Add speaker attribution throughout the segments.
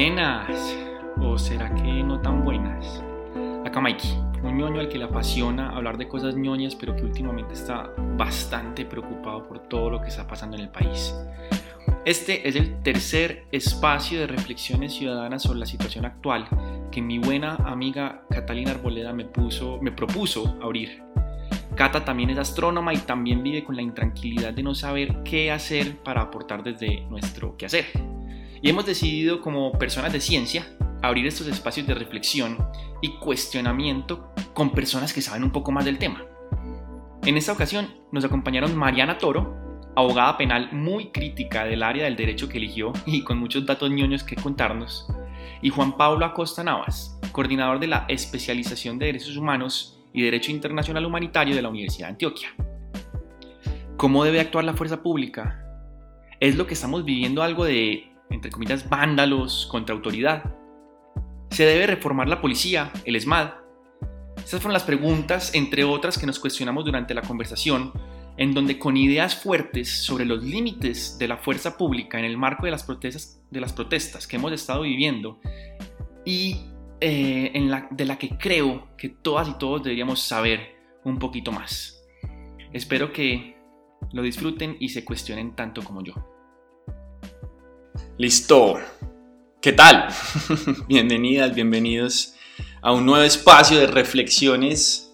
Speaker 1: Buenas, o será que no tan buenas. Acá Mikey, un ñoño al que le apasiona hablar de cosas ñoñas, pero que últimamente está bastante preocupado por todo lo que está pasando en el país. Este es el tercer espacio de reflexiones ciudadanas sobre la situación actual que mi buena amiga Catalina Arboleda me, puso, me propuso abrir. Cata también es astrónoma y también vive con la intranquilidad de no saber qué hacer para aportar desde nuestro quehacer. Y hemos decidido como personas de ciencia abrir estos espacios de reflexión y cuestionamiento con personas que saben un poco más del tema. En esta ocasión nos acompañaron Mariana Toro, abogada penal muy crítica del área del derecho que eligió y con muchos datos ñoños que contarnos, y Juan Pablo Acosta Navas, coordinador de la especialización de derechos humanos y derecho internacional humanitario de la Universidad de Antioquia. ¿Cómo debe actuar la fuerza pública? ¿Es lo que estamos viviendo algo de entre comillas, vándalos contra autoridad. ¿Se debe reformar la policía, el ESMAD? Estas fueron las preguntas, entre otras, que nos cuestionamos durante la conversación, en donde con ideas fuertes sobre los límites de la fuerza pública en el marco de las protestas, de las protestas que hemos estado viviendo y eh, en la, de la que creo que todas y todos deberíamos saber un poquito más. Espero que lo disfruten y se cuestionen tanto como yo. Listo. ¿Qué tal? Bienvenidas, bienvenidos a un nuevo espacio de reflexiones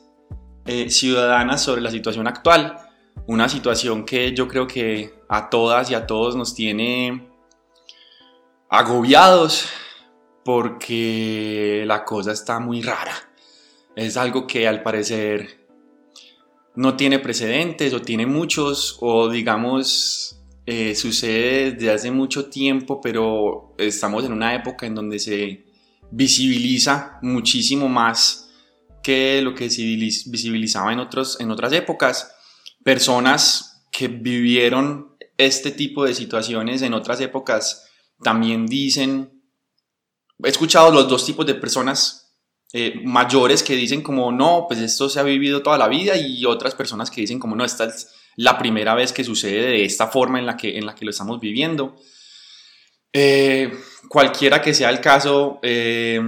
Speaker 1: eh, ciudadanas sobre la situación actual. Una situación que yo creo que a todas y a todos nos tiene agobiados porque la cosa está muy rara. Es algo que al parecer no tiene precedentes o tiene muchos o digamos eh, sucede desde hace mucho tiempo, pero estamos en una época en donde se visibiliza muchísimo más que lo que se visibilizaba en, otros, en otras épocas. Personas que vivieron este tipo de situaciones en otras épocas también dicen, he escuchado los dos tipos de personas eh, mayores que dicen como no, pues esto se ha vivido toda la vida y otras personas que dicen como no, esta es la primera vez que sucede de esta forma en la que, en la que lo estamos viviendo. Eh, cualquiera que sea el caso, eh,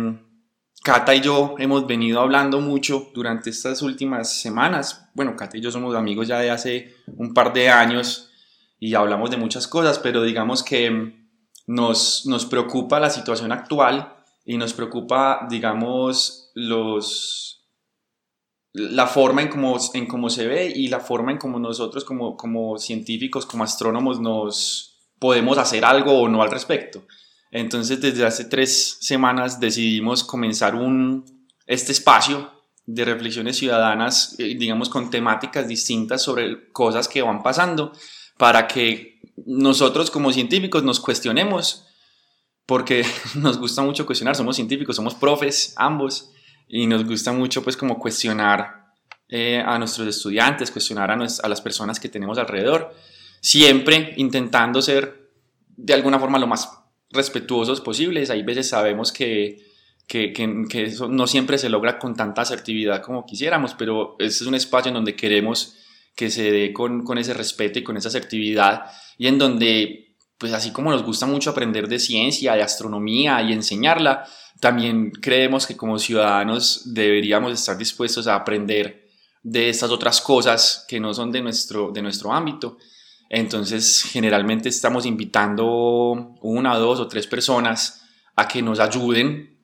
Speaker 1: Cata y yo hemos venido hablando mucho durante estas últimas semanas. Bueno, Cata y yo somos amigos ya de hace un par de años y hablamos de muchas cosas, pero digamos que nos, nos preocupa la situación actual y nos preocupa, digamos, los, la forma en cómo, en cómo se ve y la forma en cómo nosotros como, como científicos, como astrónomos, nos podemos hacer algo o no al respecto. Entonces, desde hace tres semanas decidimos comenzar un, este espacio de reflexiones ciudadanas, eh, digamos, con temáticas distintas sobre cosas que van pasando, para que nosotros como científicos nos cuestionemos, porque nos gusta mucho cuestionar, somos científicos, somos profes, ambos, y nos gusta mucho pues como cuestionar eh, a nuestros estudiantes, cuestionar a, a las personas que tenemos alrededor, siempre intentando ser de alguna forma lo más respetuosos posibles. Hay veces sabemos que, que, que, eso no siempre se logra con tanta asertividad como quisiéramos, pero este es un espacio en donde queremos que se dé con, con ese respeto y con esa asertividad y en donde, pues así como nos gusta mucho aprender de ciencia, de astronomía y enseñarla, también creemos que como ciudadanos deberíamos estar dispuestos a aprender de estas otras cosas que no son de nuestro, de nuestro ámbito. Entonces, generalmente estamos invitando una, dos o tres personas a que nos ayuden,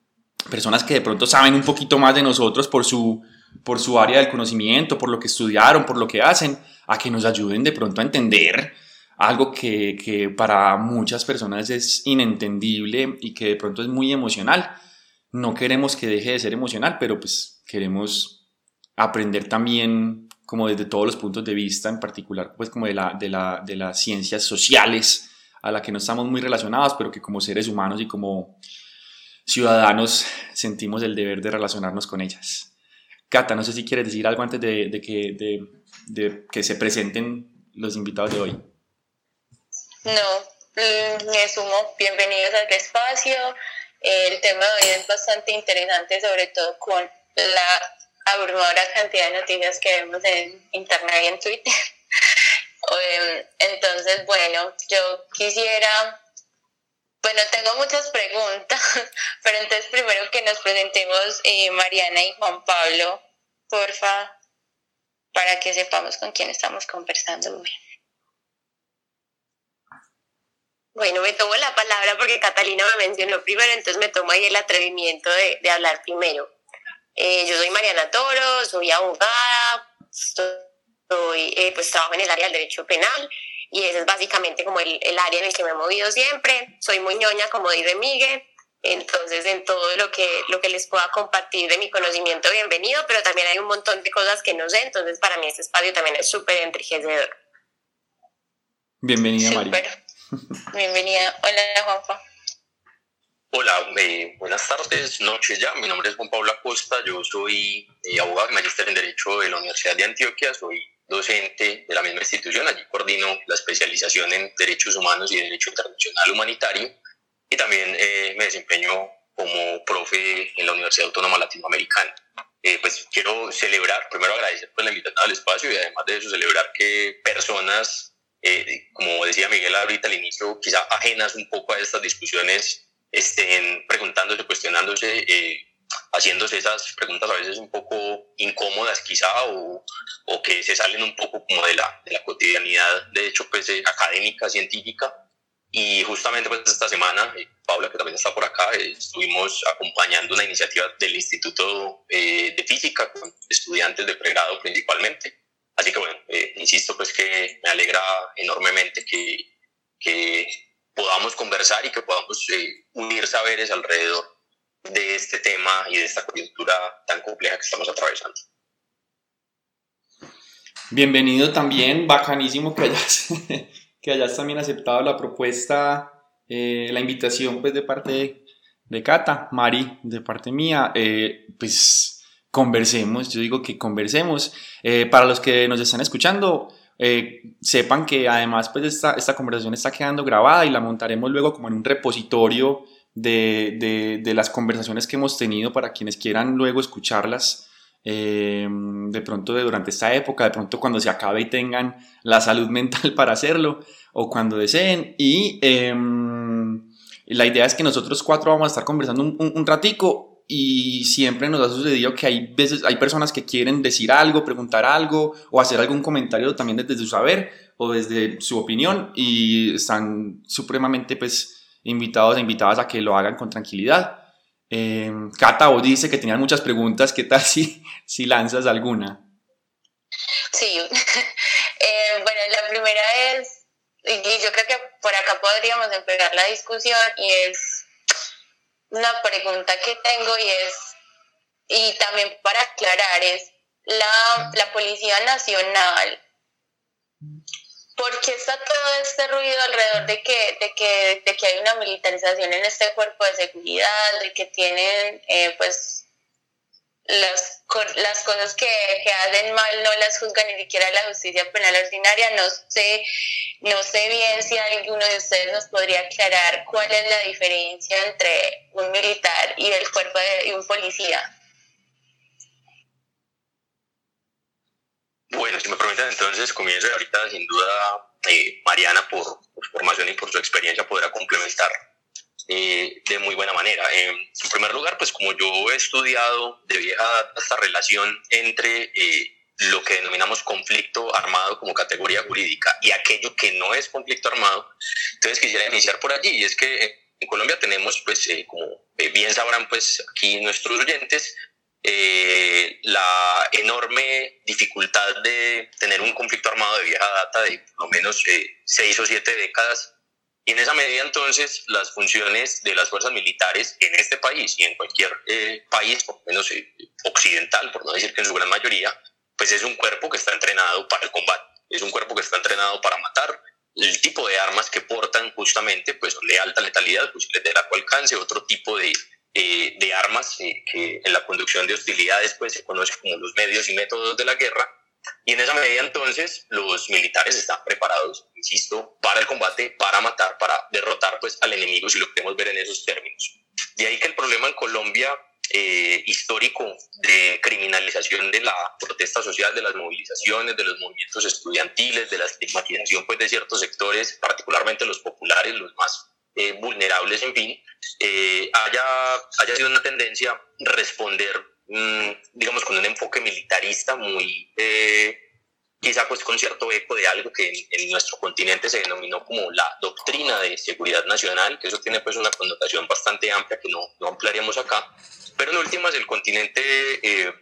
Speaker 1: personas que de pronto saben un poquito más de nosotros por su, por su área del conocimiento, por lo que estudiaron, por lo que hacen, a que nos ayuden de pronto a entender algo que, que para muchas personas es inentendible y que de pronto es muy emocional no queremos que deje de ser emocional, pero pues queremos aprender también como desde todos los puntos de vista, en particular pues como de, la, de, la, de las ciencias sociales a las que no estamos muy relacionados, pero que como seres humanos y como ciudadanos sentimos el deber de relacionarnos con ellas. Cata, no sé si quieres decir algo antes de, de que, de, de que se presenten los invitados de hoy.
Speaker 2: No, mm, me sumo. Bienvenidos al espacio. El tema de hoy es bastante interesante, sobre todo con la abrumadora cantidad de noticias que vemos en internet y en Twitter. Em, entonces, bueno, yo quisiera Bueno, tengo muchas preguntas, pero entonces primero que nos presentemos eh, Mariana y Juan Pablo, porfa, para que sepamos con quién estamos conversando.
Speaker 3: Bueno, me tomo la palabra porque Catalina me mencionó primero, entonces me tomo ahí el atrevimiento de, de hablar primero. Eh, yo soy Mariana Toro, soy abogada, soy, eh, pues trabajo en el área del derecho penal y ese es básicamente como el, el, área en el que me he movido siempre. Soy muy ñoña, como dice Miguel, entonces en todo lo que, lo que les pueda compartir de mi conocimiento, bienvenido, pero también hay un montón de cosas que no sé, entonces para mí este espacio también es súper enriquecedor.
Speaker 1: Bienvenida, María.
Speaker 2: Bienvenida. Hola, Juanpa.
Speaker 4: Hola, eh, buenas tardes, noches ya. Mi nombre es Juan Pablo Acosta. Yo soy eh, abogado y magíster en Derecho de la Universidad de Antioquia. Soy docente de la misma institución. Allí coordino la especialización en Derechos Humanos y Derecho Internacional Humanitario. Y también eh, me desempeño como profe en la Universidad Autónoma Latinoamericana. Eh, pues quiero celebrar, primero agradecer por la invitación al espacio y además de eso celebrar que personas eh, como decía Miguel ahorita al inicio, quizá ajenas un poco a estas discusiones, estén preguntándose, cuestionándose, eh, haciéndose esas preguntas a veces un poco incómodas quizá o, o que se salen un poco como de la, de la cotidianidad, de hecho, pues eh, académica, científica. Y justamente pues esta semana, Paula, que también está por acá, estuvimos acompañando una iniciativa del Instituto de Física con estudiantes de pregrado principalmente Así que bueno, eh, insisto pues que me alegra enormemente que, podamos conversar y que podamos eh, unir saberes alrededor de este tema y de esta coyuntura tan compleja que estamos atravesando.
Speaker 1: Bienvenido también, bacanísimo que hayas, que hayas también aceptado la propuesta, eh, la invitación pues de parte de, Cata, Mari, de parte mía, pues conversemos, yo digo que conversemos. Eh, para los que nos están escuchando, eh, sepan que además pues esta, esta, conversación está quedando grabada y la montaremos luego como en un repositorio de, de, de las conversaciones que hemos tenido para quienes quieran luego escucharlas. Eh, de pronto de durante esta época, de pronto cuando se acabe y tengan la salud mental para hacerlo o cuando deseen. Y em, la idea es que nosotros cuatro vamos a estar conversando un, un, un ratico y siempre nos ha sucedido que hay veces hay personas que quieren decir algo, preguntar algo o hacer algún comentario también desde su saber o desde su opinión y están supremamente pues invitados e invitadas a que lo hagan con tranquilidad. Eh, Cata o dice que tenían muchas preguntas, ¿qué tal si, si lanzas alguna?
Speaker 2: Sí, eh, bueno, la primera es, y yo creo que por acá podríamos empezar la discusión y es una pregunta que tengo y es, y también para aclarar, es la, la Policía Nacional. ¿Por qué está todo este ruido alrededor de que, de que, de que hay una militarización en este cuerpo de seguridad, de que tienen eh, pues las, las cosas que, que, hacen mal no las juzga ni siquiera la justicia penal ordinaria. No sé, no sé bien si alguno de ustedes nos podría aclarar cuál es la diferencia entre un militar y el cuerpo de un policía.
Speaker 4: Bueno, si me permiten entonces comienzo ahorita sin duda eh, Mariana por, por formación y por su experiencia podrá complementar eh, de muy buena manera. Eh, en primer lugar, pues como yo he estudiado de vieja esta relación entre eh, lo que denominamos conflicto armado como categoría jurídica y aquello que no es conflicto armado, entonces quisiera iniciar por allí. Y es que en Colombia tenemos, pues como bien sabrán, pues aquí nuestros oyentes, la enorme dificultad de tener un conflicto armado de vieja data de por lo menos seis o siete décadas y en esa medida entonces las funciones de las fuerzas militares en este país y en cualquier eh, país, por menos eh, occidental, por no decir que en su gran mayoría, pues es un cuerpo que está entrenado para el combate, es un cuerpo que está entrenado para matar, el tipo de armas que portan justamente pues son de alta letalidad, fusiles de largo alcance, otro tipo de, eh, de armas que en la conducción de hostilidades pues se conoce como los medios y métodos de la guerra, y en esa medida entonces los militares están preparados, insisto, para el combate, para matar, para derrotar pues al enemigo, si lo queremos ver en esos términos. De ahí que el problema en Colombia eh, histórico de criminalización de la protesta social, de las movilizaciones, de los movimientos estudiantiles, de la estigmatización pues, de ciertos sectores, particularmente los populares, los más vulnerables, en fin, haya, haya sido una tendencia responder, digamos, con un enfoque militarista muy quizá pues con cierto eco de algo que en, nuestro continente se denominó como la doctrina de seguridad nacional, que eso tiene pues una connotación bastante amplia que no, no ampliaremos acá, pero en últimas el continente eh,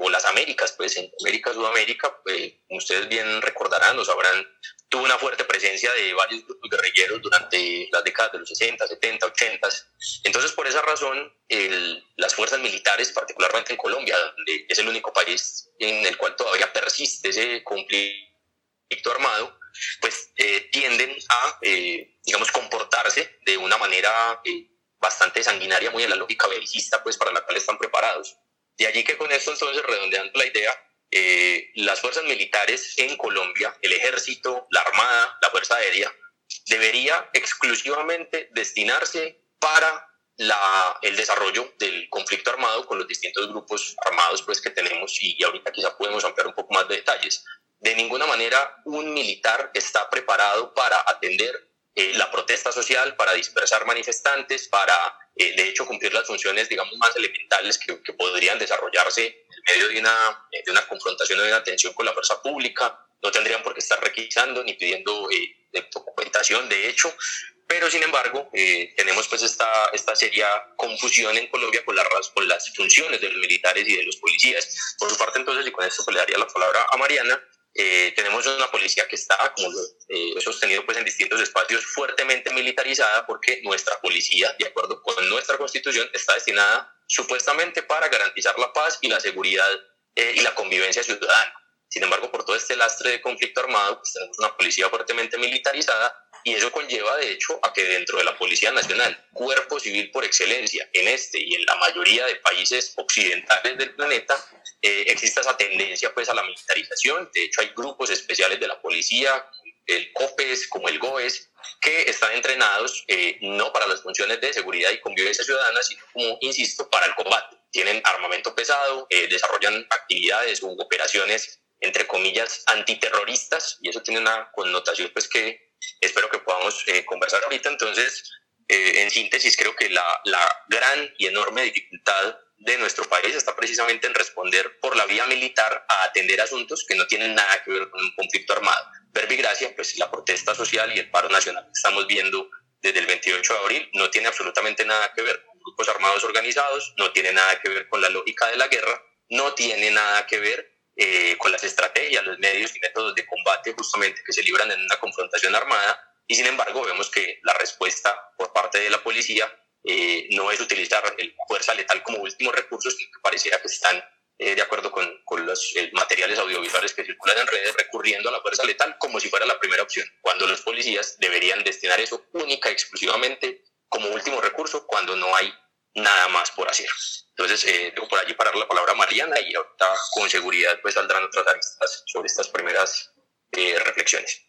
Speaker 4: o las Américas, pues en América, Sudamérica, pues, ustedes bien recordarán o sabrán, tuvo una fuerte presencia de varios grupos guerrilleros durante las décadas de los 60, 70, 80. Entonces, por esa razón, el, las fuerzas militares, particularmente en Colombia, donde es el único país en el cual todavía persiste ese conflicto armado, pues eh, tienden a, eh, digamos, comportarse de una manera eh, bastante sanguinaria, muy en la lógica belicista, pues para la cual están preparados. De allí que con esto entonces, redondeando la idea, eh, las fuerzas militares en Colombia, el ejército, la armada, la fuerza aérea, debería exclusivamente destinarse para el desarrollo del conflicto armado con los distintos grupos armados pues, que tenemos y, y ahorita quizá podemos ampliar un poco más de detalles. De ninguna manera un militar está preparado para atender eh, la protesta social, para dispersar manifestantes, para eh, de hecho cumplir las funciones, digamos, más elementales que, que, podrían desarrollarse en medio de una, eh, de una confrontación o de una tensión con la fuerza pública. No tendrían por qué estar requisando ni pidiendo documentación, de hecho, pero sin embargo tenemos pues esta, esta seria confusión en Colombia con, con las funciones de los militares y de los policías. Por su parte entonces, y con esto pues, le daría la palabra a Mariana, eh, tenemos una policía que está, como lo eh, he sostenido pues, en distintos espacios, fuertemente militarizada porque nuestra policía, de acuerdo con nuestra constitución, está destinada supuestamente para garantizar la paz y la seguridad eh, y la convivencia ciudadana. Sin embargo, por todo este lastre de conflicto armado, pues, tenemos una policía fuertemente militarizada y eso conlleva, de hecho, a que dentro de la Policía Nacional, cuerpo civil por excelencia, en este y en la mayoría de países occidentales del planeta, eh, exista esa tendencia pues, a la militarización. De hecho, hay grupos especiales de la policía, el COPES, como el GOES, que están entrenados eh, no para las funciones de seguridad y convivencia ciudadana, sino como, insisto, para el combate. Tienen armamento pesado, eh, desarrollan actividades u operaciones, entre comillas, antiterroristas, y eso tiene una connotación pues, que espero que podamos eh, conversar ahorita. Entonces, eh, en síntesis, creo que la, la, gran y enorme dificultad de nuestro país está precisamente en responder por la vía militar a atender asuntos que no tienen nada que ver con un conflicto armado. Verbigracia, pues la protesta social y el paro nacional que estamos viendo desde el 28 de abril no tiene absolutamente nada que ver con grupos armados organizados, no tiene nada que ver con la lógica de la guerra, no tiene nada que ver eh, con las estrategias, los medios y métodos de combate justamente que se libran en una confrontación armada. Y sin embargo vemos que la respuesta por parte de la policía eh, no es utilizar la fuerza letal como último recurso, sino que pareciera que están eh, de acuerdo con, con los materiales audiovisuales que circulan en redes recurriendo a la fuerza letal como si fuera la primera opción, cuando los policías deberían destinar eso única y exclusivamente como último recurso cuando no hay nada más por hacer. Entonces, eh, tengo por allí para dar la palabra a Mariana y ahorita con seguridad pues saldrán otras aristas sobre estas primeras eh, reflexiones.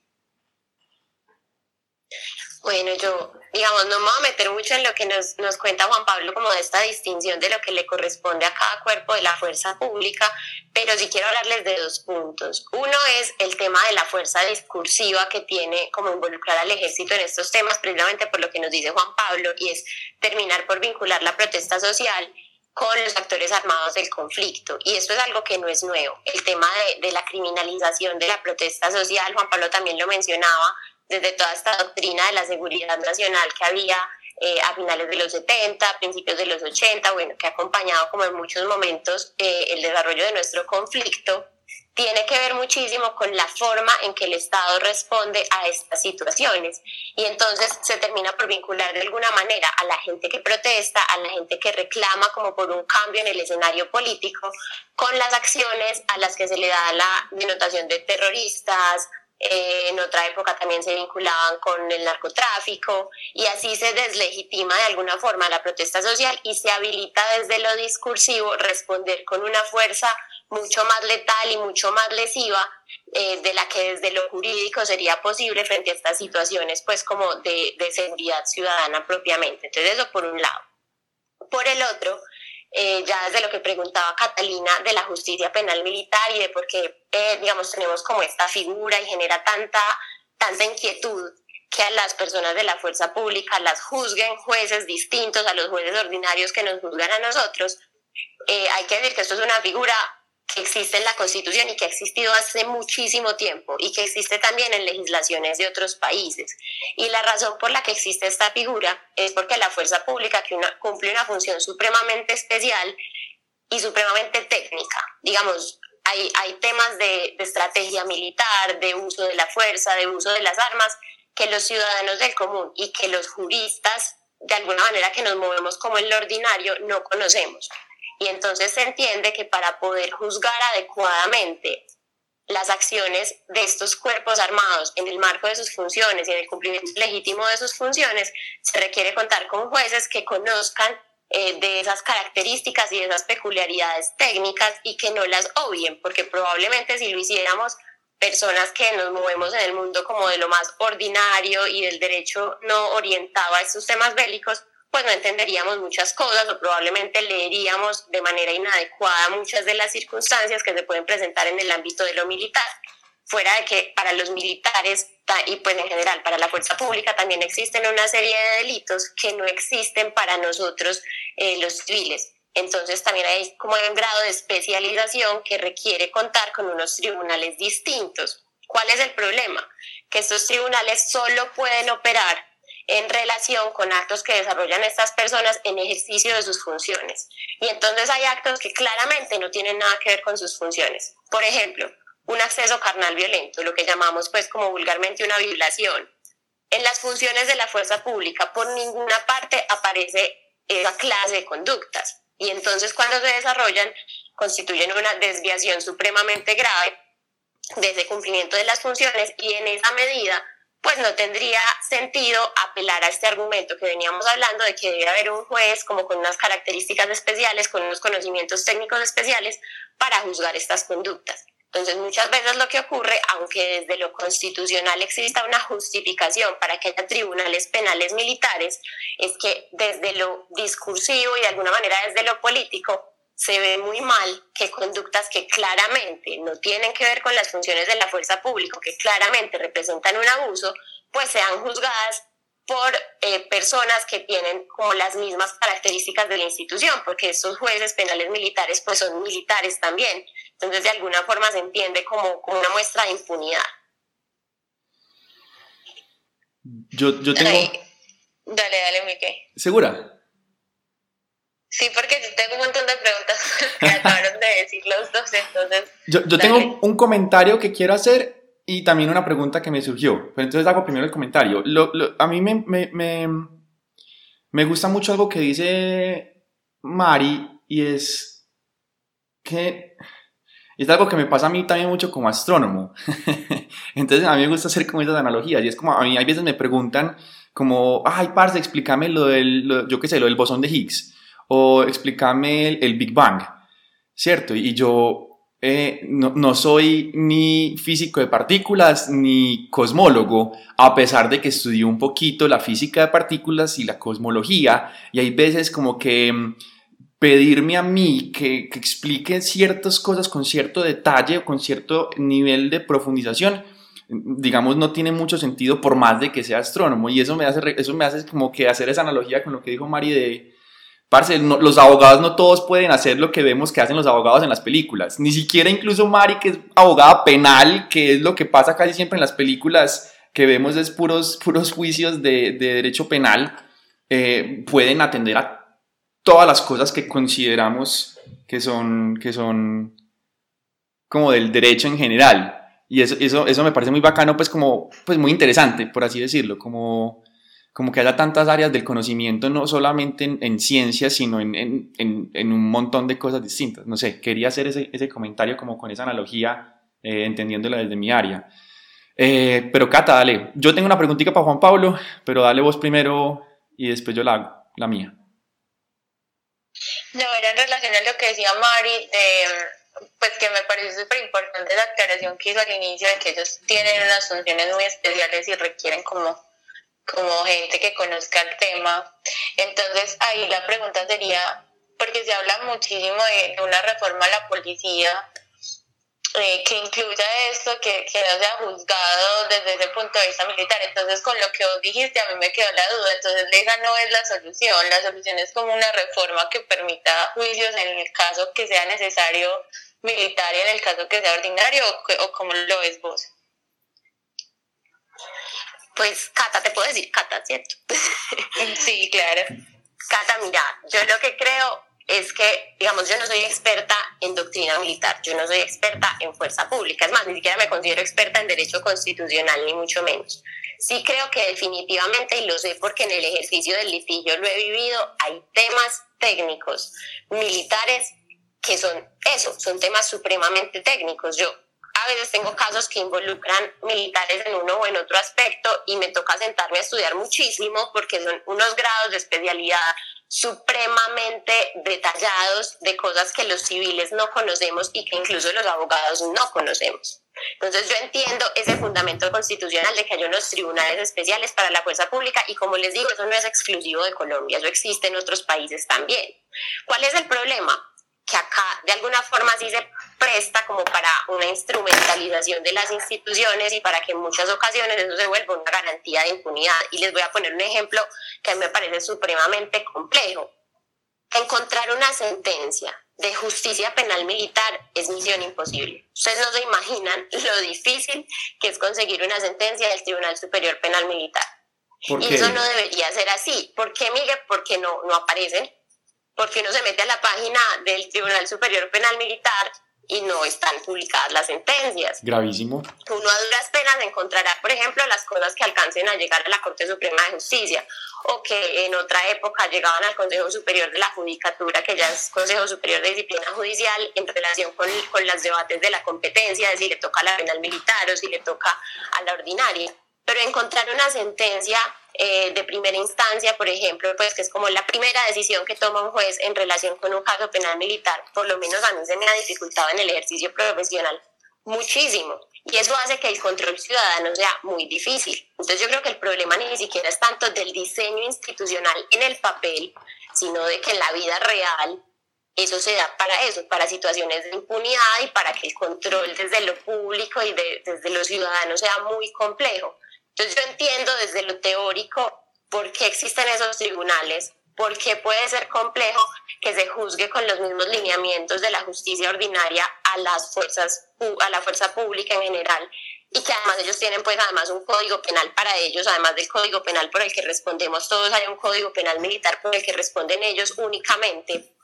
Speaker 3: Bueno, yo, digamos, no me voy a meter mucho en lo que nos, nos cuenta Juan Pablo como de esta distinción de lo que le corresponde a cada cuerpo de la fuerza pública, pero sí quiero hablarles de dos puntos. Uno es el tema de la fuerza discursiva que tiene como involucrar al ejército en estos temas, precisamente por lo que nos dice Juan Pablo, y es terminar por vincular la protesta social con los actores armados del conflicto. Y esto es algo que no es nuevo. El tema de, de, la criminalización de la protesta social, Juan Pablo también lo mencionaba, desde toda esta doctrina de la seguridad nacional que había eh, a finales de los 70, principios de los 80, bueno, que ha acompañado como en muchos momentos eh, el desarrollo de nuestro conflicto, tiene que ver muchísimo con la forma en que el Estado responde a estas situaciones. Y entonces se termina por vincular de alguna manera a la gente que protesta, a la gente que reclama como por un cambio en el escenario político, con las acciones a las que se le da la denotación de terroristas, eh, en otra época también se vinculaban con el narcotráfico y así se deslegitima de alguna forma la protesta social y se habilita desde lo discursivo responder con una fuerza mucho más letal y mucho más lesiva eh, de la que desde lo jurídico sería posible frente a estas situaciones pues como de, de seguridad ciudadana propiamente. Entonces eso por un lado. Por el otro, eh, ya desde lo que preguntaba Catalina de la justicia penal militar y de por qué, eh, digamos, tenemos como esta figura y genera tanta, tanta inquietud. que a las personas de la fuerza pública las juzguen jueces distintos a los jueces ordinarios que nos juzgan a nosotros, eh, hay que decir que esto es una figura que existe en la Constitución y que ha existido hace muchísimo tiempo y que existe también en legislaciones de otros países. Y la razón por la que existe esta figura es porque la fuerza pública cumple una función supremamente especial y supremamente técnica. Digamos, hay, hay temas de, de estrategia militar, de uso de la fuerza, de uso de las armas, que los ciudadanos del común y que los juristas, de alguna manera que nos movemos como en lo ordinario, no conocemos. Y entonces se entiende que para poder juzgar adecuadamente las acciones de estos cuerpos armados en el marco de sus funciones y en el cumplimiento legítimo de sus funciones, se requiere contar con jueces que conozcan eh, de esas características y de esas peculiaridades técnicas y que no las obvien, porque probablemente si lo hiciéramos, personas que nos movemos en el mundo como de lo más ordinario y del derecho no orientado a estos temas bélicos, pues no entenderíamos muchas cosas o probablemente leeríamos de manera inadecuada muchas de las circunstancias que se pueden presentar en el ámbito de lo militar. Fuera de que para los militares y pues en general para la fuerza pública también existen una serie de delitos que no existen para nosotros eh, los civiles. Entonces también hay como un grado de especialización que requiere contar con unos tribunales distintos. ¿Cuál es el problema? Que estos tribunales solo pueden operar en relación con actos que desarrollan estas personas en ejercicio de sus funciones. Y entonces hay actos que claramente no tienen nada que ver con sus funciones. Por ejemplo, un acceso carnal violento, lo que llamamos pues como vulgarmente una violación. En las funciones de la fuerza pública por ninguna parte aparece esa clase de conductas. Y entonces cuando se desarrollan constituyen una desviación supremamente grave de ese cumplimiento de las funciones y en esa medida pues no tendría sentido apelar a este argumento que veníamos hablando de que debe haber un juez como con unas características especiales, con unos conocimientos técnicos especiales para juzgar estas conductas. Entonces, muchas veces lo que ocurre, aunque desde lo constitucional exista una justificación para que haya tribunales penales militares, es que desde lo discursivo y de alguna manera desde lo político se ve muy mal que conductas que claramente no tienen que ver con las funciones de la fuerza pública, que claramente representan un abuso, pues sean juzgadas por eh, personas que tienen como las mismas características de la institución, porque estos jueces penales militares pues son militares también. Entonces de alguna forma se entiende como, como una muestra de impunidad.
Speaker 1: Yo, yo tengo...
Speaker 2: Dale, dale, Miguel.
Speaker 1: ¿Segura?
Speaker 2: Sí, porque tengo un montón de preguntas que acabaron de decir los dos, entonces...
Speaker 1: Yo, yo tengo un comentario que quiero hacer y también una pregunta que me surgió. Pero entonces hago primero el comentario. Lo, lo, a mí me, me, me, me, gusta mucho algo que dice Mari y es que es algo que me pasa a mí también mucho como astrónomo. entonces a mí me gusta hacer como esas analogías y es como a mí hay veces me preguntan como, ay, parce, explícame lo del, yo qué sé, lo del bosón de Higgs o explícame el, Big Bang, ¿cierto? Y yo eh, no, no, soy ni físico de partículas ni cosmólogo, a pesar de que estudié un poquito la física de partículas y la cosmología, y hay veces como que mm, pedirme a mí que, que explique ciertas cosas con cierto detalle o con cierto nivel de profundización, digamos, no tiene mucho sentido por más de que sea astrónomo. Y eso me hace, eso me hace como que hacer esa analogía con lo que dijo Mari de, Parce, los abogados no todos pueden hacer lo que vemos que hacen los abogados en las películas. Ni siquiera incluso Mari, que es abogada penal, que es lo que pasa casi siempre en las películas que vemos es puros, puros juicios de, de derecho penal, eh, pueden atender a todas las cosas que consideramos que son, que son como del derecho en general. Y eso, eso, eso me parece muy bacano, pues como, pues muy interesante, por así decirlo, como como que haya tantas áreas del conocimiento, no solamente en, en ciencias, sino en, en, en, un montón de cosas distintas. No sé, quería hacer ese, ese comentario como con esa analogía, eh, entendiéndola desde mi área. Eh, pero Cata, dale, yo tengo una preguntita para Juan Pablo, pero dale vos primero y después yo la hago, la mía.
Speaker 2: No, era en relación a lo que decía Mari, pues que me parece súper importante la aclaración que hizo al inicio de que ellos tienen unas funciones muy especiales y requieren como como gente que conozca el tema. Entonces ahí la pregunta sería, porque se habla muchísimo de una reforma a la policía eh, que incluya esto, que, que, no sea juzgado desde ese punto de vista militar. Entonces, con lo que vos dijiste, a mí me quedó la duda. Entonces, esa no es la solución. La solución es como una reforma que permita juicios en el caso que sea necesario militar y en el caso que sea ordinario, o, o como lo ves vos.
Speaker 3: Pues, Cata, te puedo decir Cata, ¿cierto?
Speaker 2: sí, claro.
Speaker 3: Cata, mira, yo lo que creo es que, digamos, yo no soy experta en doctrina militar, yo no soy experta en fuerza pública, es más, ni siquiera me considero experta en derecho constitucional, ni mucho menos. Sí creo que definitivamente, y lo sé porque en el ejercicio del litigio lo he vivido, hay temas técnicos militares que son eso, son temas supremamente técnicos. Yo a veces tengo casos que involucran militares en uno o en otro aspecto y me toca sentarme a estudiar muchísimo porque son unos grados de especialidad supremamente detallados de cosas que los civiles no conocemos y que incluso los abogados no conocemos. Entonces yo entiendo ese fundamento constitucional de que hay unos tribunales especiales para la fuerza pública y como les digo, eso no es exclusivo de Colombia, eso existe en otros países también. ¿Cuál es el problema? que acá de alguna forma sí se presta como para una instrumentalización de las instituciones y para que en muchas ocasiones eso se vuelva una garantía de impunidad. Y les voy a poner un ejemplo que a mí me parece supremamente complejo. Encontrar una sentencia de justicia penal militar es misión imposible. Ustedes no se imaginan lo difícil que es conseguir una sentencia del Tribunal Superior Penal Militar. Y eso no debería ser así. ¿Por qué, Miguel? Porque no, no aparecen porque uno se mete a la página del Tribunal Superior Penal Militar y no están publicadas las sentencias.
Speaker 1: Gravísimo.
Speaker 3: Uno a duras penas encontrará, por ejemplo, las cosas que alcancen a llegar a la Corte Suprema de Justicia o que en otra época llegaban al Consejo Superior de la Judicatura, que ya es Consejo Superior de Disciplina Judicial, en relación con, con los debates de la competencia, de si le toca a la penal militar o si le toca a la ordinaria. Pero encontrar una sentencia eh, de primera instancia, por ejemplo, pues que es como la primera decisión que toma un juez en relación con un caso penal militar, por lo menos a mí se me ha dificultado en el ejercicio profesional muchísimo. Y eso hace que el control ciudadano sea muy difícil. Entonces yo creo que el problema ni siquiera es tanto del diseño institucional en el papel, sino de que en la vida real eso se da para eso, para situaciones de impunidad y para que el control desde lo público y desde los ciudadanos sea muy complejo. Entonces yo entiendo desde lo teórico por qué existen esos tribunales, por qué puede ser complejo que se juzgue con los mismos lineamientos de la justicia ordinaria a las fuerzas, a la fuerza pública en general y que además ellos tienen pues además un código penal para ellos, además del código penal por el que respondemos todos, hay un código penal militar por el que responden ellos únicamente,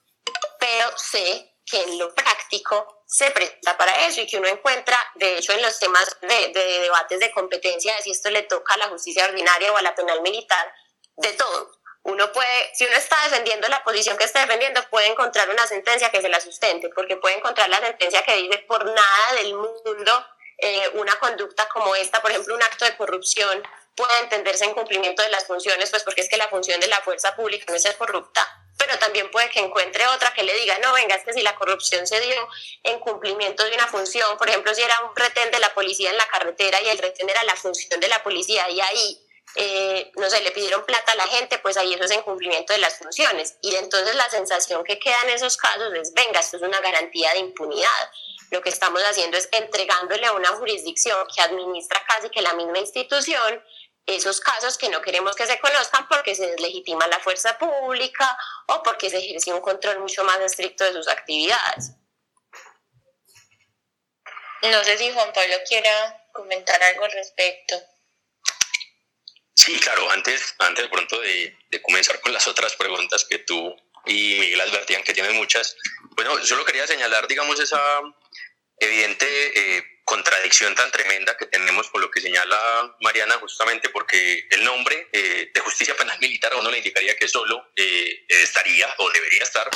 Speaker 3: pero sé que en lo práctico se presta para eso y que uno encuentra, de hecho, en los temas de, de, debates de competencia, si esto le toca a la justicia ordinaria o a la penal militar, de todo. Uno puede, si uno está defendiendo la posición que está defendiendo, puede encontrar una sentencia que se la sustente, porque puede encontrar la sentencia que dice por nada del mundo eh, una conducta como esta, por ejemplo, un acto de corrupción, puede entenderse en cumplimiento de las funciones, pues porque es que la función de la fuerza pública no es ser corrupta, pero también puede que encuentre otra que le diga, no, venga, es que si la corrupción se dio en cumplimiento de una función, por ejemplo, si era un retén de la policía en la carretera y el retén era la función de la policía y ahí, eh, no sé, le pidieron plata a la gente, pues ahí eso es en cumplimiento de las funciones. Y entonces la sensación que queda en esos casos es, venga, esto es una garantía de impunidad. Lo que estamos haciendo es entregándole a una jurisdicción que administra casi que la misma institución esos casos que no queremos que se conozcan porque se deslegitima la fuerza pública o porque se ejerce un control mucho más estricto de sus actividades.
Speaker 2: No sé si Juan Pablo quiera comentar algo al respecto.
Speaker 4: Sí, claro, antes, antes pronto de, de comenzar con las otras preguntas que tú y Miguel advertían que tienen muchas, bueno, solo quería señalar, digamos, esa evidente eh, contradicción tan tremenda que tenemos con lo que señala Mariana, justamente porque el nombre eh, de justicia penal militar a uno le indicaría que solo eh, estaría o debería estar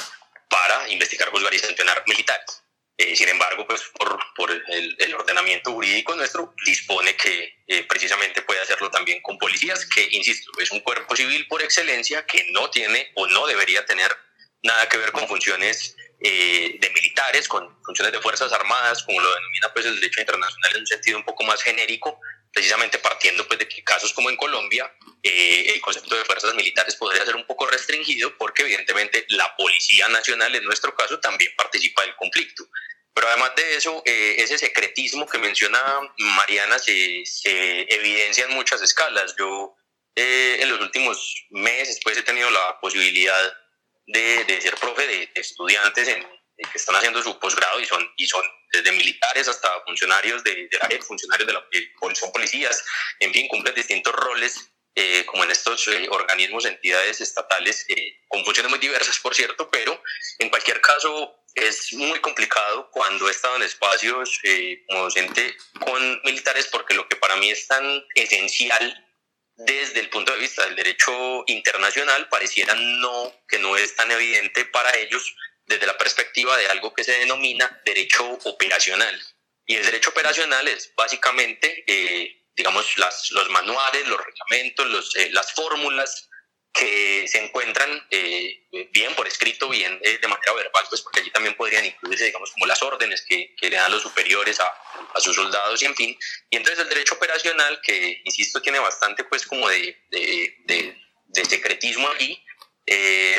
Speaker 4: para investigar, juzgar y sancionar militares. sin embargo, pues por, por el, el, ordenamiento jurídico nuestro dispone que precisamente puede hacerlo también con policías, que, insisto, es un cuerpo civil por excelencia que no tiene o no debería tener nada que ver con funciones eh, de militares, con funciones de Fuerzas Armadas, como lo denomina pues, el derecho internacional en un sentido un poco más genérico, precisamente partiendo pues, de que casos como en Colombia, eh, el concepto de fuerzas militares podría ser un poco restringido porque evidentemente la Policía Nacional en nuestro caso también participa del conflicto. pero además de eso, eh, ese secretismo que menciona Mariana se, se evidencia en muchas escalas. Yo eh, en los últimos meses pues he tenido la posibilidad de, de ser profe de, estudiantes en, que están haciendo su posgrado y son, y son desde militares hasta funcionarios de, de la funcionarios de la son policías, en fin, cumplen distintos roles eh, como en estos eh, organismos, entidades estatales, eh, con funciones muy diversas, por cierto, pero en cualquier caso es muy complicado cuando he estado en espacios como docente con militares, porque lo que para mí es tan esencial desde el punto de vista del derecho internacional pareciera no que no es tan evidente para ellos desde la perspectiva de algo que se denomina derecho operacional. Y el derecho operacional es básicamente digamos, las, los manuales, los reglamentos, los, eh, las fórmulas que se encuentran eh, bien por escrito, bien eh, de manera verbal, pues porque allí también podrían incluirse, digamos, como las órdenes que, que le dan los superiores a, a, sus soldados y en fin. Y entonces el derecho operacional, que, insisto, tiene bastante, pues, como de, de, de, de secretismo allí,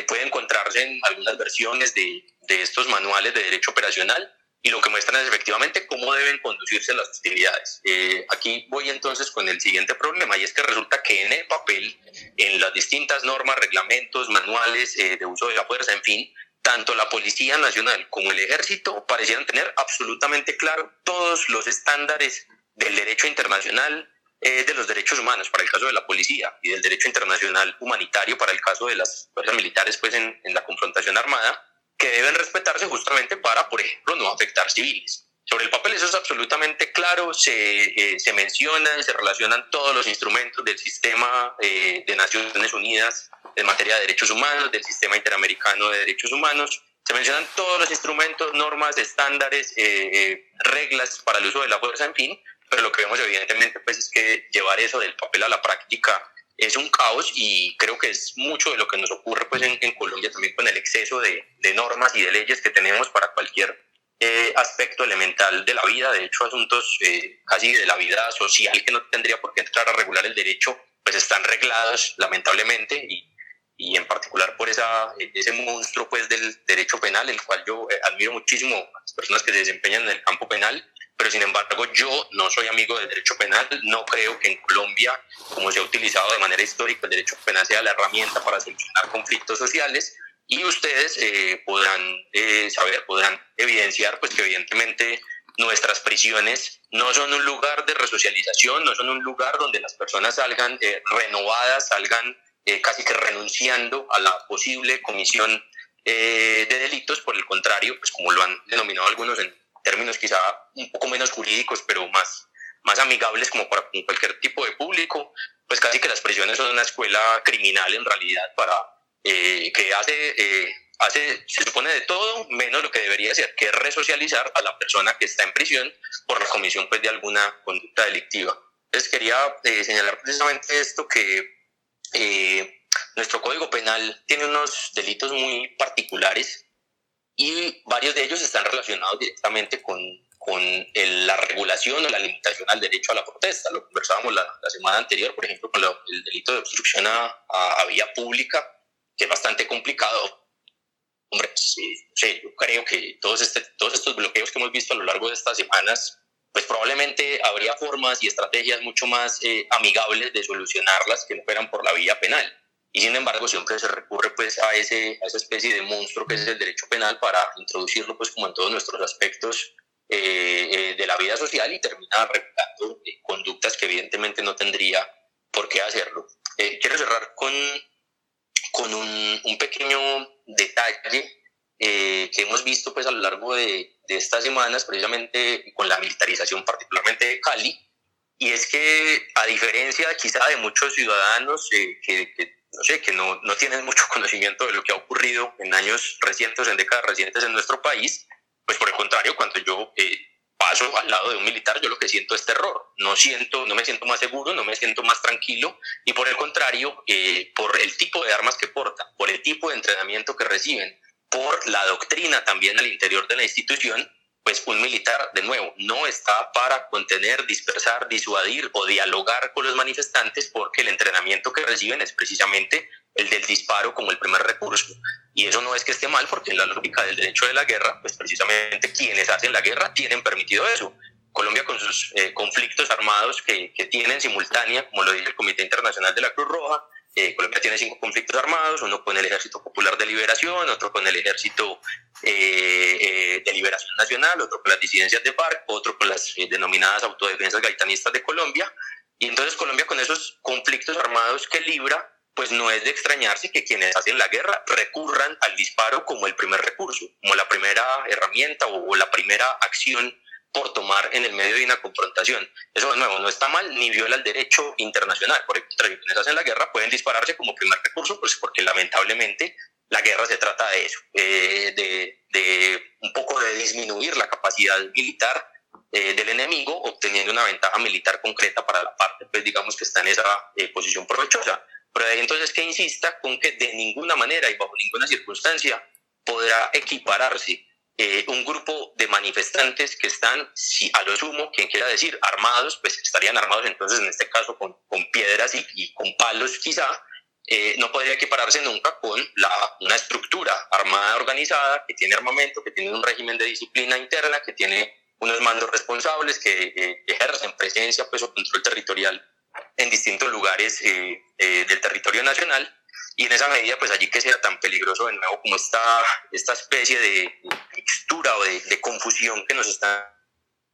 Speaker 4: puede encontrarse en algunas versiones de, de estos manuales de derecho operacional, y lo que muestran es efectivamente cómo deben conducirse las hostilidades. Eh, aquí voy entonces con el siguiente problema y es que resulta que en el papel, en las distintas normas, reglamentos, manuales eh, de uso de la fuerza, en fin, tanto la Policía Nacional como el Ejército parecieran tener absolutamente claro todos los estándares del derecho internacional, eh, de los derechos humanos para el caso de la policía y del derecho internacional humanitario para el caso de las fuerzas militares pues en, en la confrontación armada que deben respetarse justamente para, por ejemplo, no afectar civiles. Sobre el papel eso es absolutamente claro, se, eh, se mencionan, se relacionan todos los instrumentos del sistema eh, de Naciones Unidas en materia de derechos humanos, del sistema interamericano de derechos humanos, se mencionan todos los instrumentos, normas, estándares, eh, reglas para el uso de la fuerza, en fin, pero lo que vemos evidentemente pues, es que llevar eso del papel a la práctica es un caos y creo que es mucho de lo que nos ocurre pues en, en Colombia también con el exceso de, de, normas y de leyes que tenemos para cualquier eh, aspecto elemental de la vida, de hecho asuntos eh, casi de la vida social que no tendría por qué entrar a regular el derecho, pues están reglados lamentablemente y, y en particular por esa, ese monstruo pues del derecho penal, el cual yo eh, admiro muchísimo a las personas que se desempeñan en el campo penal, pero sin embargo yo no soy amigo del derecho penal, no creo que en Colombia, como se ha utilizado de manera histórica, el derecho penal sea la herramienta para solucionar conflictos sociales y ustedes eh, podrán eh, saber, podrán evidenciar pues que evidentemente nuestras prisiones no son un lugar de resocialización, no son un lugar donde las personas salgan eh, renovadas, salgan eh, casi que renunciando a la posible comisión eh, de delitos, por el contrario, pues como lo han denominado algunos en términos quizá un poco menos jurídicos, pero más, más amigables como para cualquier tipo de público, pues casi que las prisiones son una escuela criminal en realidad para eh, que hace, eh, hace, se supone de todo menos lo que debería ser, que es resocializar a la persona que está en prisión por la comisión pues, de alguna conducta delictiva. Entonces quería eh, señalar precisamente esto que eh, nuestro Código Penal tiene unos delitos muy particulares y varios de ellos están relacionados directamente con, con el, la regulación o la limitación al derecho a la protesta. Lo conversábamos la, la semana anterior, por ejemplo, con lo, el delito de obstrucción a, a, a, vía pública, que es bastante complicado. Hombre, sí, sí, yo creo que todos, este, todos estos bloqueos que hemos visto a lo largo de estas semanas, pues probablemente habría formas y estrategias mucho más eh, amigables de solucionarlas que no fueran por la vía penal y sin embargo siempre se recurre pues a, ese, a esa especie de monstruo que es el derecho penal para introducirlo pues como en todos nuestros aspectos eh, eh, de la vida social y terminar regulando eh, conductas que evidentemente no tendría por qué hacerlo. Eh, quiero cerrar con, con un, un pequeño detalle eh, que hemos visto pues a lo largo de, de estas semanas precisamente con la militarización particularmente de Cali y es que a diferencia quizá de muchos ciudadanos eh, que, que no sé, que no, no tienen mucho conocimiento de lo que ha ocurrido en años recientes, en décadas recientes en nuestro país, pues por el contrario, cuando yo eh, paso al lado de un militar, yo lo que siento es terror. No, siento, no me siento más seguro, no me siento más tranquilo y por el contrario, eh, por el tipo de armas que portan, por el tipo de entrenamiento que reciben, por la doctrina también al interior de la institución, pues un militar, de nuevo, no está para contener, dispersar, disuadir o dialogar con los manifestantes porque el entrenamiento que reciben es precisamente el del disparo como el primer recurso. Y eso no es que esté mal porque en la lógica del derecho de la guerra, pues precisamente quienes hacen la guerra tienen permitido eso. Colombia con sus eh, conflictos armados que, que tienen simultánea, como lo dice el Comité Internacional de la Cruz Roja, eh, Colombia tiene cinco conflictos armados, uno con el Ejército Popular de Liberación, otro con el Ejército eh, eh, de Liberación Nacional, otro con las disidencias de FARC, otro con las denominadas autodefensas gaitanistas de Colombia. Y entonces Colombia con esos conflictos armados que libra, pues no es de extrañarse que quienes hacen la guerra recurran al disparo como el primer recurso, como la primera herramienta o la primera acción por tomar en el medio de una confrontación. Eso de nuevo no está mal ni viola el derecho internacional. Por ejemplo, quienes hacen la guerra pueden dispararse como primer recurso, pues porque lamentablemente la guerra se trata de eso, eh, de, de, un poco de disminuir la capacidad militar eh, del enemigo, obteniendo una ventaja militar concreta para la parte, pues digamos que está en esa eh, posición provechosa. Pero ahí entonces que insista con que de ninguna manera y bajo ninguna circunstancia podrá equipararse eh, un grupo de manifestantes que están, si a lo sumo, quien quiera decir armados, pues estarían armados entonces en este caso con, con piedras y, con palos quizá, eh, no podría equipararse nunca con la, una estructura armada organizada que tiene armamento, que tiene un régimen de disciplina interna, que tiene unos mandos responsables que eh, ejercen presencia pues, o control territorial en distintos lugares del territorio nacional y en esa medida, pues allí que sea tan peligroso de nuevo como esta, esta especie de mixtura o de, confusión que nos están,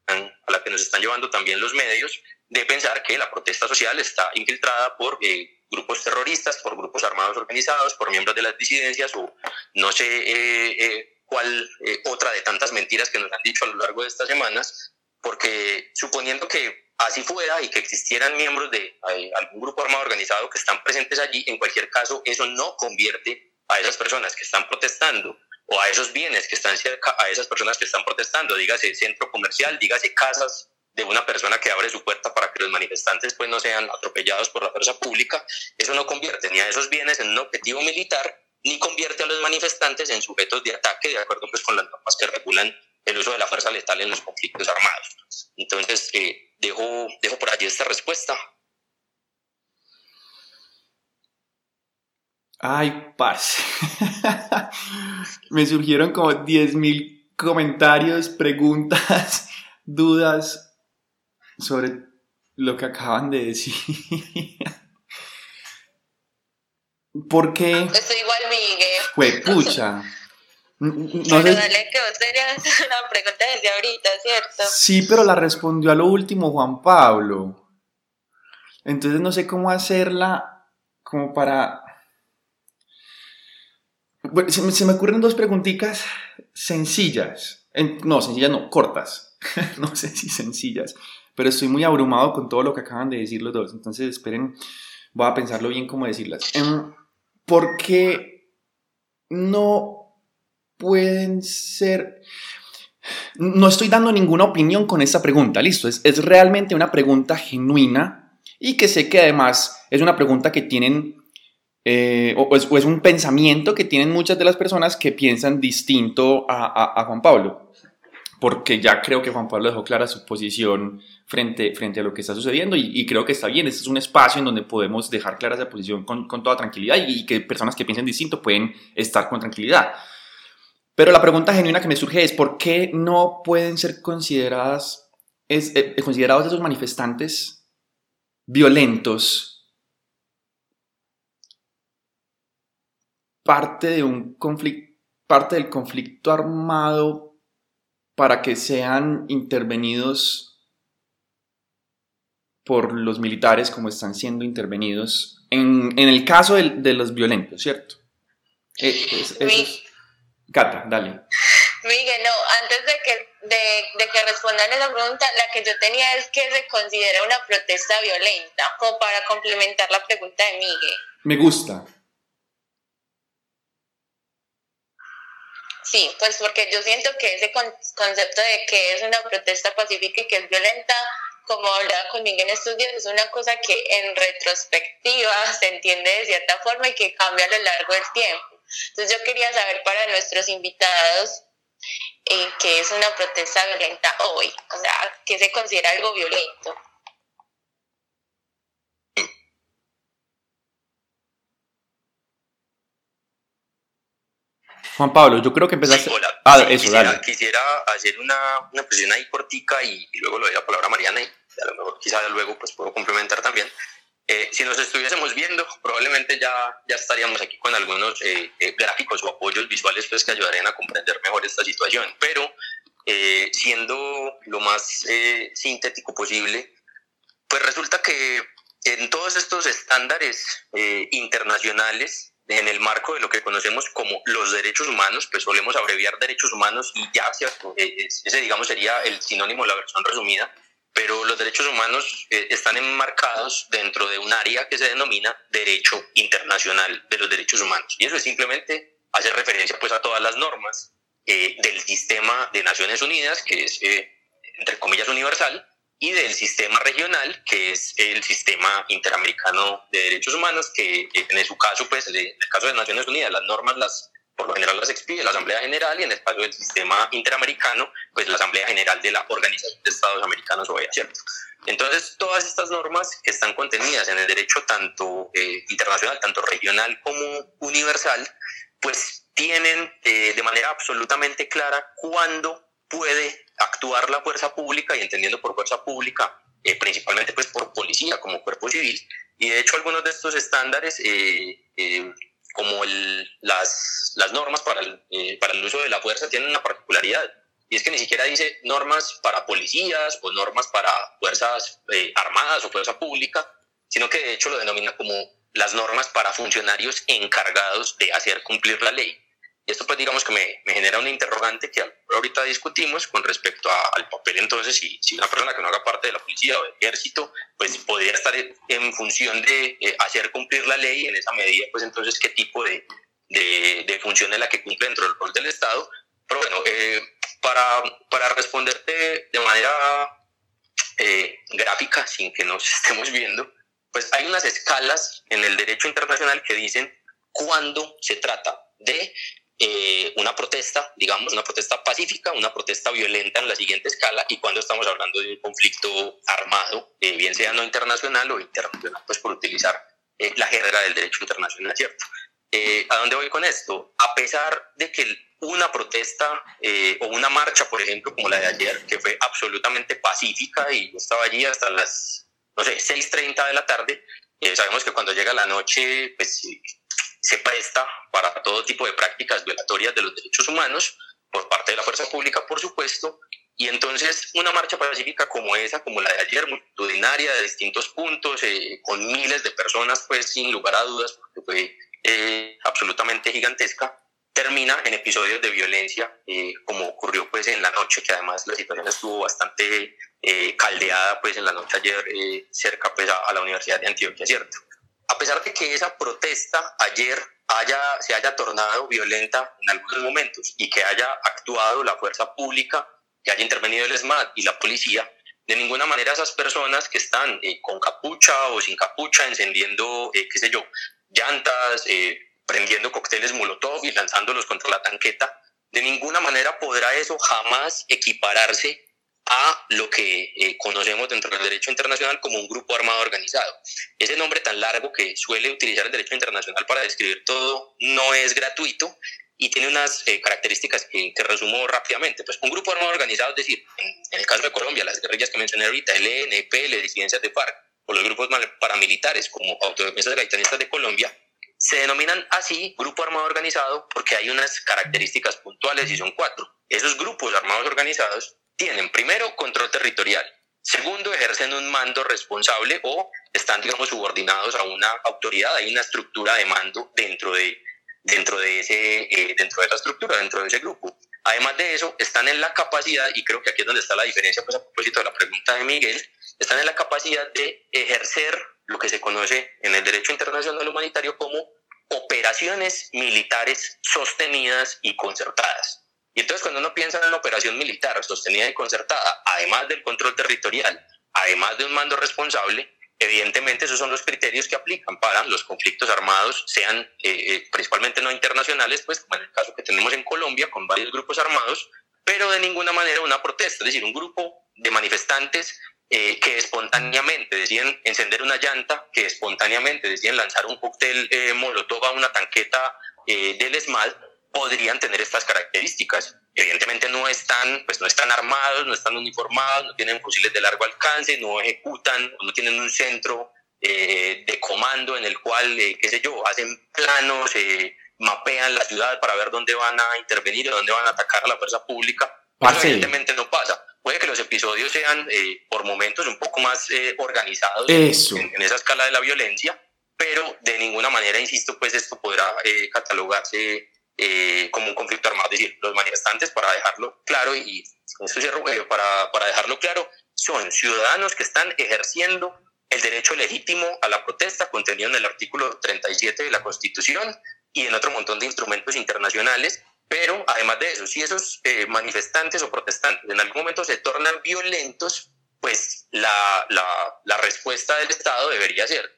Speaker 4: a la que nos están llevando también los medios, de pensar que la protesta social está infiltrada por eh, grupos terroristas, por grupos armados organizados, por miembros de las disidencias o no sé eh, eh, cuál otra de tantas mentiras que nos han dicho a lo largo de estas semanas, porque suponiendo que así fuera y que existieran miembros de eh, algún grupo armado organizado que están presentes allí, en cualquier caso, eso no convierte a esas personas que están protestando o a esos bienes que están cerca a esas personas que están protestando, dígase centro comercial, dígase casas de una persona que abre su puerta para que los manifestantes pues no sean atropellados por la fuerza pública, eso no convierte ni a esos bienes en un objetivo militar, ni convierte a los manifestantes en sujetos de ataque, de acuerdo pues con las normas que regulan el uso de la fuerza letal en los conflictos armados. Entonces, eh, dejo, dejo por allí esta respuesta.
Speaker 1: Ay, parce. Me surgieron como 10.000 comentarios, preguntas, dudas sobre lo que acaban de decir. ¿Por qué?
Speaker 2: Estoy igual, Miguel.
Speaker 1: Fue pucha.
Speaker 2: No sé... dale, que vos tenías una pregunta desde ahorita, ¿cierto?
Speaker 1: Sí, pero la respondió a lo último Juan Pablo. Entonces no sé cómo hacerla como para... Bueno, se, me, se me ocurren dos preguntitas sencillas. no, sencillas no, cortas. no sé si sencillas. Pero estoy muy abrumado con todo lo que acaban de decir los dos. Entonces esperen, voy a pensarlo bien cómo decirlas. Em, ¿Por qué no pueden ser... No estoy dando ninguna opinión con esta pregunta, listo, es, es realmente una pregunta genuina y que sé que además es una pregunta que tienen eh, o, es, un pensamiento que tienen muchas de las personas que piensan distinto a, Juan Pablo, porque ya creo que Juan Pablo dejó clara su posición frente, frente a lo que está sucediendo y, creo que está bien, este es un espacio en donde podemos dejar clara esa posición con, con toda tranquilidad y, y, que personas que piensen distinto pueden estar con tranquilidad. Pero la pregunta genuina que me surge es, ¿por qué no pueden ser consideradas, eh, considerados esos manifestantes violentos parte, de un conflicto, parte del conflicto armado para que sean intervenidos por los militares como están siendo intervenidos en, en el caso de, los violentos, ¿cierto?
Speaker 2: Eh, es,
Speaker 1: Cata, dale.
Speaker 2: Miguel, no, antes de que, de, de, que respondan esa pregunta, la que yo tenía es que se considera una protesta violenta, como para complementar la pregunta de Miguel.
Speaker 1: Me gusta.
Speaker 2: Sí, pues porque yo siento que ese concepto de que es una protesta pacífica y que es violenta, como hablaba con Miguel en estos días, es una cosa que en retrospectiva se entiende de cierta forma y que cambia a lo largo del tiempo. Entonces yo quería saber para nuestros invitados eh, qué es una protesta violenta hoy, o sea, qué se considera algo violento.
Speaker 1: Juan Pablo, yo creo que empezaste...
Speaker 4: hola.
Speaker 1: Ah, eso,
Speaker 4: quisiera,
Speaker 1: dale.
Speaker 4: quisiera hacer una, una posición ahí cortica y, y luego le doy la palabra a Mariana y a lo mejor quizá luego pues puedo complementar también. Eh, si nos estuviésemos viendo, probablemente ya, ya estaríamos aquí con algunos eh, eh, gráficos o apoyos visuales pues, que ayudarían a comprender mejor esta situación. Pero eh, siendo lo más eh, sintético posible, pues resulta que en todos estos estándares eh, internacionales, en el marco de lo que conocemos como los derechos humanos, pues solemos abreviar derechos humanos y ya, ese digamos sería el sinónimo, la versión resumida, pero los derechos humanos eh, están enmarcados dentro de un área que se denomina derecho internacional de los derechos humanos. Y eso es simplemente hacer referencia pues a todas las normas eh, del sistema de Naciones Unidas, que es, eh, entre comillas, universal, y del sistema regional, que es el sistema interamericano de derechos humanos, que eh, en su caso, pues, en el caso de Naciones Unidas, las normas las por lo general las expide la Asamblea General y en el caso del sistema interamericano, pues la Asamblea General de la Organización de Estados Americanos, OEA, ¿cierto? Entonces, todas estas normas que están contenidas en el derecho tanto eh, internacional, tanto regional como universal, pues tienen eh, de manera absolutamente clara cuándo puede actuar la fuerza pública y entendiendo por fuerza pública eh, principalmente pues por policía como cuerpo civil y de hecho algunos de estos estándares eh, eh, como el, las, las normas para el, eh, para el uso de la fuerza tienen una particularidad y es que ni siquiera dice normas para policías o normas para fuerzas eh, armadas o fuerza pública, sino que de hecho lo denomina como las normas para funcionarios encargados de hacer cumplir la ley. Y esto pues digamos que me, genera un interrogante que ahorita discutimos con respecto a, al papel entonces si, si, una persona que no haga parte de la policía o del ejército pues podría estar en función de eh, hacer cumplir la ley en esa medida pues entonces qué tipo de, de, de función es la que cumple dentro del rol del Estado. Pero bueno, eh, para, para responderte de manera eh, gráfica sin que nos estemos viendo, pues hay unas escalas en el derecho internacional que dicen cuándo se trata de eh, una protesta, digamos, una protesta pacífica, una protesta violenta en la siguiente escala y cuando estamos hablando de un conflicto armado, eh, bien sea no internacional o internacional, pues por utilizar eh, la jerga del derecho internacional, ¿cierto? Eh, ¿A dónde voy con esto? A pesar de que una protesta eh, o una marcha, por ejemplo, como la de ayer, que fue absolutamente pacífica y yo estaba allí hasta las, no sé, 6.30 de la tarde, eh, sabemos que cuando llega la noche, pues se presta para todo tipo de prácticas violatorias de los derechos humanos por parte de la fuerza pública, por supuesto, y entonces una marcha pacífica como esa, como la de ayer, multitudinaria de distintos puntos, eh, con miles de personas, pues sin lugar a dudas, porque fue eh, absolutamente gigantesca, termina en episodios de violencia, eh, como ocurrió pues en la noche, que además la situación estuvo bastante eh, caldeada pues en la noche ayer eh, cerca pues a, a, la Universidad de Antioquia, ¿cierto? A pesar de que esa protesta ayer haya, se haya tornado violenta en algunos momentos y que haya actuado la fuerza pública, que haya intervenido el SMAT y la policía, de ninguna manera esas personas que están eh, con capucha o sin capucha encendiendo, eh, qué sé yo, llantas, eh, prendiendo cócteles molotov y lanzándolos contra la tanqueta, de ninguna manera podrá eso jamás equipararse a lo que eh, conocemos dentro del derecho internacional como un grupo armado organizado. Ese nombre tan largo que suele utilizar el derecho internacional para describir todo no es gratuito y tiene unas eh, características que, que, resumo rápidamente. Pues un grupo armado organizado, es decir, en, el caso de Colombia, las guerrillas que mencioné ahorita, el ENP, las disidencias de FARC, o los grupos paramilitares como Autodefensas Gaitanistas de Colombia, se denominan así grupo armado organizado porque hay unas características puntuales y son cuatro. Esos grupos armados organizados tienen primero control territorial, segundo ejercen un mando responsable o están digamos subordinados a una autoridad, hay una estructura de mando dentro de dentro de ese eh, dentro de esa estructura, dentro de ese grupo. Además de eso, están en la capacidad, y creo que aquí es donde está la diferencia, pues a propósito de la pregunta de Miguel, están en la capacidad de ejercer lo que se conoce en el derecho internacional humanitario como operaciones militares sostenidas y concertadas. Y entonces cuando uno piensa en una operación militar sostenida y concertada, además del control territorial, además de un mando responsable, Evidentemente esos son los criterios que aplican para los conflictos armados, sean eh, eh, principalmente no internacionales, pues como en el caso que tenemos en Colombia con varios grupos armados, pero de ninguna manera una protesta, es decir, un grupo de manifestantes eh, que espontáneamente deciden encender una llanta, que espontáneamente deciden lanzar un cóctel molotov a una tanqueta del ESMAD, podrían tener estas características. Evidentemente no están, pues no están armados, no están uniformados, no tienen fusiles de largo alcance, no ejecutan, no tienen un centro eh, de comando en el cual, eh, qué sé yo, hacen planos, eh, mapean la ciudad para ver dónde van a intervenir y dónde van a atacar a la fuerza pública. evidentemente no pasa. Puede que los episodios sean por momentos un poco más organizados En, en, esa escala de la violencia, pero de ninguna manera, insisto, pues esto podrá catalogarse eh, como un conflicto armado. Es decir, los manifestantes, para dejarlo claro, y eso cierro, eh, para, para dejarlo claro, son ciudadanos que están ejerciendo el derecho legítimo a la protesta contenido en el artículo 37 de la Constitución y en otro montón de instrumentos internacionales. Pero además de eso, si esos eh, manifestantes o protestantes en algún momento se tornan violentos, pues la, la, la respuesta del Estado debería ser,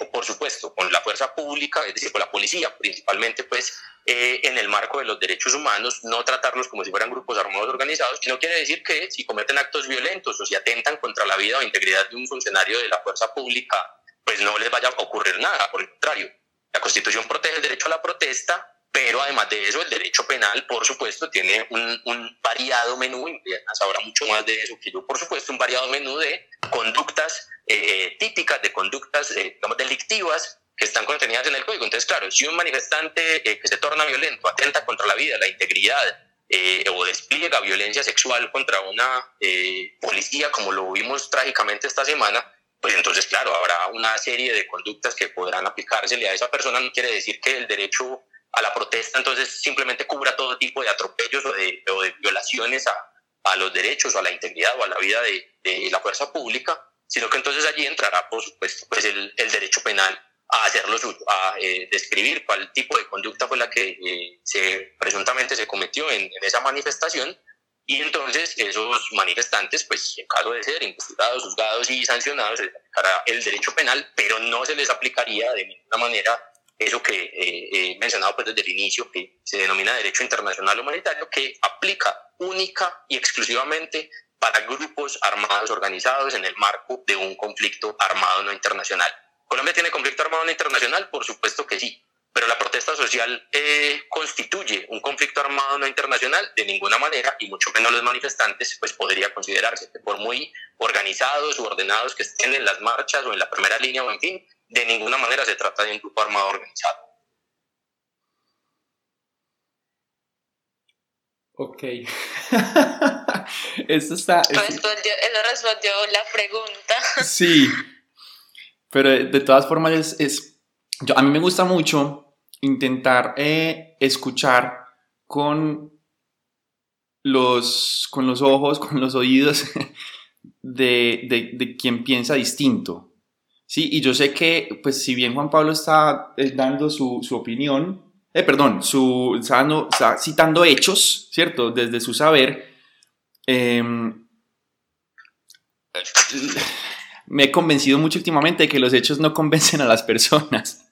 Speaker 4: o por supuesto, con la fuerza pública, es decir, con la policía principalmente, pues eh, en el marco de los derechos humanos, no tratarlos como si fueran grupos armados organizados, sino quiere decir que si cometen actos violentos o si atentan contra la vida o integridad de un funcionario de la fuerza pública, pues no les vaya a ocurrir nada, por el contrario. La Constitución protege el derecho a la protesta, pero además de eso, el derecho penal, por supuesto, tiene un, variado menú, y sabrá mucho más de eso que yo, por supuesto, un variado menú de conductas eh, típicas, de conductas, eh, delictivas que están contenidas en el código. Entonces, claro, si un manifestante eh, que se torna violento, atenta contra la vida, la integridad eh, o despliega violencia sexual contra una eh, policía, como lo vimos trágicamente esta semana, pues entonces, claro, habrá una serie de conductas que podrán aplicársele a esa persona. No quiere decir que el derecho a la protesta entonces simplemente cubra todo tipo de atropellos o de, o de violaciones a, a, los derechos o a la integridad o a la vida de, de, la fuerza pública, sino que entonces allí entrará, por supuesto, pues el, el derecho penal a hacerlo suyo, a eh, describir cuál tipo de conducta fue la que eh, se, presuntamente se cometió en, esa manifestación y entonces esos manifestantes, pues en caso de ser investigados, juzgados y sancionados, se les aplicará el derecho penal, pero no se les aplicaría de ninguna manera eso que eh, he mencionado pues desde el inicio, que se denomina derecho internacional humanitario, que aplica única y exclusivamente para grupos armados organizados en el marco de un conflicto armado no internacional. ¿Colombia tiene conflicto armado internacional? Por supuesto que sí. Pero la protesta social eh, constituye un conflicto armado no internacional de ninguna manera, y mucho menos los manifestantes, pues podría considerarse que por muy organizados o ordenados que estén en las marchas o en la primera línea o en fin, de ninguna manera se trata de un grupo armado organizado.
Speaker 1: Ok. eso está.
Speaker 2: Eso respondió la pregunta.
Speaker 1: Sí, pero de todas formas es, es yo, a mí me gusta mucho intentar eh, escuchar con los, con los ojos, con los oídos de, de, de, quien piensa distinto. Sí, y yo sé que, pues si bien Juan Pablo está eh, dando su, su opinión, eh, perdón, su, está, dando, está, citando hechos, ¿cierto? Desde su saber, eh, me he convencido mucho últimamente de que los hechos no convencen a las personas.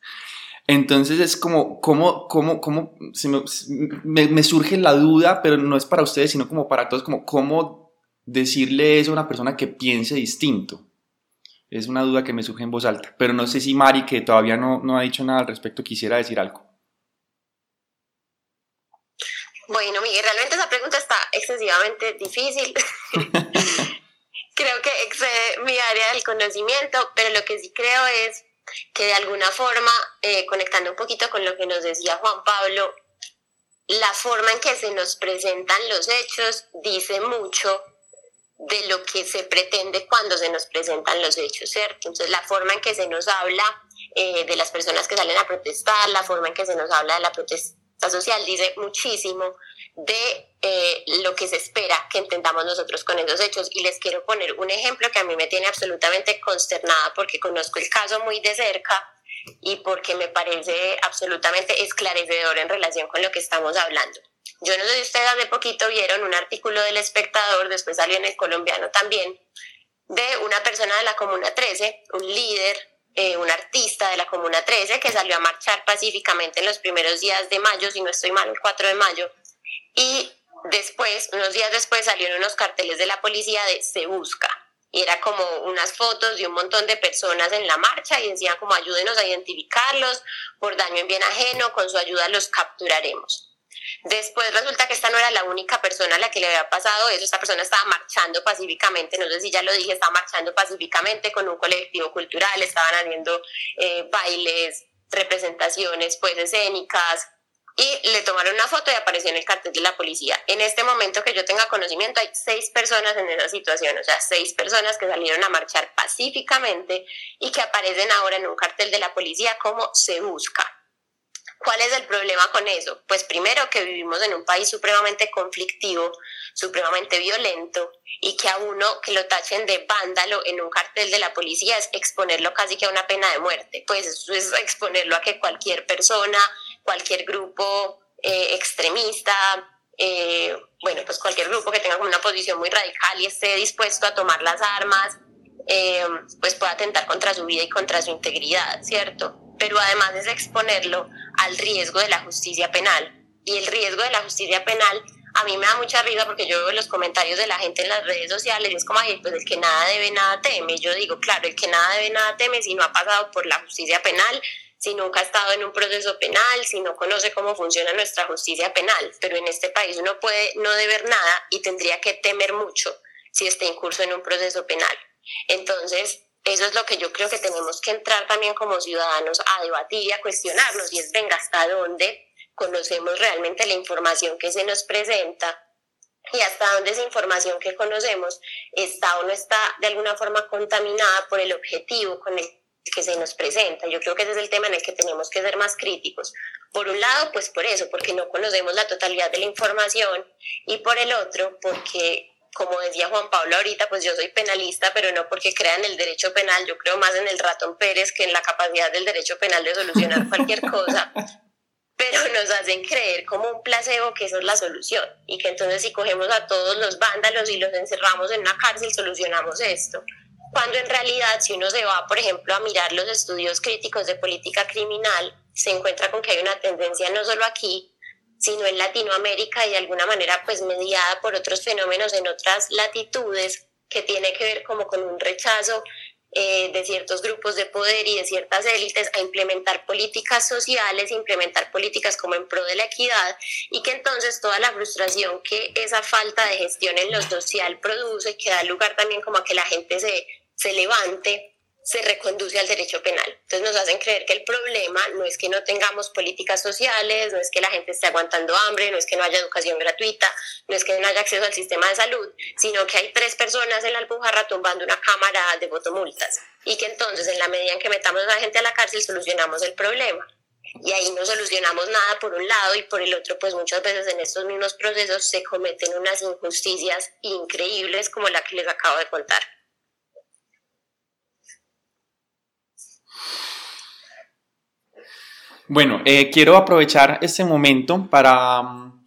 Speaker 1: Entonces es como, como, como, como me, me, surge la duda, pero no es para ustedes, sino como para todos, como cómo decirle eso a una persona que piense distinto. Es una duda que me surge en voz alta, pero no sé si Mari, que todavía no, no ha dicho nada al respecto, quisiera decir algo.
Speaker 3: Bueno, Miguel, realmente esa pregunta está excesivamente difícil. creo que excede mi área del conocimiento, pero lo que sí creo es que de alguna forma, eh, conectando un poquito con lo que nos decía Juan Pablo, la forma en que se nos presentan los hechos dice mucho de lo que se pretende cuando se nos presentan los hechos, ¿cierto? Entonces, la forma en que se nos habla eh, de las personas que salen a protestar, la forma en que se nos habla de la protesta social, dice muchísimo de eh, lo que se espera que entendamos nosotros con esos hechos. Y les quiero poner un ejemplo que a mí me tiene absolutamente consternada porque conozco el caso muy de cerca y porque me parece absolutamente esclarecedor en relación con lo que estamos hablando. Yo no sé si ustedes hace poquito vieron un artículo del espectador, después salió en el colombiano también, de una persona de la Comuna 13, un líder, eh, un artista de la Comuna 13 que salió a marchar pacíficamente en los primeros días de mayo, si no estoy mal, el 4 de mayo, y después, unos días después salieron unos carteles de la policía de Se Busca, y era como unas fotos de un montón de personas en la marcha y decían como ayúdenos a identificarlos por daño en bien ajeno, con su ayuda los capturaremos. Después resulta que esta no era la única persona a la que le había pasado eso, esta persona estaba marchando pacíficamente, no sé si ya lo dije, estaba marchando pacíficamente con un colectivo cultural, estaban haciendo eh, bailes, representaciones pues escénicas, y le tomaron una foto y apareció en el cartel de la policía. En este momento que yo tenga conocimiento hay seis personas en esa situación, o sea, seis personas que salieron a marchar pacíficamente y que aparecen ahora en un cartel de la policía como se busca. ¿Cuál es el problema con eso? Pues primero que vivimos en un país supremamente conflictivo, supremamente violento y que a uno que lo tachen de vándalo en un cartel de la policía es exponerlo casi que a una pena de muerte. Pues eso es exponerlo a que cualquier persona, cualquier grupo eh, extremista, eh, bueno, pues cualquier grupo que tenga una posición muy radical y esté dispuesto a tomar las armas, eh, pues pueda atentar contra su vida y contra su integridad, ¿cierto? Pero además es exponerlo al riesgo de la justicia penal. Y el riesgo de la justicia penal a mí me da mucha risa porque yo veo los comentarios de la gente en las redes sociales y es como, ay, pues el que nada debe, nada teme. Yo digo, claro, el que nada debe, nada teme si no ha pasado por la justicia penal, si nunca ha estado en un proceso penal, si no conoce cómo funciona nuestra justicia penal. Pero en este país uno puede no deber nada y tendría que temer mucho si está incurso en un proceso penal. Entonces, eso es lo que yo creo que tenemos que entrar también como ciudadanos a debatir y a cuestionarnos y es, venga, ¿hasta dónde conocemos realmente la información que se nos presenta? Y hasta dónde esa información que conocemos está o no está de alguna forma contaminada por el objetivo con el que se nos presenta. Yo creo que ese es el tema en el que tenemos que ser más críticos. Por un lado, pues por eso, porque no conocemos la totalidad de la información y por el otro, porque como decía Juan Pablo ahorita, pues yo soy penalista, pero no porque crea en el derecho penal, yo creo más en el ratón Pérez que en la capacidad del derecho penal de solucionar cualquier cosa, pero nos hacen creer como un placebo que eso es la solución y que entonces si cogemos a todos los vándalos y los encerramos en una cárcel, solucionamos esto. Cuando en realidad si uno se va, por ejemplo, a mirar los estudios críticos de política criminal, se encuentra con que hay una tendencia no solo aquí, sino en Latinoamérica y de alguna manera pues mediada por otros fenómenos en otras latitudes que tiene que ver como con un rechazo eh, de ciertos grupos de poder y de ciertas élites a implementar políticas sociales, implementar políticas como en pro de la equidad y que entonces toda la frustración que esa falta de gestión en lo social produce, que da lugar también como a que la gente se, se levante se reconduce al derecho penal. Entonces nos hacen creer que el problema no es que no tengamos políticas sociales, no es que la gente esté aguantando hambre, no es que no haya educación gratuita, no es que no haya acceso al sistema de salud, sino que hay tres personas en la Alpujarra tumbando una cámara de votomultas y que entonces en la medida en que metamos a la gente a la cárcel solucionamos el problema. Y ahí no solucionamos nada por un lado y por el otro, pues muchas veces en estos mismos procesos se cometen unas injusticias increíbles como la que les acabo de contar.
Speaker 1: Bueno, eh, quiero aprovechar este momento para mm,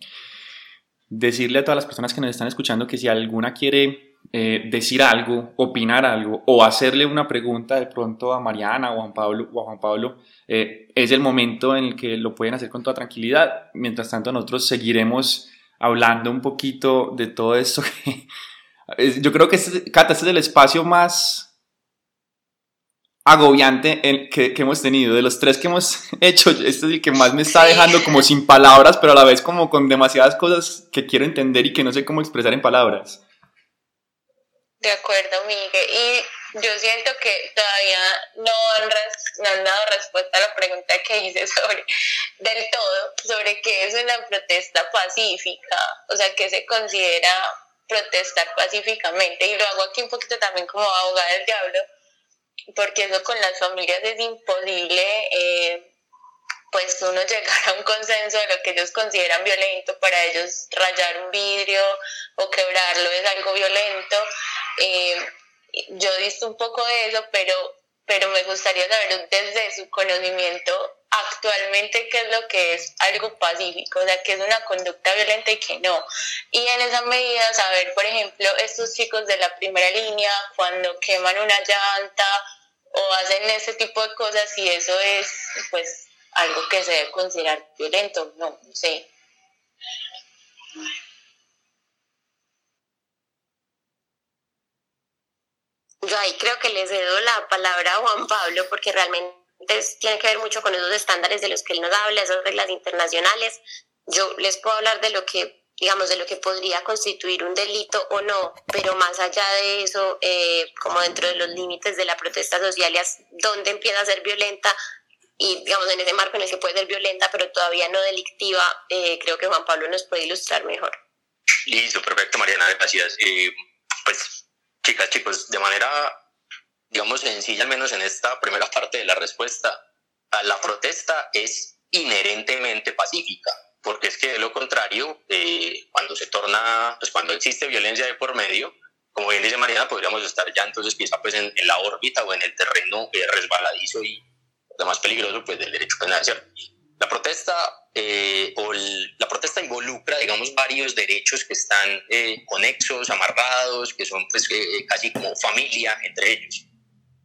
Speaker 1: decirle a todas las personas que nos están escuchando que si alguna quiere eh, decir algo, opinar algo o hacerle una pregunta de pronto a Mariana o a Juan Pablo, o a Juan Pablo eh, es el momento en el que lo pueden hacer con toda tranquilidad. Mientras tanto, nosotros seguiremos hablando un poquito de todo esto. Yo creo que, este, Cata, este es el espacio más agobiante que, que, hemos tenido. De los tres que hemos hecho, este es el que más me está dejando como sin palabras, pero a la vez como con demasiadas cosas que quiero entender y que no sé cómo expresar en palabras.
Speaker 2: De acuerdo, Miguel. Y yo siento que todavía no han, no han dado respuesta a la pregunta que hice sobre, del todo, sobre qué es una protesta pacífica, o sea, qué se considera protestar pacíficamente. Y lo hago aquí un poquito también como abogada del diablo, porque eso con las familias es imposible, eh, pues uno llegar a un consenso de lo que ellos consideran violento, para ellos rayar un vidrio o quebrarlo es algo violento. Eh, yo visto un poco de eso, pero, pero me gustaría saber desde su conocimiento actualmente qué es lo que es algo pacífico, o sea, que es una conducta violenta y que no. Y en esa medida saber, por ejemplo, estos chicos de la primera línea, cuando queman una llanta o hacen ese tipo de cosas, si eso es, pues, algo que se debe considerar violento, no, no sé.
Speaker 3: Yo ahí creo que le cedo la palabra a Juan Pablo porque realmente tiene que ver mucho con esos estándares de los que él nos habla, esas reglas internacionales. Yo les puedo hablar de lo que, digamos, de lo que podría constituir un delito o no, pero más allá de eso, eh, como dentro de los límites de la protesta social, dónde empieza a ser violenta y, digamos, en ese marco en el que puede ser violenta, pero todavía no delictiva, eh, creo que Juan Pablo nos puede ilustrar mejor.
Speaker 4: Listo, perfecto, Mariana, gracias. Eh, pues, chicas, chicos, de manera digamos, sencilla, al menos en esta primera parte de la respuesta, la protesta es inherentemente pacífica, porque es que de lo contrario, eh, cuando se torna, pues cuando existe violencia de por medio, como bien dice Mariana, podríamos estar ya entonces quizá pues en, la órbita o en el terreno eh, resbaladizo y lo más peligroso pues del derecho penal. La protesta, eh, o la protesta involucra, digamos, varios derechos que están conexos, amarrados, que son pues casi como familia entre ellos.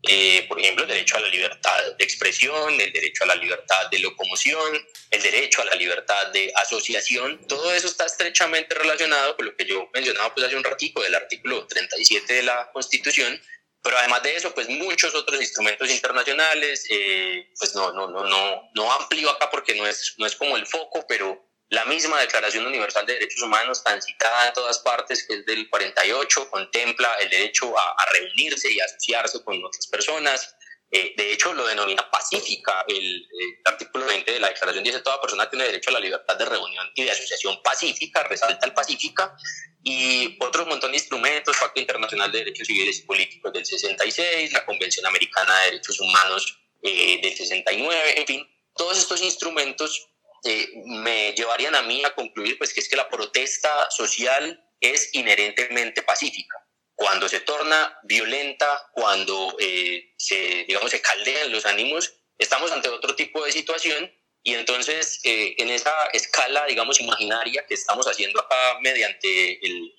Speaker 4: Eh, por ejemplo, el derecho a la libertad de expresión, el derecho a la libertad de locomoción, el derecho a la libertad de asociación, todo eso está estrechamente relacionado con lo que yo mencionaba pues hace un ratico del artículo 37 de la Constitución, pero además de eso, pues muchos otros instrumentos internacionales, eh, pues no, no, no, no, no amplio acá porque no es, no es como el foco, pero la misma Declaración Universal de Derechos Humanos, tan citada en todas partes, que es del 48, contempla el derecho a, reunirse y asociarse con otras personas. Eh, de hecho, lo denomina pacífica. El, artículo 20 de la Declaración dice toda persona tiene derecho a la libertad de reunión y de asociación pacífica, resalta el pacífica. Y otro montón de instrumentos, Pacto Internacional de Derechos Civiles y Políticos del 66, la Convención Americana de Derechos Humanos eh, del 69, en fin, todos estos instrumentos eh, me llevarían a mí a concluir pues que es que la protesta social es inherentemente pacífica. Cuando se torna violenta, cuando eh, se, digamos, se caldean los ánimos, estamos ante otro tipo de situación y entonces eh, en esa escala, digamos, imaginaria que estamos haciendo acá mediante el,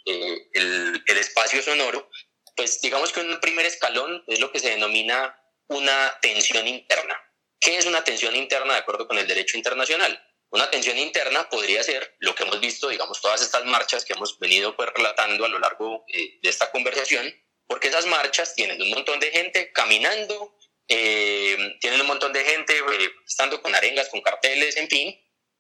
Speaker 4: el, el espacio sonoro, pues digamos que un primer escalón es lo que se denomina una tensión interna. ¿Qué es una tensión interna de acuerdo con el derecho internacional? Una tensión interna podría ser lo que hemos visto, digamos, todas estas marchas que hemos venido pues, relatando a lo largo eh, de esta conversación, porque esas marchas tienen un montón de gente caminando, eh, tienen un montón de gente eh, estando con arengas, con carteles, en fin,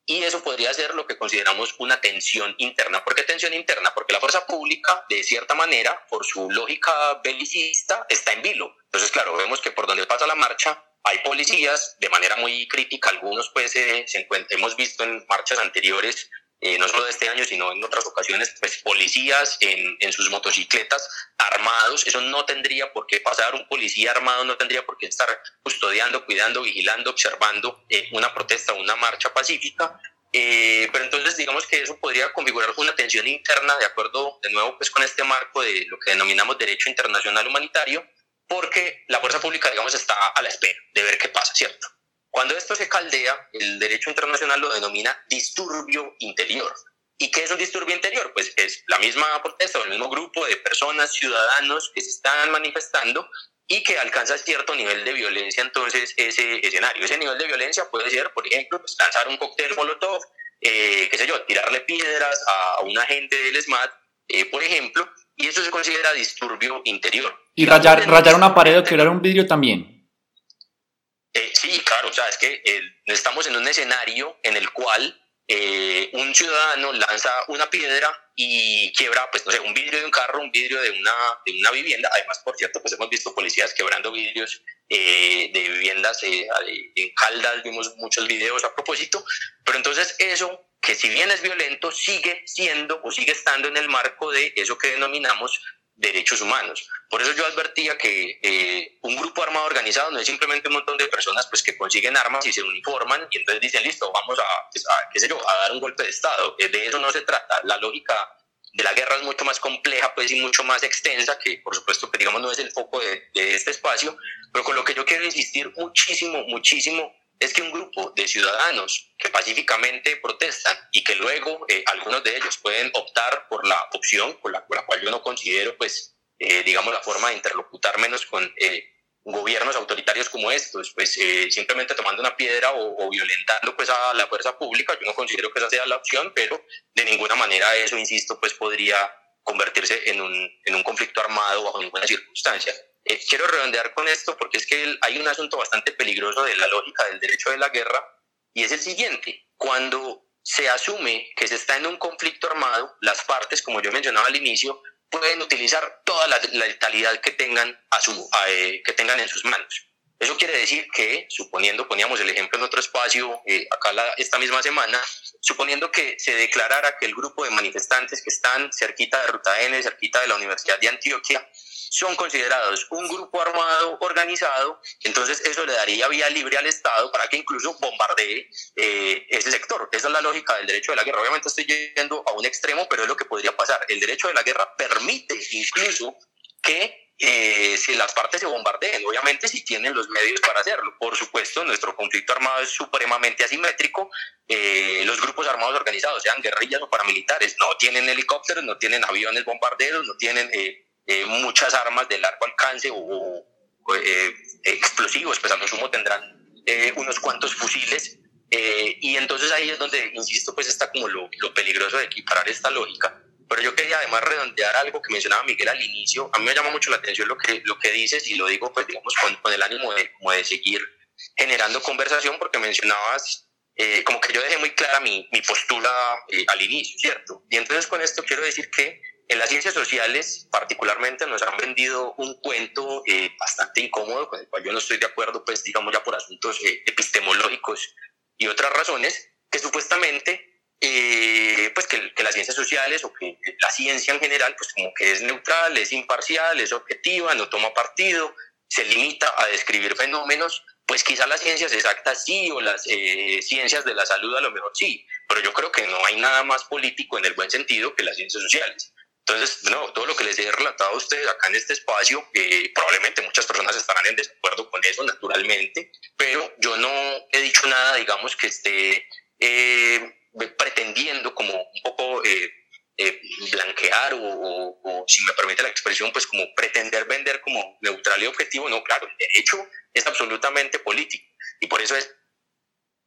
Speaker 4: y eso podría ser lo que consideramos una tensión interna. ¿Por qué tensión interna? Porque la fuerza pública, de cierta manera, por su lógica belicista, está en vilo. Entonces, claro, vemos que por donde pasa la marcha hay policías, de manera muy crítica, algunos pues se encuentran, hemos visto en marchas anteriores, eh, no solo de este año, sino en otras ocasiones, pues policías en, en, sus motocicletas armados, eso no tendría por qué pasar, un policía armado no tendría por qué estar custodiando, cuidando, vigilando, observando eh, una protesta, una marcha pacífica, eh, pero entonces digamos que eso podría configurar una tensión interna, de acuerdo de nuevo pues con este marco de lo que denominamos derecho internacional humanitario, porque la fuerza pública, digamos, está a la espera de ver qué pasa, ¿cierto? Cuando esto se caldea, el derecho internacional lo denomina disturbio interior. ¿Y qué es un disturbio interior? Pues es la misma protesta o el mismo grupo de personas, ciudadanos que se están manifestando y que alcanza cierto nivel de violencia entonces ese escenario. Ese nivel de violencia puede ser, por ejemplo, pues, lanzar un cóctel molotov, eh, qué sé yo, tirarle piedras a un agente del SMAT, eh, por ejemplo, y eso se considera disturbio interior.
Speaker 1: ¿Y rayar, rayar una pared o quebrar un vidrio también?
Speaker 4: Eh, sí, claro, o sea, es que eh, estamos en un escenario en el cual eh, un ciudadano lanza una piedra y quiebra, pues no sé, un vidrio de un carro, un vidrio de una, de una vivienda. Además, por cierto, pues hemos visto policías quebrando vidrios de viviendas en Caldas, vimos muchos videos a propósito. Pero entonces eso que si bien es violento, sigue siendo o sigue estando en el marco de eso que denominamos derechos humanos. Por eso yo advertía que eh, un grupo armado organizado no es simplemente un montón de personas pues, que consiguen armas y se uniforman y entonces dicen, listo, vamos a, pues, qué sé yo, a dar un golpe de Estado. Eh, de eso no se trata. La lógica de la guerra es mucho más compleja pues, y mucho más extensa, que por supuesto que digamos no es el foco de, de este espacio, pero con lo que yo quiero insistir muchísimo, muchísimo es que un grupo de ciudadanos que pacíficamente protestan y que luego eh, algunos de ellos pueden optar por la opción por la, cual yo no considero, pues, eh, digamos, la forma de interlocutar menos con eh, gobiernos autoritarios como estos, pues simplemente tomando una piedra o, violentando pues a la fuerza pública, yo no considero que esa sea la opción, pero de ninguna manera eso, insisto, pues podría convertirse en un, en un conflicto armado bajo ninguna circunstancia. Eh, quiero redondear con esto porque es que hay un asunto bastante peligroso de la lógica del derecho de la guerra y es el siguiente. Cuando se asume que se está en un conflicto armado, las partes, como yo mencionaba al inicio, pueden utilizar toda la, letalidad que tengan, a su, eh, que tengan en sus manos. Eso quiere decir que, suponiendo, poníamos el ejemplo en otro espacio, eh, acá esta misma semana, suponiendo que se declarara que el grupo de manifestantes que están cerquita de Ruta N, cerquita de la Universidad de Antioquia, son considerados un grupo armado organizado, entonces eso le daría vía libre al Estado para que incluso bombardee eh, ese sector. Esa es la lógica del derecho de la guerra. Obviamente estoy yendo a un extremo, pero es lo que podría pasar. El derecho de la guerra permite incluso que eh, si las partes se bombardeen, obviamente si tienen los medios para hacerlo. Por supuesto, nuestro conflicto armado es supremamente asimétrico. Eh, los grupos armados organizados, sean guerrillas o paramilitares, no tienen helicópteros, no tienen aviones bombarderos, no tienen eh, muchas armas de largo alcance o, eh, explosivos, pues a lo sumo tendrán eh, unos cuantos fusiles. y entonces ahí es donde, insisto, pues está como lo, lo, peligroso de equiparar esta lógica. Pero yo quería además redondear algo que mencionaba Miguel al inicio. A mí me llama mucho la atención lo que, lo que dices y lo digo, pues digamos, con, con el ánimo de, como de seguir generando conversación porque mencionabas como que yo dejé muy clara mi, mi postura al inicio, ¿cierto? Y entonces con esto quiero decir que en las ciencias sociales, particularmente, nos han vendido un cuento eh, bastante incómodo, con el cual yo no estoy de acuerdo, pues digamos ya por asuntos eh, epistemológicos y otras razones, que supuestamente, eh, pues que, que, las ciencias sociales o que la ciencia en general, pues como que es neutral, es imparcial, es objetiva, no toma partido, se limita a describir fenómenos, pues quizá las ciencias exactas sí, o las ciencias de la salud a lo mejor sí, pero yo creo que no hay nada más político en el buen sentido que las ciencias sociales. Entonces, no, todo lo que les he relatado a ustedes acá en este espacio, eh, probablemente muchas personas estarán en desacuerdo con eso, naturalmente, pero yo no he dicho nada, digamos, que esté eh, pretendiendo como un poco eh, blanquear o, si me permite la expresión, pues como pretender vender como neutral y objetivo. No, claro, el derecho es absolutamente político y por eso es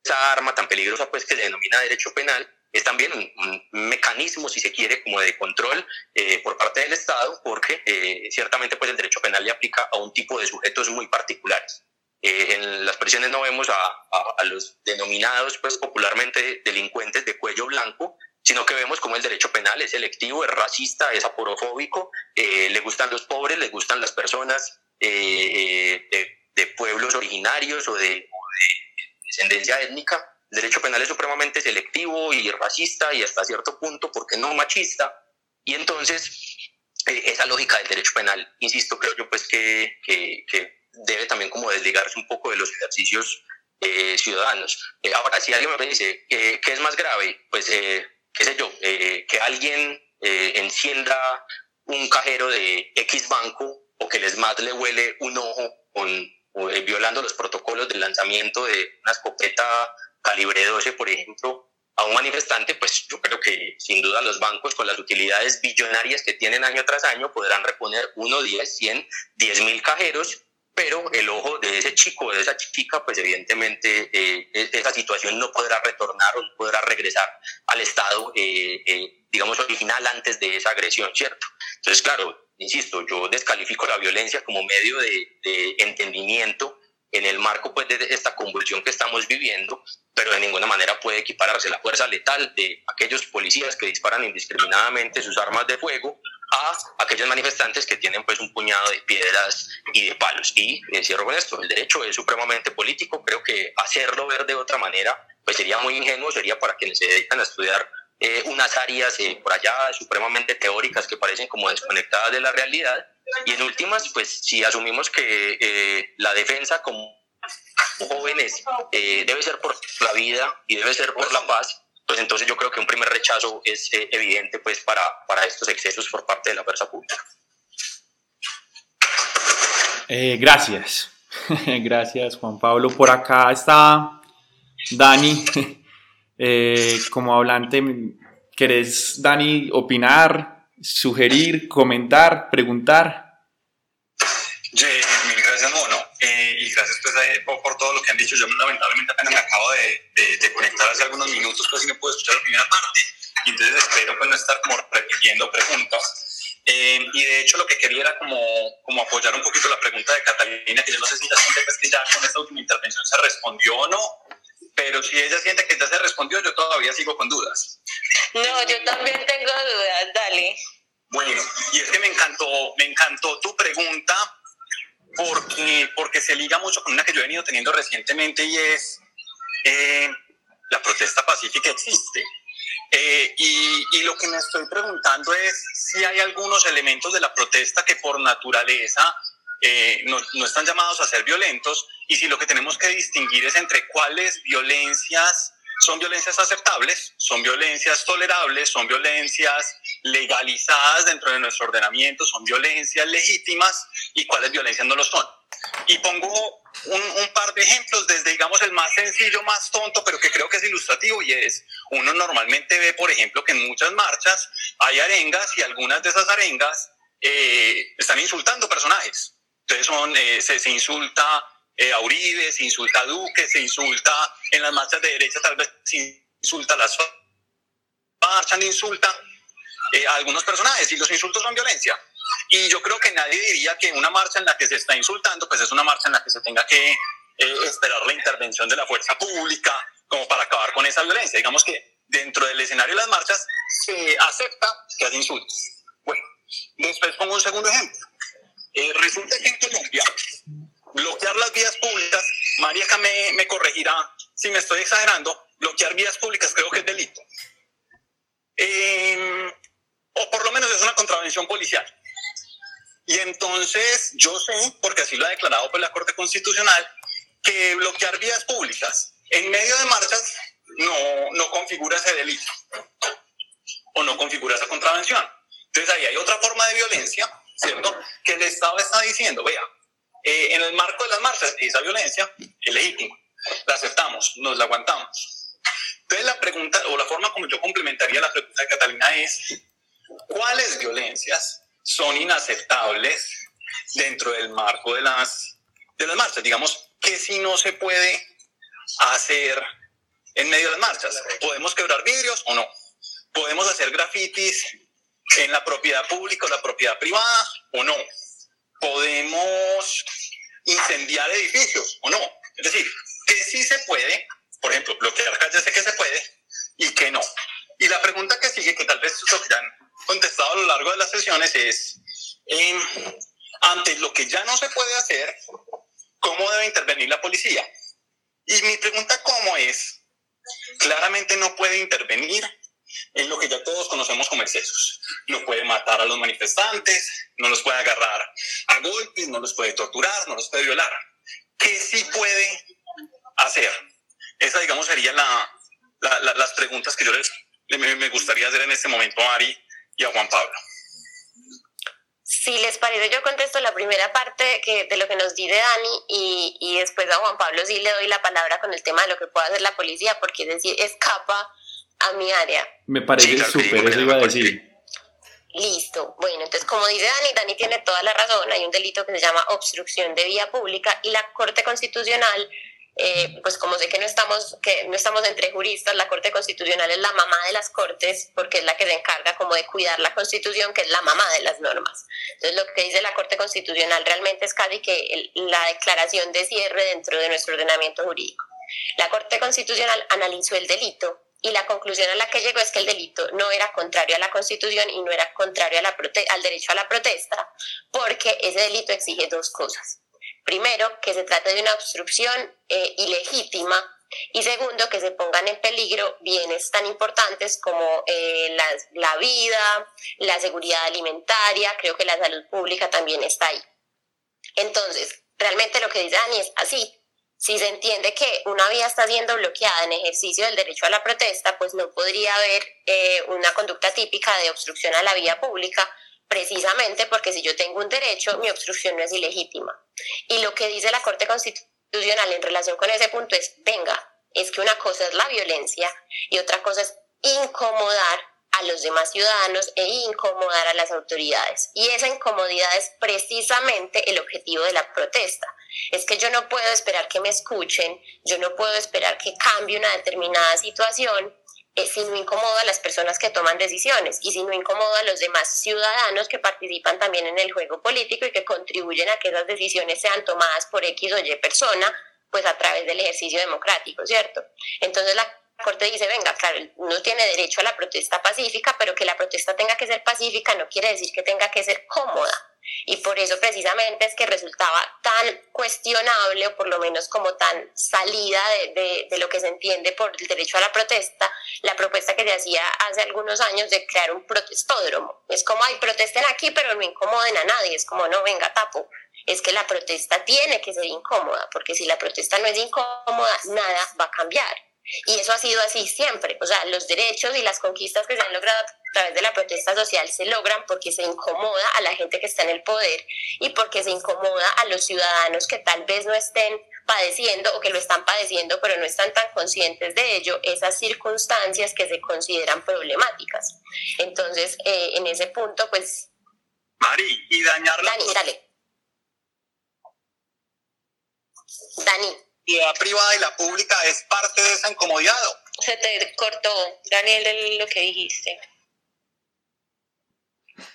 Speaker 4: esa arma tan peligrosa pues que se denomina derecho penal es también un, mecanismo, si se quiere, como de control eh, por parte del Estado, porque eh, ciertamente pues el derecho penal le aplica a un tipo de sujetos muy particulares. Eh, en las prisiones no vemos a, a, los denominados pues popularmente delincuentes de cuello blanco, sino que vemos como el derecho penal es selectivo, es racista, es aporofóbico, le gustan los pobres, le gustan las personas de, de, pueblos originarios o de, o de descendencia étnica, el derecho penal es supremamente selectivo y racista y hasta cierto punto, porque no machista? Y entonces, eh, esa lógica del derecho penal, insisto, creo yo pues que, que, debe también como desligarse un poco de los ejercicios eh, ciudadanos. Eh, ahora, si alguien me dice, ¿qué es más grave? Pues, qué sé yo, que alguien encienda un cajero de X banco o que les más le huele un ojo con, violando los protocolos del lanzamiento de una escopeta calibre 12, por ejemplo, a un manifestante, pues yo creo que sin duda los bancos con las utilidades billonarias que tienen año tras año podrán reponer 1, 10, 100, 10 mil cajeros, pero el ojo de ese chico de esa chica, pues evidentemente eh, e-, esa situación no podrá retornar o no podrá regresar al estado, eh, eh, digamos, original antes de esa agresión, ¿cierto? Entonces, claro, insisto, yo descalifico la violencia como medio de, de entendimiento en el marco pues, de esta convulsión que estamos viviendo, pero de ninguna manera puede equipararse la fuerza letal de aquellos policías que disparan indiscriminadamente sus armas de fuego a aquellos manifestantes que tienen pues un puñado de piedras y de palos. Y eh, cierro con esto, el derecho es supremamente político, creo que hacerlo ver de otra manera pues sería muy ingenuo, sería para quienes se dedican a estudiar eh, unas áreas eh, por allá supremamente teóricas que parecen como desconectadas de la realidad. Y en últimas, pues si asumimos que eh, la defensa como jóvenes debe ser por la vida y debe ser por la paz, pues entonces yo creo que un primer rechazo es evidente pues para, para estos excesos por parte de la fuerza pública.
Speaker 1: gracias, gracias Juan Pablo. Por acá está Dani, eh, como hablante, ¿querés, Dani, opinar, sugerir, comentar, preguntar?
Speaker 5: mil gracias, Mono. Eh, y gracias pues, eh, por, todo lo que han dicho. Yo lamentablemente apenas me acabo de, de, conectar hace algunos minutos, casi no puedo escuchar la primera parte. Y entonces espero pues, no estar como repitiendo preguntas. Eh, y de hecho lo que quería era como, como apoyar un poquito la pregunta de Catalina, que yo no sé si ella siente pues, ya con esta última intervención se respondió o no, pero si ella siente que ya se respondió, yo todavía sigo con dudas.
Speaker 2: No, yo también tengo dudas, dale.
Speaker 5: Bueno, y es que me encantó, me encantó tu pregunta porque, porque se liga mucho con una que yo he venido teniendo recientemente y es eh, la protesta pacífica existe. Eh, y, y, lo que me estoy preguntando es si hay algunos elementos de la protesta que por naturaleza eh, no, no, están llamados a ser violentos y si lo que tenemos que distinguir es entre cuáles violencias son violencias aceptables, son violencias tolerables, son violencias legalizadas dentro de nuestro ordenamiento, son violencias legítimas y cuáles violencias no lo son. Y pongo un, un, par de ejemplos, desde digamos el más sencillo, más tonto, pero que creo que es ilustrativo y es, uno normalmente ve, por ejemplo, que en muchas marchas hay arengas y algunas de esas arengas eh, están insultando personajes. Entonces son, eh, se, se insulta eh, a Uribe, se insulta a Duque, se insulta en las marchas de derecha, tal vez se insulta a las marchan, insulta eh, a algunos personajes y los insultos son violencia. Y yo creo que nadie diría que una marcha en la que se está insultando, pues es una marcha en la que se tenga que eh, esperar la intervención de la fuerza pública como para acabar con esa violencia. Digamos que dentro del escenario de las marchas se acepta que hay insultos. Bueno, después pongo un segundo ejemplo. Resulta que en Colombia bloquear las vías públicas, María me, me corregirá si me estoy exagerando, bloquear vías públicas creo que es delito. Em, o por lo menos es una contravención policial. Y entonces yo sé, porque así lo ha declarado por la Corte Constitucional, que bloquear vías públicas en medio de marchas no, no configura ese delito o no configura esa contravención. Entonces ahí hay otra forma de violencia, ¿cierto? Que el Estado está diciendo, vea, eh, en el marco de las marchas, esa violencia es legítima, la aceptamos, nos la aguantamos. Entonces la pregunta, o la forma como yo complementaría la pregunta de Catalina es, ¿cuáles violencias son inaceptables dentro del marco de las, de las marchas? Digamos, que si no se puede hacer en medio de las marchas? ¿Podemos quebrar vidrios o no? ¿Podemos hacer grafitis en la propiedad pública o la propiedad privada o no? podemos incendiar edificios o no. Es decir, que sí se puede, por ejemplo, bloquear calles sé que se puede y que no. Y la pregunta que sigue, que tal vez ya han contestado a lo largo de las sesiones, es, eh, ante lo que ya no se puede hacer, ¿cómo debe intervenir la policía? Y mi pregunta, ¿cómo es? Claramente no puede intervenir en lo que ya todos conocemos como excesos. No puede matar a los manifestantes, no los puede agarrar a golpes, no los puede torturar, no los puede violar. ¿Qué sí puede hacer? Esa, digamos, serían la, las preguntas que yo les, me, gustaría hacer en este momento a Ari y a Juan Pablo.
Speaker 3: Si les parece, yo contesto la primera parte que, de lo que nos dice Dani y, y después a Juan Pablo sí le doy la palabra con el tema de lo que puede hacer la policía, porque es decir, escapa a mi área.
Speaker 1: Me parece súper, eso iba a decir.
Speaker 3: Listo. Bueno, entonces como dice Dani, Dani tiene toda la razón, hay un delito que se llama obstrucción de vía pública y la Corte Constitucional, eh, pues como sé que no, estamos, que no estamos entre juristas, la Corte Constitucional es la mamá de las Cortes porque es la que se encarga como de cuidar la Constitución, que es la mamá de las normas. Entonces lo que dice la Corte Constitucional realmente es casi que la declaración de cierre dentro de nuestro ordenamiento jurídico. La Corte Constitucional analizó el delito y la conclusión a la que llegó es que el delito no era contrario a la Constitución y no era contrario al derecho a la protesta, porque ese delito exige dos cosas. Primero, que se trate de una obstrucción eh, ilegítima y segundo, que se pongan en peligro bienes tan importantes como eh, la, la vida, la seguridad alimentaria, creo que la salud pública también está ahí. Entonces, realmente lo que dice Dani es así, si se entiende que una vía está siendo bloqueada en ejercicio del derecho a la protesta, pues no podría haber eh, una conducta típica de obstrucción a la vía pública, precisamente porque si yo tengo un derecho, mi obstrucción no es ilegítima. Y lo que dice la Corte Constitucional en relación con ese punto es, venga, es que una cosa es la violencia y otra cosa es incomodar a los demás ciudadanos e incomodar a las autoridades. Y esa incomodidad es precisamente el objetivo de la protesta. Es que yo no puedo esperar que me escuchen, yo no puedo esperar que cambie una determinada situación eh, si no incomodo a las personas que toman decisiones y si no incomodo a los demás ciudadanos que participan también en el juego político y que contribuyen a que esas decisiones sean tomadas por X o Y persona, pues a través del ejercicio democrático, ¿cierto? Entonces la Corte dice, venga, claro, uno tiene derecho a la protesta pacífica, pero que la protesta tenga que ser pacífica no quiere decir que tenga que ser cómoda. Y por eso precisamente es que resultaba tan cuestionable o por lo menos como tan salida de, de, lo que se entiende por el derecho a la protesta, la propuesta que se hacía hace algunos años de crear un protestódromo. Es como, ay, protesten aquí, pero no incomoden a nadie. Es como, no, venga, tapo. Es que la protesta tiene que ser incómoda, porque si la protesta no es incómoda, nada va a cambiar. Y eso ha sido así siempre. O sea, los derechos y las conquistas que se han logrado a través de la protesta social se logran porque se incomoda a la gente que está en el poder y porque se incomoda a los ciudadanos que tal vez no estén padeciendo o que lo están padeciendo pero no están tan conscientes de ello, esas circunstancias que se consideran problemáticas. Entonces, eh, en ese punto, pues...
Speaker 5: Mari, y dañar
Speaker 3: Dani, dale. Dani
Speaker 5: la privada y la pública es parte de esa incomodidad.
Speaker 2: Se te cortó, Daniel, lo que dijiste.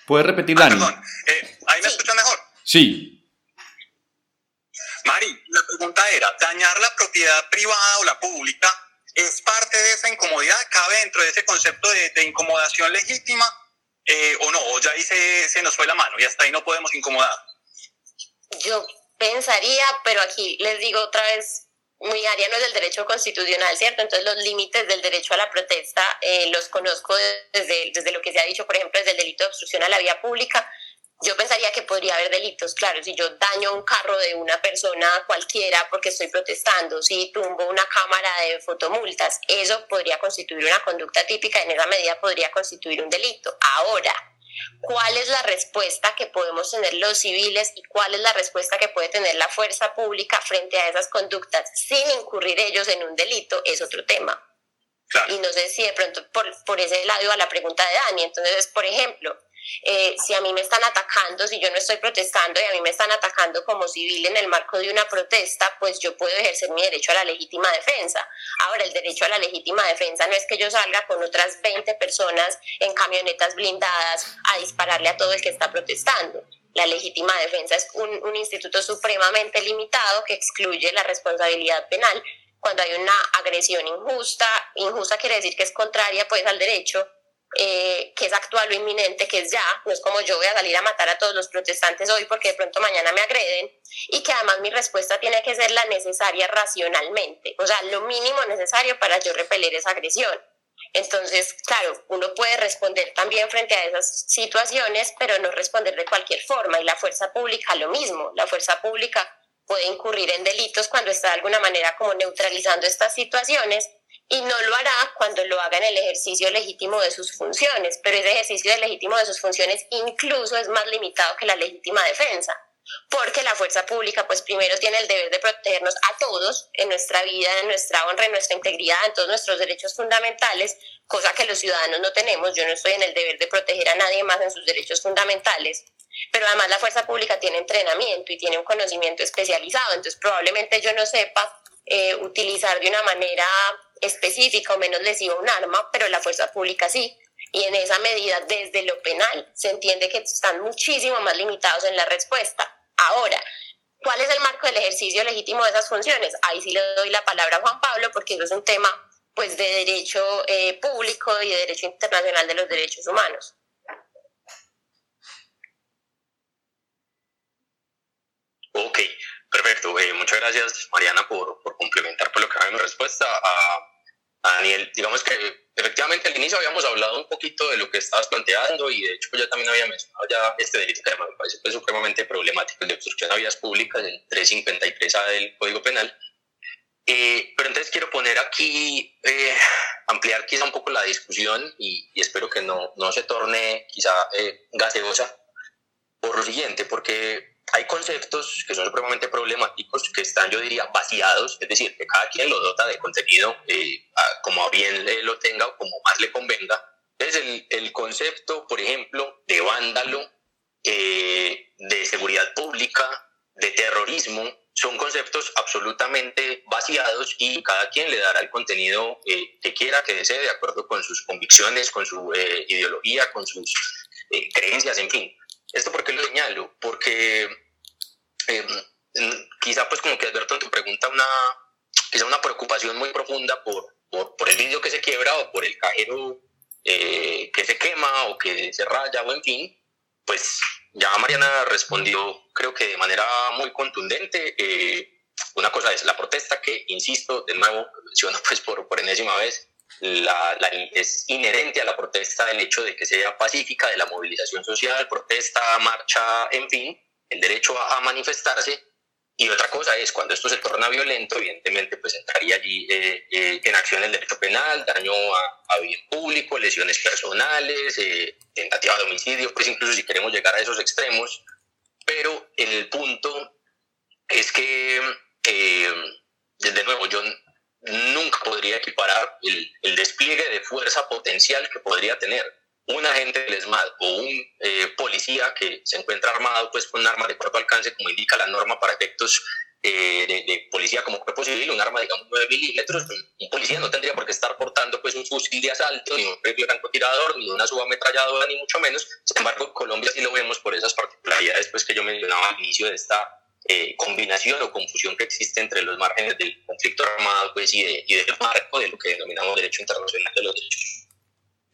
Speaker 1: ¿Puedes repetir, ah, Dani?
Speaker 5: perdón, eh, ¿ahí me escuchan mejor?
Speaker 1: Sí.
Speaker 5: Mari, la pregunta era, ¿dañar la propiedad privada o la pública es parte de esa incomodidad? ¿Cabe dentro de ese concepto de, incomodación legítima eh, o no? ¿O ya ahí se, se nos fue la mano y hasta ahí no podemos incomodar?
Speaker 3: Yo pensaría, pero aquí les digo otra vez, muy área no es del derecho constitucional, ¿cierto? Entonces los límites del derecho a la protesta eh, los conozco desde, desde lo que se ha dicho, por ejemplo, desde el delito de obstrucción a la vía pública. Yo pensaría que podría haber delitos, claro, si yo daño un carro de una persona cualquiera porque estoy protestando, si tumbo una cámara de fotomultas, eso podría constituir una conducta típica, en esa medida podría constituir un delito. Ahora, cuál es la respuesta que podemos tener los civiles y cuál es la respuesta que puede tener la fuerza pública frente a esas conductas sin incurrir ellos en un delito es otro tema. Y no sé si de pronto por, por ese lado iba la pregunta de Dani. Entonces, por ejemplo, eh, si a mí me están atacando, si yo no estoy protestando y a mí me están atacando como civil en el marco de una protesta, pues yo puedo ejercer mi derecho a la legítima defensa. Ahora, el derecho a la legítima defensa no es que yo salga con otras 20 personas en camionetas blindadas a dispararle a todo el que está protestando. La legítima defensa es un, un instituto supremamente limitado que excluye la responsabilidad penal cuando hay una agresión injusta. Injusta quiere decir que es contraria pues al derecho eh, que es actual o inminente, que es ya, no es como yo voy a salir a matar a todos los protestantes hoy porque de pronto mañana me agreden, y que además mi respuesta tiene que ser la necesaria racionalmente, o sea, lo mínimo necesario para yo repeler esa agresión. Entonces, claro, uno puede responder también frente a esas situaciones, pero no responder de cualquier forma, y la fuerza pública lo mismo, la fuerza pública puede incurrir en delitos cuando está de alguna manera como neutralizando estas situaciones y no lo hará cuando lo haga en el ejercicio legítimo de sus funciones, pero ese ejercicio legítimo de sus funciones incluso es más limitado que la legítima defensa, porque la fuerza pública pues primero tiene el deber de protegernos a todos en nuestra vida, en nuestra honra, en nuestra integridad, en todos nuestros derechos fundamentales, cosa que los ciudadanos no tenemos, yo no estoy en el deber de proteger a nadie más en sus derechos fundamentales, pero además la fuerza pública tiene entrenamiento y tiene un conocimiento especializado, entonces probablemente yo no sepa eh, utilizar de una manera específica o menos lesiva un arma, pero la fuerza pública sí. Y en esa medida, desde lo penal, se entiende que están muchísimo más limitados en la respuesta. Ahora, ¿cuál es el marco del ejercicio legítimo de esas funciones? Ahí sí le doy la palabra a Juan Pablo, porque eso es un tema pues, de derecho eh, público y de derecho internacional de los derechos humanos.
Speaker 4: Ok, perfecto. Eh, muchas gracias, Mariana, por, por complementar por lo que mi respuesta a, Daniel. Digamos que efectivamente al inicio habíamos hablado un poquito de lo que estabas planteando y de hecho yo también había mencionado ya este delito que además me parece pues, supremamente problemático, el de obstrucción a vías públicas, el 353A del Código Penal. Eh, pero entonces quiero poner aquí, eh, ampliar quizá un poco la discusión y, y espero que no, no se torne quizá gaseosa por lo siguiente, porque hay conceptos que son supremamente problemáticos, que están, yo diría, vaciados, es decir, que cada quien lo dota de contenido eh, como a bien lo tenga o como más le convenga. Es el, el concepto, por ejemplo, de vándalo, eh, de seguridad pública, de terrorismo, son conceptos absolutamente vaciados y cada quien le dará el contenido eh, que quiera, que desee, de acuerdo con sus convicciones, con su ideología, con sus creencias, en fin. ¿Esto por qué lo señalo? Porque eh, quizá pues como que adverto en tu pregunta una, quizá una preocupación muy profunda por, por, por el vídeo que se quiebra o por el cajero eh, que se quema o que se raya o en fin, pues ya Mariana respondió creo que de manera muy contundente. Eh, una cosa es la protesta que, insisto, de nuevo, menciono pues por, por enésima vez, la, es inherente a la protesta el hecho de que sea pacífica, de la movilización social, protesta, marcha, en fin, el derecho a, manifestarse. Y otra cosa es, cuando esto se torna violento, evidentemente, pues entraría allí eh, eh, en acción el derecho penal, daño a, bien público, lesiones personales, eh, tentativa de homicidio, pues incluso si queremos llegar a esos extremos. Pero el punto es que, desde nuevo, yo nunca podría equiparar el, el, despliegue de fuerza potencial que podría tener un agente del ESMAD o un eh, policía que se encuentra armado pues con un arma de corto alcance como indica la norma para efectos eh, de, policía como cuerpo civil, un arma digamos 9 milímetros, un policía no tendría por qué estar portando pues un fusil de asalto, ni un rifle francotirador, ni una subametralladora, ni mucho menos. Sin embargo, Colombia sí lo vemos por esas particularidades pues que yo mencionaba al inicio de esta eh, combinación o confusión que existe entre los márgenes del conflicto armado pues, y, de, y del marco de lo que denominamos derecho internacional de los derechos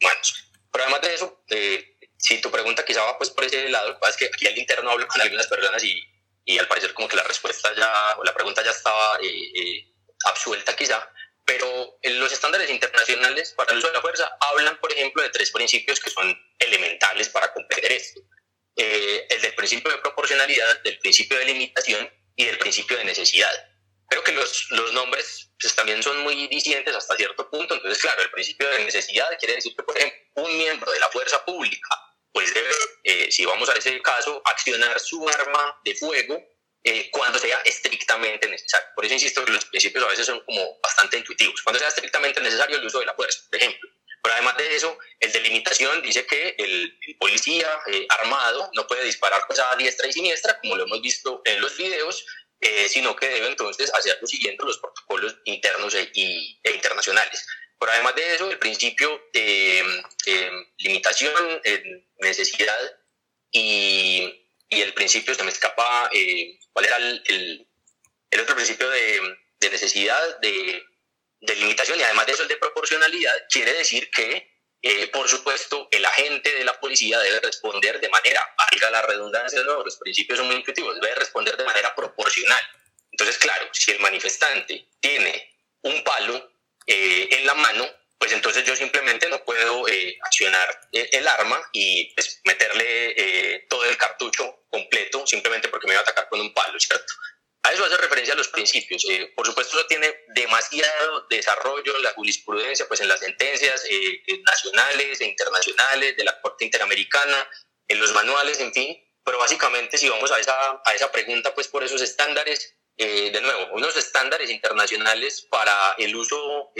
Speaker 4: humanos. Pero además de eso, eh, si tu pregunta quizá va pues, por ese lado, es que aquí al interno hablo con algunas personas y, y al parecer como que la respuesta ya, o la pregunta ya estaba eh, absuelta quizá, pero los estándares internacionales para el uso de la fuerza hablan, por ejemplo, de tres principios que son elementales para comprender esto. Eh, el del principio de proporcionalidad, del principio de limitación y del principio de necesidad. Creo que los, los nombres pues, también son muy disidentes hasta cierto punto. Entonces, claro, el principio de necesidad quiere decir que, por ejemplo, un miembro de la fuerza pública pues debe, eh, si vamos a ese caso, accionar su arma de fuego eh, cuando sea estrictamente necesario. Por eso insisto que los principios a veces son como bastante intuitivos. Cuando sea estrictamente necesario el uso de la fuerza, por ejemplo. Pero además de eso, el de limitación dice que el, policía eh, armado no puede disparar pues, a diestra y siniestra, como lo hemos visto en los videos, eh, sino que debe entonces hacerlo siguiendo los protocolos internos e, e, internacionales. Pero además de eso, el principio de, limitación, necesidad y, y, el principio, se me escapa, eh, ¿cuál era el, el, otro principio de, de necesidad, de de limitación y además de eso el de proporcionalidad quiere decir que, eh, por supuesto, el agente de la policía debe responder de manera, valga la redundancia, ¿no? los principios son muy intuitivos, debe responder de manera proporcional. Entonces, claro, si el manifestante tiene un palo eh, en la mano, pues entonces yo simplemente no puedo eh, accionar el arma y pues, meterle todo el cartucho completo simplemente porque me va a atacar con un palo, ¿cierto? A eso hace referencia a los principios. Eh, por supuesto, eso tiene demasiado desarrollo en la jurisprudencia, pues en las sentencias eh, nacionales e internacionales de la Corte Interamericana, en los manuales, en fin. Pero básicamente, si vamos a esa, a esa pregunta, pues por esos estándares, eh, de nuevo, unos estándares internacionales para el uso,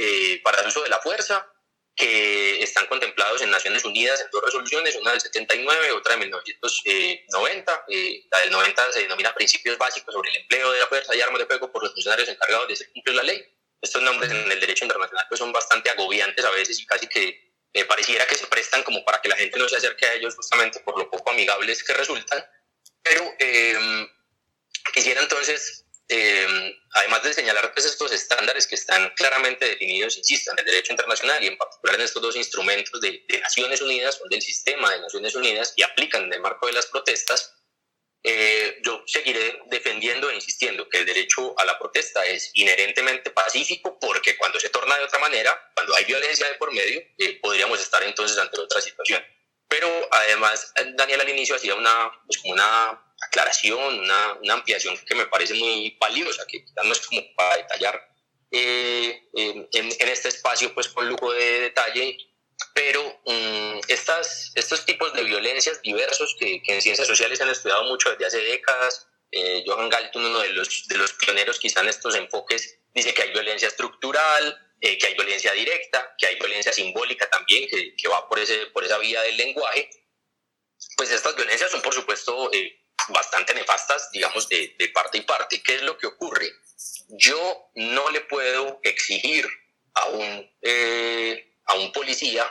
Speaker 4: para el uso de la fuerza, que están contemplados en Naciones Unidas en dos resoluciones, una del 79, otra de 1990. Eh, la del 90 se denomina Principios Básicos sobre el empleo de la fuerza y armas de fuego por los funcionarios encargados de hacer cumplir la ley. Estos nombres en el derecho internacional pues, son bastante agobiantes a veces y casi que eh, pareciera que se prestan como para que la gente no se acerque a ellos justamente por lo poco amigables que resultan. Pero eh, quisiera entonces eh, además de señalar pues, estos estándares que están claramente definidos, insisto, en el derecho internacional y en particular en estos dos instrumentos de, Naciones Unidas, son del sistema de Naciones Unidas y aplican en el marco de las protestas, eh, yo seguiré defendiendo e insistiendo que el derecho a la protesta es inherentemente pacífico porque cuando se torna de otra manera, cuando hay violencia de por medio, eh, podríamos estar entonces ante otra situación. Pero además, Daniel al inicio hacía una, pues como una aclaración, una, una, ampliación que me parece muy valiosa, que no es como para detallar eh, en, en, este espacio pues con lujo de detalle, pero mm, estas, estos tipos de violencias diversos que, que, en ciencias sociales han estudiado mucho desde hace décadas, eh, Johan Galton, uno de los, de los pioneros quizá en estos enfoques, dice que hay violencia estructural, eh, que hay violencia directa, que hay violencia simbólica también, que, que, va por, ese, por esa vía del lenguaje. Pues estas violencias son, por supuesto, eh, bastante nefastas, digamos, de, de parte y parte. ¿Qué es lo que ocurre? Yo no le puedo exigir a un, eh, a un policía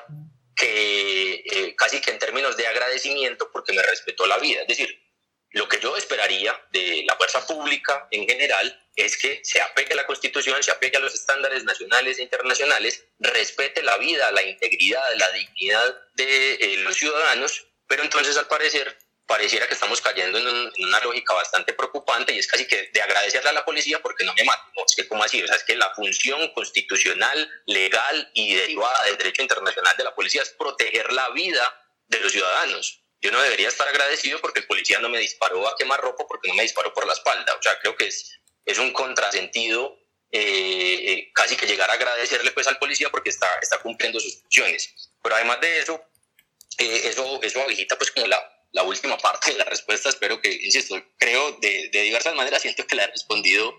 Speaker 4: que eh, casi que en términos de agradecimiento porque me respetó la vida. Es decir, lo que yo esperaría de la fuerza pública en general es que se apegue a la Constitución, se apegue a los estándares nacionales e internacionales, respete la vida, la integridad, la dignidad de eh, los ciudadanos, pero entonces al parecer pareciera que estamos cayendo en, una lógica bastante preocupante y es casi que de agradecerle a la policía porque no me mata. No, es que como así, o sea, es que la función constitucional, legal y derivada del derecho internacional de la policía es proteger la vida de los ciudadanos. Yo no debería estar agradecido porque el policía no me disparó a quemar ropa porque no me disparó por la espalda. O sea, creo que es, es un contrasentido eh, eh, casi que llegar a agradecerle pues al policía porque está, está cumpliendo sus funciones. Pero además de eso, eh, eso, eso habilita pues como la, la última parte de la respuesta, espero que, insisto, creo de, de diversas maneras, siento que la he respondido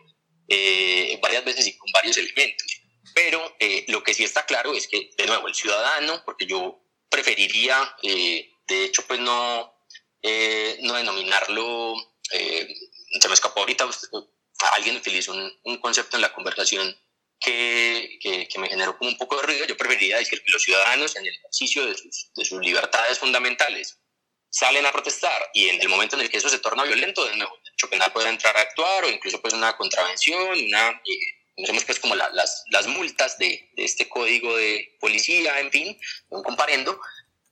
Speaker 4: eh, varias veces y con varios elementos. Pero eh, lo que sí está claro es que, de nuevo, el ciudadano, porque yo preferiría, eh, de hecho, pues no, no denominarlo, se me escapó ahorita, alguien utilizó un, un, concepto en la conversación que, que, que, me generó como un poco de ruido, yo preferiría decir que los ciudadanos en el ejercicio de sus, de sus libertades fundamentales salen a protestar y en el momento en el que eso se torna violento, de nuevo, el penal puede entrar a actuar o incluso pues una contravención, una, eh, conocemos pues como la, las, las multas de, de, este código de policía, en fin, un comparendo,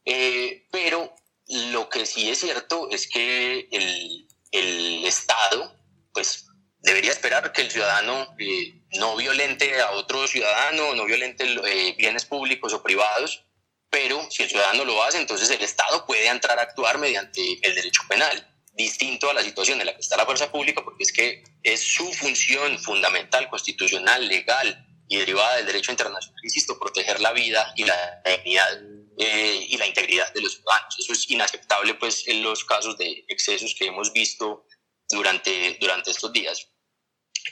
Speaker 4: eh, pero lo que sí es cierto es que el, el Estado pues debería esperar que el ciudadano eh, no violente a otro ciudadano, no violente eh, bienes públicos o privados, pero si el ciudadano lo hace, entonces el Estado puede entrar a actuar mediante el derecho penal, distinto a la situación en la que está la fuerza pública, porque es que es su función fundamental, constitucional, legal y derivada del derecho internacional, insisto, proteger la vida y la dignidad eh, y la integridad de los ciudadanos. Eso es inaceptable pues, en los casos de excesos que hemos visto durante, durante estos días.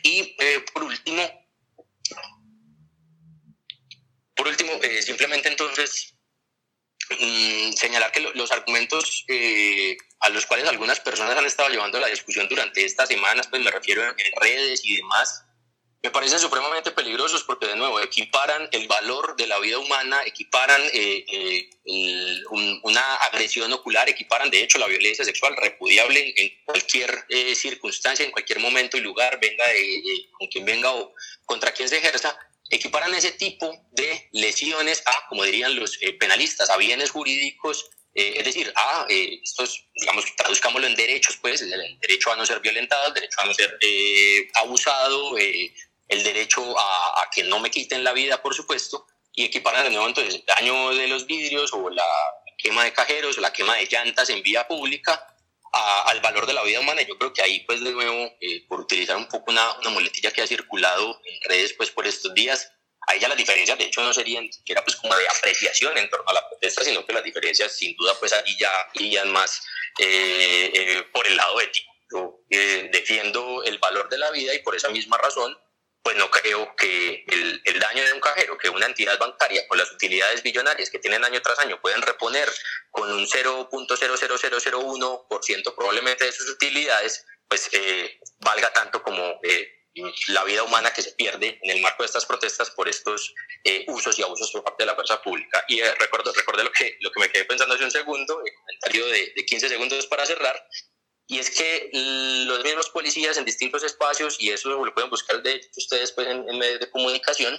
Speaker 4: Y eh, por último, por último, eh, simplemente entonces Mm, señalar que los argumentos eh, a los cuales algunas personas han estado llevando la discusión durante estas semanas, pues me refiero en, redes y demás, me parecen supremamente peligrosos porque de nuevo equiparan el valor de la vida humana, equiparan eh, eh, el, un, una agresión ocular, equiparan de hecho la violencia sexual repudiable en cualquier eh, circunstancia, en cualquier momento y lugar, venga de, con quien venga o contra quien se ejerza, equiparan ese tipo de lesiones a, como dirían los eh, penalistas, a bienes jurídicos, eh, es decir, a eh, estos, digamos, traduzcámoslo en derechos, pues, el, derecho a no ser violentado, el derecho a no ser eh, abusado, el derecho a, a, que no me quiten la vida, por supuesto, y equiparan de nuevo entonces el daño de los vidrios o la quema de cajeros o la quema de llantas en vía pública a, al valor de la vida humana. Yo creo que ahí, pues, de nuevo, eh, por utilizar un poco una, una muletilla que ha circulado en redes, pues, por estos días, ahí ya las diferencias, de hecho, no serían ni siquiera, pues, como de apreciación en torno a la protesta, sino que las diferencias, sin duda, pues, allí ya irían más eh, eh, por el lado ético. Yo eh, defiendo el valor de la vida y por esa misma razón pues no creo que el, el, daño de un cajero, que una entidad bancaria con las utilidades billonarias que tienen año tras año pueden reponer con un 0.00001% probablemente de sus utilidades, pues eh, valga tanto como eh, la vida humana que se pierde en el marco de estas protestas por estos eh, usos y abusos por parte de la fuerza pública. Y eh, recuerdo, recuerdo lo, que, lo que me quedé pensando hace un segundo, el comentario de, de 15 segundos para cerrar, y es que los mismos policías en distintos espacios, y eso lo pueden buscar de ustedes pues, en, en medios de comunicación,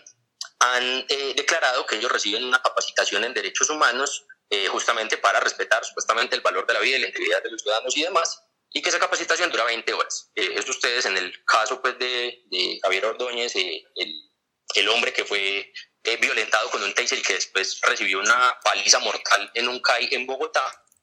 Speaker 4: han eh, declarado que ellos reciben una capacitación en derechos humanos eh, justamente para respetar supuestamente el valor de la vida y la integridad de los ciudadanos y demás, y que esa capacitación dura 20 horas. Eh, eso ustedes en el caso pues, de, de Javier Ordóñez, eh, el, el, hombre que fue eh, violentado con un taser y que después recibió una paliza mortal en un CAI en Bogotá,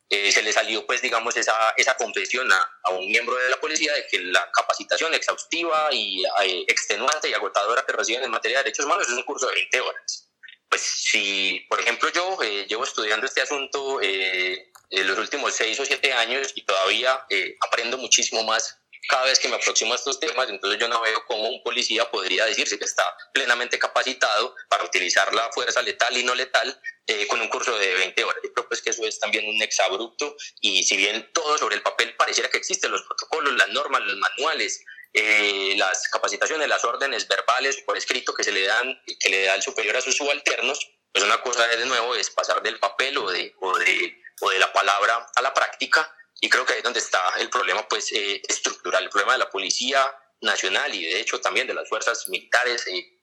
Speaker 4: eh, se le salió, pues, digamos, esa, esa confesión a, a, un miembro de la policía de que la capacitación exhaustiva y eh, extenuante y agotadora que reciben en materia de derechos humanos es un curso de 20 horas. pues si, por ejemplo, yo eh, llevo estudiando este asunto eh, los últimos seis o siete años y todavía eh, aprendo muchísimo más cada vez que me aproximo a estos temas, entonces yo no veo cómo un policía podría decirse que está plenamente capacitado para utilizar la fuerza letal y no letal con un curso de 20 horas. Yo creo pues que eso es también un exabrupto y si bien todo sobre el papel pareciera que existen los protocolos, las normas, los manuales, eh, las capacitaciones, las órdenes verbales por escrito que se le dan, que le da el superior a sus subalternos, pues una cosa de nuevo es pasar del papel o de, o de, o de la palabra a la práctica y creo que ahí es donde está el problema pues eh, estructural, el problema de la Policía Nacional y de hecho también de las fuerzas militares eh,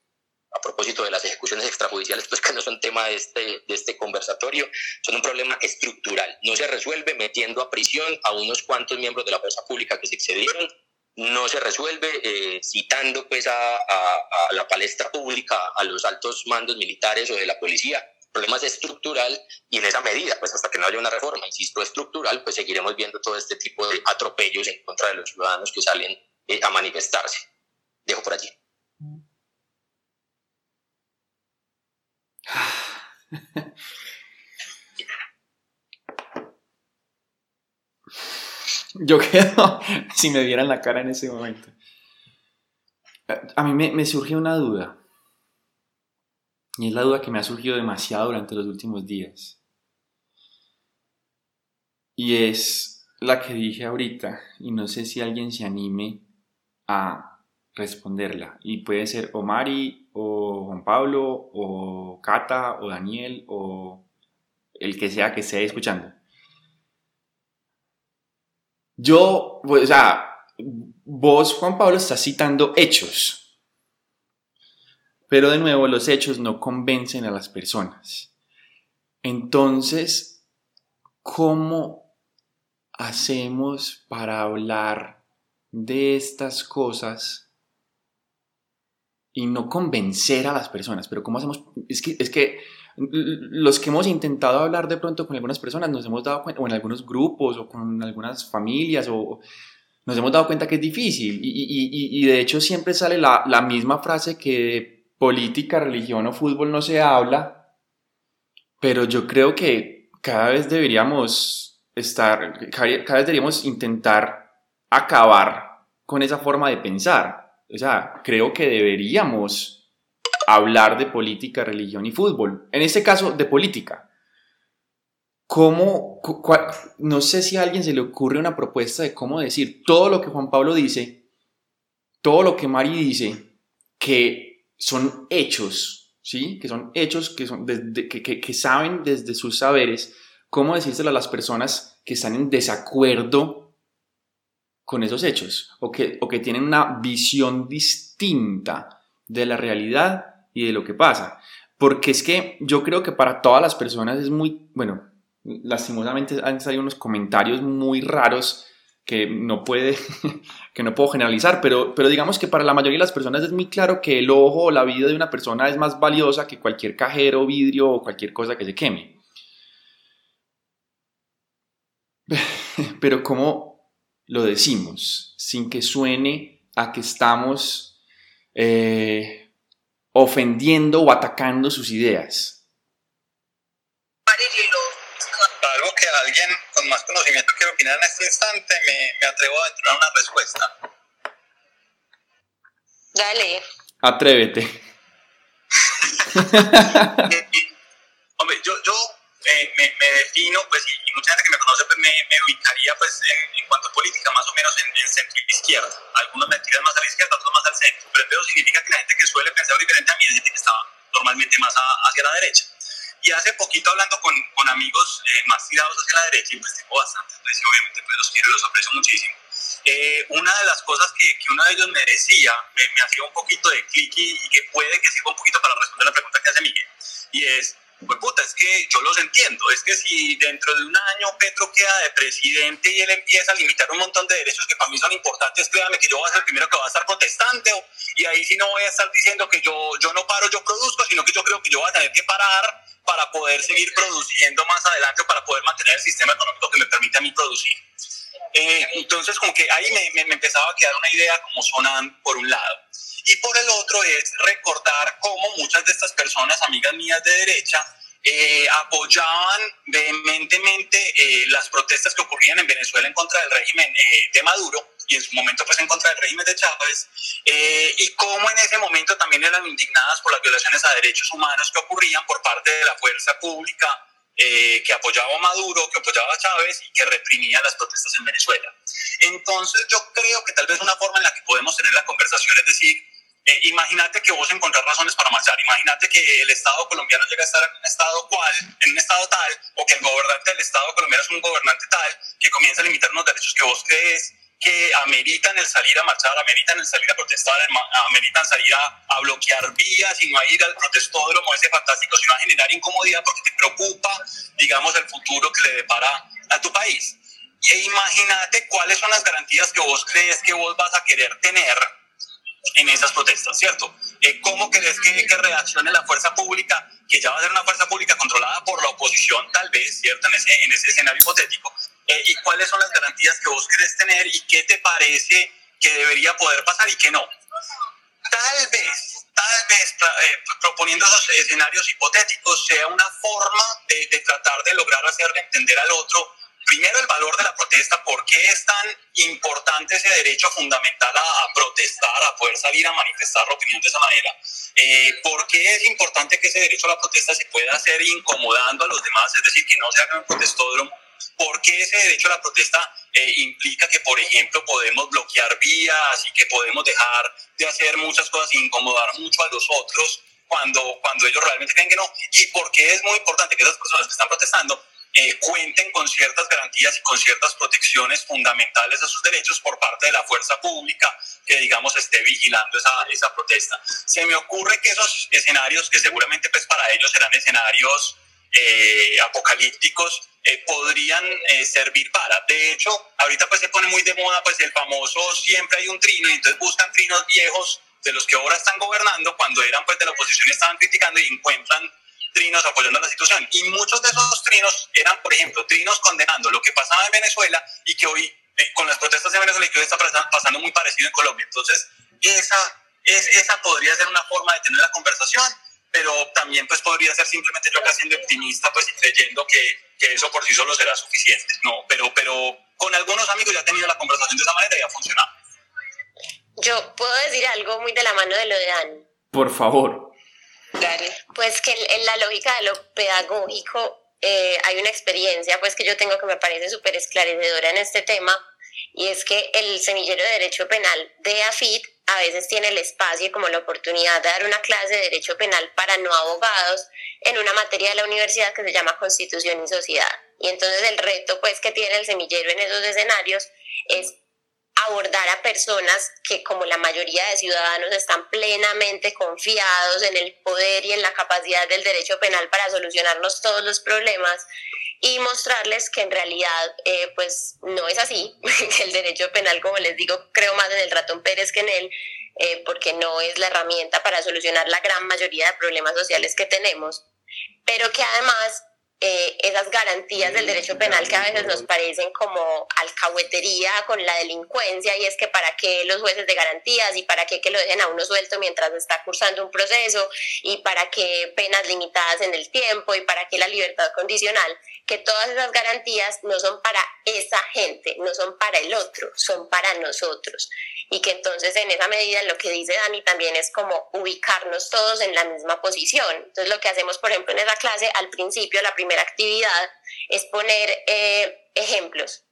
Speaker 4: a propósito de las ejecuciones extrajudiciales, pues que no son tema de este, de este conversatorio, son un problema estructural. No se resuelve metiendo a prisión a unos cuantos miembros de la fuerza pública que se excedieron no se resuelve eh, citando pues a, la palestra pública a los altos mandos militares o de la policía. El problema es estructural y en esa medida, pues hasta que no haya una reforma, insisto, estructural, pues seguiremos viendo todo este tipo de atropellos en contra de los ciudadanos que salen eh, a manifestarse. Dejo por allí.
Speaker 1: Yo quedo si me vieran la cara en ese momento. A mí me, me surge una duda. Y es la duda que me ha surgido demasiado durante los últimos días. Y es la que dije ahorita. Y no sé si alguien se anime a responderla. Y puede ser o Mari, o Juan Pablo, o Cata, o Daniel, o el que sea que esté escuchando. Yo, o sea, vos, Juan Pablo, estás citando hechos. Pero de nuevo, los hechos no convencen a las personas. Entonces, ¿cómo hacemos para hablar de estas cosas y no convencer a las personas? Pero ¿cómo hacemos? Es que, es que los que hemos intentado hablar de pronto con algunas personas nos hemos dado cuenta, o en algunos grupos o con algunas familias, o nos hemos dado cuenta que es difícil. Y, de hecho siempre sale la, la, misma frase que política, religión o fútbol no se habla, pero yo creo que cada vez deberíamos estar, cada vez deberíamos intentar acabar con esa forma de pensar. O sea, creo que deberíamos hablar de política, religión y fútbol. En este caso, de política. ¿Cómo, no sé si a alguien se le ocurre una propuesta de cómo decir todo lo que Juan Pablo dice, todo lo que Mari dice, que son hechos, ¿sí? Que son hechos que, son que, saben desde sus saberes cómo decírselo a las personas que están en desacuerdo con esos hechos o que, o que tienen una visión distinta de la realidad y de lo que pasa. Porque es que yo creo que para todas las personas es muy, bueno, lastimosamente han salido unos comentarios muy raros que no puede, que no puedo generalizar, pero, pero digamos que para la mayoría de las personas es muy claro que el ojo o la vida de una persona es más valiosa que cualquier cajero, vidrio o cualquier cosa que se queme. Pero ¿cómo lo decimos? Sin que suene a que estamos eh, ofendiendo o atacando sus ideas.
Speaker 5: Algo que alguien con más conocimiento quiere opinar en este instante, me, me atrevo a entrar una respuesta.
Speaker 2: Dale.
Speaker 1: Atrévete.
Speaker 5: Hombre, yo, yo me, me, defino, pues, y, mucha gente que me conoce pues, me, me ubicaría pues, en, en, cuanto a política más o menos en, el centro y izquierda. Algunos me tiran más a la izquierda, otros más al centro. Pero eso significa que la gente que suele pensar diferente a mí es gente que está normalmente más hacia la derecha. Y hace poquito hablando con, con amigos eh, más tirados hacia la derecha, y pues tengo bastante, entonces obviamente pues, los quiero y los aprecio muchísimo. Eh, una de las cosas que, que, uno de ellos me decía, me, me hacía un poquito de clic y, y, que puede que sirva un poquito para responder la pregunta que hace Miguel, y es, pues puta, es que yo los entiendo, es que si dentro de un año Petro queda de presidente y él empieza a limitar un montón de derechos que para mí son importantes, créame que yo voy a ser el primero que va a estar protestante y ahí sí no voy a estar diciendo que yo, yo no paro, yo produzco, sino que yo creo que yo voy a tener que parar para poder seguir produciendo más adelante o para poder mantener el sistema económico que me permite a mí producir. Eh, entonces, como que ahí me, me, me, empezaba a quedar una idea como sonan por un lado. y por el otro es recordar cómo muchas de estas personas, amigas mías de derecha, eh, apoyaban vehementemente eh, las protestas que ocurrían en Venezuela en contra del régimen eh, de Maduro y en su momento pues en contra del régimen de Chávez y cómo en ese momento también eran indignadas por las violaciones a derechos humanos que ocurrían por parte de la fuerza pública que apoyaba a Maduro, que apoyaba a Chávez y que reprimía las protestas en Venezuela. Entonces yo creo que tal vez una forma en la que podemos tener la conversación es decir, eh, imagínate que vos encontrás razones para marchar, imagínate que el Estado colombiano llega a estar en un Estado cual, en un Estado tal, o que el gobernante del Estado colombiano es un gobernante tal, que comienza a limitar unos derechos que vos crees que ameritan el salir a marchar, ameritan el salir a protestar, ameritan salir a, a bloquear vías y no a ir al protestódromo ese fantástico, sino a generar incomodidad porque te preocupa, digamos, el futuro que le depara a tu país. E imagínate cuáles son las garantías que vos crees que vos vas a querer tener en esas protestas, ¿cierto? Eh, ¿Cómo crees que, que, reaccione la fuerza pública, que ya va a ser una fuerza pública controlada por la oposición, tal vez, ¿cierto? En ese, en ese escenario hipotético. Eh, ¿Y cuáles son las garantías que vos querés tener y qué te parece que debería poder pasar y qué no? Tal vez, tal vez eh, proponiendo esos escenarios hipotéticos sea una forma de, de tratar de lograr hacerle entender al otro primero el valor de la protesta, por qué es tan importante ese derecho fundamental a, protestar, a poder salir a manifestar la opinión de esa manera, eh, por qué es importante que ese derecho a la protesta se pueda hacer incomodando a los demás, es decir, que no se haga un protestódromo, por qué ese derecho a la protesta eh, implica que, por ejemplo, podemos bloquear vías y que podemos dejar de hacer muchas cosas e incomodar mucho a los otros cuando, cuando ellos realmente creen que no, y por qué es muy importante que esas personas que están protestando eh, cuenten con ciertas garantías y con ciertas protecciones fundamentales a sus derechos por parte de la fuerza pública que, digamos, esté vigilando esa, esa protesta. Se me ocurre que esos escenarios, que seguramente pues para ellos serán escenarios eh, apocalípticos, eh, podrían servir para. De hecho, ahorita pues se pone muy de moda pues el famoso siempre hay un trino y entonces buscan trinos viejos de los que ahora están gobernando cuando eran pues de la oposición estaban criticando y encuentran trinos apoyando la situación. Y muchos de esos trinos eran, por ejemplo, trinos condenando lo que pasaba en Venezuela y que hoy, eh, con las protestas de Venezuela, que hoy está pasando muy parecido en Colombia. Entonces, esa, es, esa podría ser una forma de tener la conversación, pero también pues podría ser simplemente yo que siendo optimista pues y creyendo que, que, eso por sí solo será suficiente. No, pero, pero con algunos amigos ya he tenido la conversación de esa manera y ha funcionado.
Speaker 3: Yo puedo decir algo muy de la mano de lo de Dan.
Speaker 1: Por favor.
Speaker 3: Pues que en, la lógica de lo pedagógico eh, hay una experiencia pues que yo tengo que me parece súper esclarecedora en este tema y es que el semillero de Derecho Penal de AFIT a veces tiene el espacio y como la oportunidad de dar una clase de Derecho Penal para no abogados en una materia de la universidad que se llama Constitución y Sociedad. Y entonces el reto pues que tiene el semillero en esos escenarios es abordar a personas que como la mayoría de ciudadanos están plenamente confiados en el poder y en la capacidad del derecho penal para solucionarnos todos los problemas y mostrarles que en realidad eh, pues no es así, que el derecho penal como les digo creo más en el ratón Pérez que en él, eh, porque no es la herramienta para solucionar la gran mayoría de problemas sociales que tenemos, pero que además eh, esas garantías del derecho penal que a veces nos parecen como alcahuetería con la delincuencia y es que para qué los jueces de garantías y para qué que lo dejen a uno suelto mientras está cursando un proceso y para qué penas limitadas en el tiempo y para qué la libertad condicional, que todas esas garantías no son para esa gente, no son para el otro, son para nosotros y que entonces en esa medida lo que dice Dani también es como ubicarnos todos en la misma posición. Entonces lo que hacemos, por ejemplo, en esa clase, al principio, la primera actividad es poner eh, ejemplos.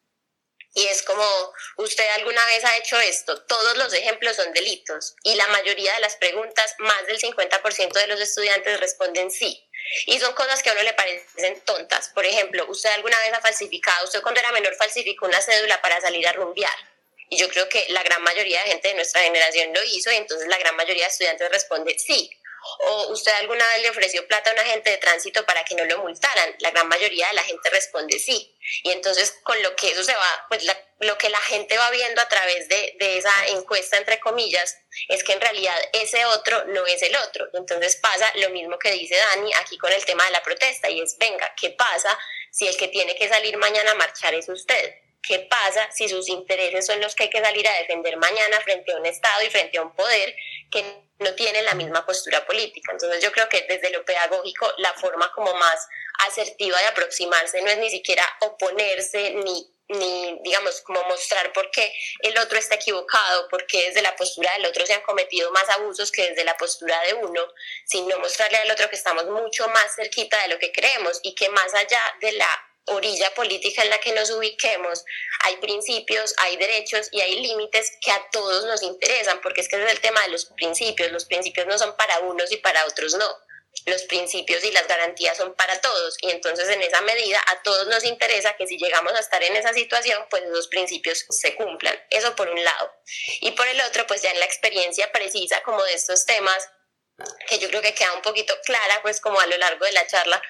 Speaker 3: Y es como, usted alguna vez ha hecho esto, todos los ejemplos son delitos y la mayoría de las preguntas, más del 50% de los estudiantes responden sí. Y son cosas que a uno le parecen tontas. Por ejemplo, usted alguna vez ha falsificado, usted cuando era menor falsificó una cédula para salir a rumbear y yo creo que la gran mayoría de gente de nuestra generación lo hizo y entonces la gran mayoría de estudiantes responde sí. ¿O usted alguna vez le ofreció plata a un agente de tránsito para que no lo multaran? La gran mayoría de la gente responde sí. Y entonces con lo que eso se va, pues lo que la gente va viendo a través de, de, esa encuesta, entre comillas, es que en realidad ese otro no es el otro. Entonces pasa lo mismo que dice Dani aquí con el tema de la protesta y es, venga, ¿qué pasa si el que tiene que salir mañana a marchar es usted? qué pasa si sus intereses son los que hay que salir a defender mañana frente a un Estado y frente a un poder que no tiene la misma postura política. Entonces yo creo que desde lo pedagógico la forma como más asertiva de aproximarse no es ni siquiera oponerse ni ni, digamos, como mostrar por qué el otro está equivocado, porque desde la postura del otro se han cometido más abusos que desde la postura de uno, sino mostrarle al otro que estamos mucho más cerquita de lo que creemos y que más allá de la orilla política en la que nos ubiquemos, hay principios, hay derechos y hay límites que a todos nos interesan, porque es que es el tema de los principios, los principios no son para unos y para otros no. Los principios y las garantías son para todos. Y entonces en esa medida a todos nos interesa que si llegamos a estar en esa situación pues esos principios se cumplan. Eso por un lado. Y por el otro pues ya en la experiencia precisa como de estos temas que yo creo que queda un poquito clara pues como a lo largo de la charla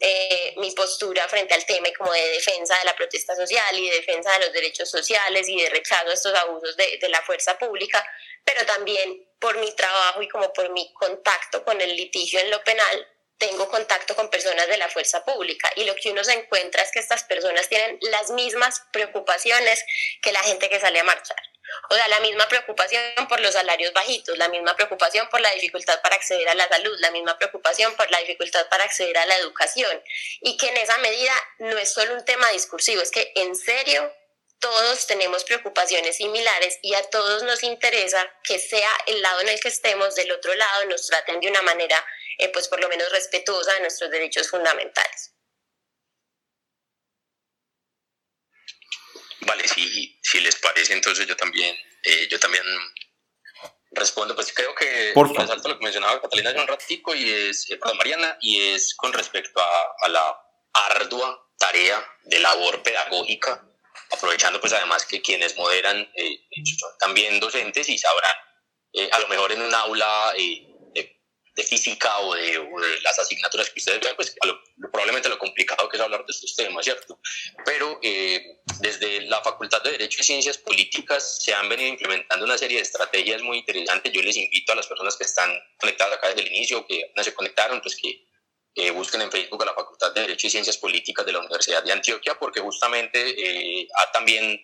Speaker 3: eh, mi postura frente al tema y como de defensa de la protesta social y de defensa de los derechos sociales y de rechazo a estos abusos de, de la fuerza pública, pero también por mi trabajo y como por mi contacto con el litigio en lo penal, tengo contacto con personas de la fuerza pública y lo que uno se encuentra es que estas personas tienen las mismas preocupaciones que la gente que sale a marchar. O sea, la misma preocupación por los salarios bajitos, la misma preocupación por la dificultad para acceder a la salud, la misma preocupación por la dificultad para acceder a la educación. Y que en esa medida no es solo un tema discursivo, es que en serio todos tenemos preocupaciones similares y a todos nos interesa que sea el lado en el que estemos, del otro lado, nos traten de una manera, eh, pues por lo menos respetuosa de nuestros derechos fundamentales.
Speaker 4: Vale, si, si les parece, entonces yo también, eh, yo también respondo. Pues creo que resalto lo que mencionaba Catalina hace un ratico y es, eh, Mariana, y es con respecto a, a, la ardua tarea de labor pedagógica, aprovechando pues además que quienes moderan eh, son también docentes y sabrán, a lo mejor en un aula de física o de, las asignaturas que ustedes vean, pues probablemente lo complicado que es hablar de estos temas, ¿cierto? Pero eh, desde la Facultad de Derecho y Ciencias Políticas se han venido implementando una serie de estrategias muy interesantes. Yo les invito a las personas que están conectadas acá desde el inicio, que no se conectaron, pues que busquen en Facebook a la Facultad de Derecho y Ciencias Políticas de la Universidad de Antioquia, porque justamente eh, ha también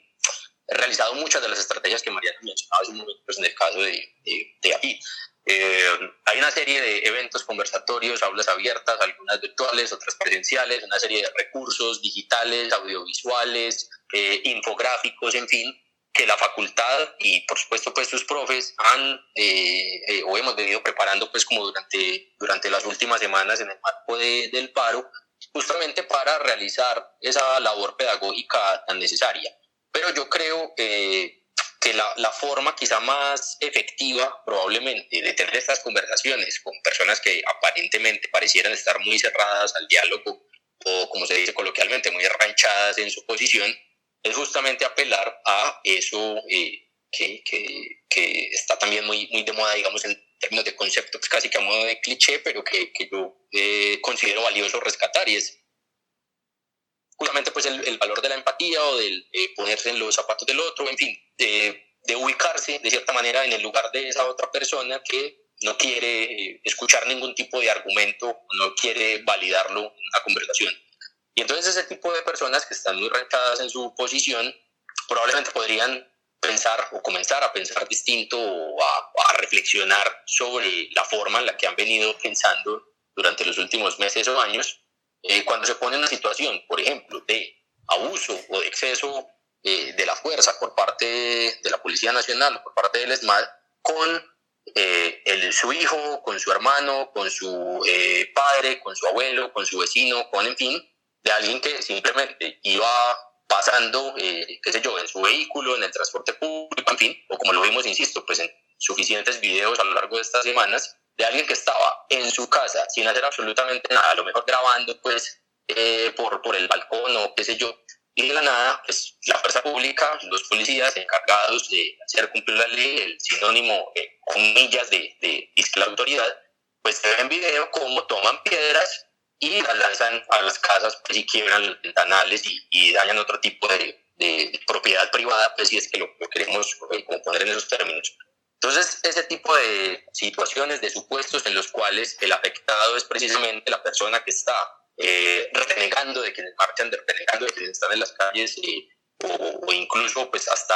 Speaker 4: realizado muchas de las estrategias que Mariana mencionaba hace un momento, pues en el caso de, de, de eh, hay una serie de eventos conversatorios, aulas abiertas, algunas virtuales, otras presenciales, una serie de recursos digitales, audiovisuales, eh, infográficos, en fin, que la facultad y por supuesto pues sus profes han eh, o hemos venido preparando pues como durante, durante las últimas semanas en el marco del paro, justamente para realizar esa labor pedagógica tan necesaria. Pero yo creo que que la, la, forma quizá más efectiva probablemente de tener estas conversaciones con personas que aparentemente parecieran estar muy cerradas al diálogo o como se dice coloquialmente muy arranchadas en su posición es justamente apelar a eso eh, que, que, que, está también muy, muy de moda digamos en términos de conceptos casi que a modo de cliché pero que, que yo eh, considero valioso rescatar y es justamente pues el, el, valor de la empatía o del eh, ponerse en los zapatos del otro, en fin, de, ubicarse de cierta manera en el lugar de esa otra persona que no quiere eh, escuchar ningún tipo de argumento, no quiere validarlo en una conversación. Y entonces ese tipo de personas que están muy ranchadas en su posición probablemente podrían pensar o comenzar a pensar distinto o a, a reflexionar sobre la forma en la que han venido pensando durante los últimos meses o años eh, cuando se pone en una situación, por ejemplo, de abuso o de exceso eh, de la fuerza por parte de la Policía Nacional por parte del ESMAD con eh, el, su hijo, con su hermano, con su padre, con su abuelo, con su vecino, con, en fin, de alguien que simplemente iba pasando, qué sé yo, en su vehículo, en el transporte público, en fin, o como lo vimos, insisto, pues en suficientes videos a lo largo de estas semanas, de alguien que estaba en su casa sin hacer absolutamente nada, a lo mejor grabando pues eh, por, por el balcón o qué sé yo, y de la nada, pues la fuerza pública, los policías encargados de hacer cumplir la ley, el sinónimo, eh, comillas, de, de, la autoridad, pues se ven video cómo toman piedras y las lanzan a las casas pues, y quiebran los ventanales y, y dañan otro tipo de, de, propiedad privada, pues si es que lo, lo queremos eh, poner en esos términos. Entonces, ese tipo de situaciones, de supuestos en los cuales el afectado es precisamente la persona que está eh, renegando de quienes marchan, renegando de quienes están en las calles, eh, o, incluso pues hasta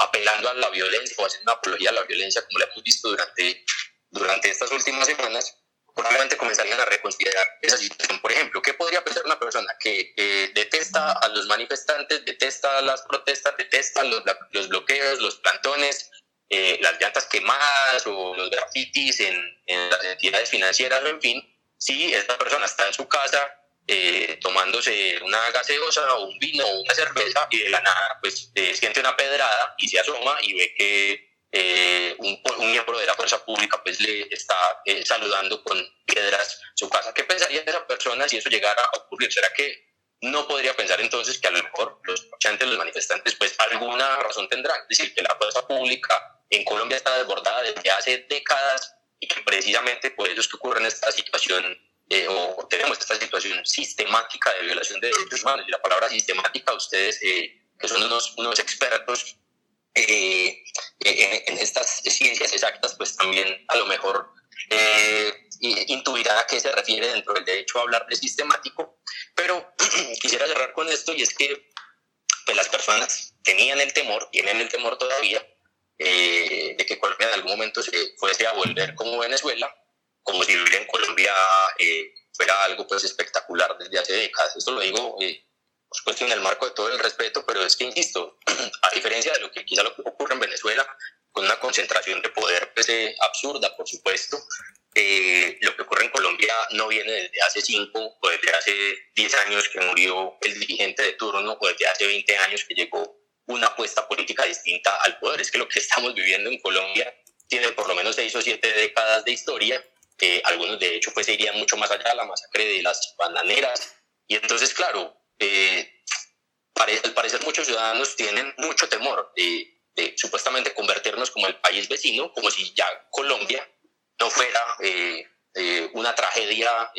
Speaker 4: apelando a la violencia o haciendo una apología a la violencia como la hemos visto durante, durante estas últimas semanas, probablemente comenzarían a reconsiderar esa situación. Por ejemplo, ¿qué podría pensar una persona que detesta a los manifestantes, detesta las protestas, detesta los, los bloqueos, los plantones, eh, las llantas quemadas o los grafitis en, en las entidades financieras, en fin, si esta persona está en su casa eh, tomándose una gaseosa o un vino o una cerveza y de la nada pues eh, siente una pedrada y se asoma y ve que eh, un, un, miembro de la fuerza pública pues le está saludando con piedras su casa. ¿Qué pensaría esa persona si eso llegara a ocurrir? ¿Será que no podría pensar entonces que a lo mejor los marchantes, los manifestantes pues alguna razón tendrán? Es decir, que la fuerza pública en Colombia está desbordada desde hace décadas y que precisamente por eso es que ocurre en esta situación eh, o tenemos esta situación sistemática de violación de derechos humanos. Y la palabra sistemática, ustedes eh, que son unos, unos expertos eh, en, estas ciencias exactas, pues también a lo mejor intuirá a qué se refiere dentro del derecho a hablar de sistemático. Pero quisiera cerrar con esto y es que pues, las personas tenían el temor, tienen el temor todavía, de que Colombia en algún momento se fuese a volver como Venezuela como si vivir en Colombia eh, fuera algo pues espectacular desde hace décadas. Esto lo digo, eh, por supuesto, en el marco de todo el respeto, pero es que, insisto, a diferencia de lo que quizá lo que ocurre en Venezuela, con una concentración de poder pues, eh, absurda, por supuesto, lo que ocurre en Colombia no viene desde hace cinco o desde hace diez años que murió el dirigente de turno o desde hace 20 años que llegó una apuesta política distinta al poder. Es que lo que estamos viviendo en Colombia tiene por lo menos seis o siete décadas de historia algunos de hecho pues irían mucho más allá, la masacre de las bananeras. Y entonces, claro, eh, al parecer muchos ciudadanos tienen mucho temor de, supuestamente convertirnos como el país vecino, como si ya Colombia no fuera eh, eh, una tragedia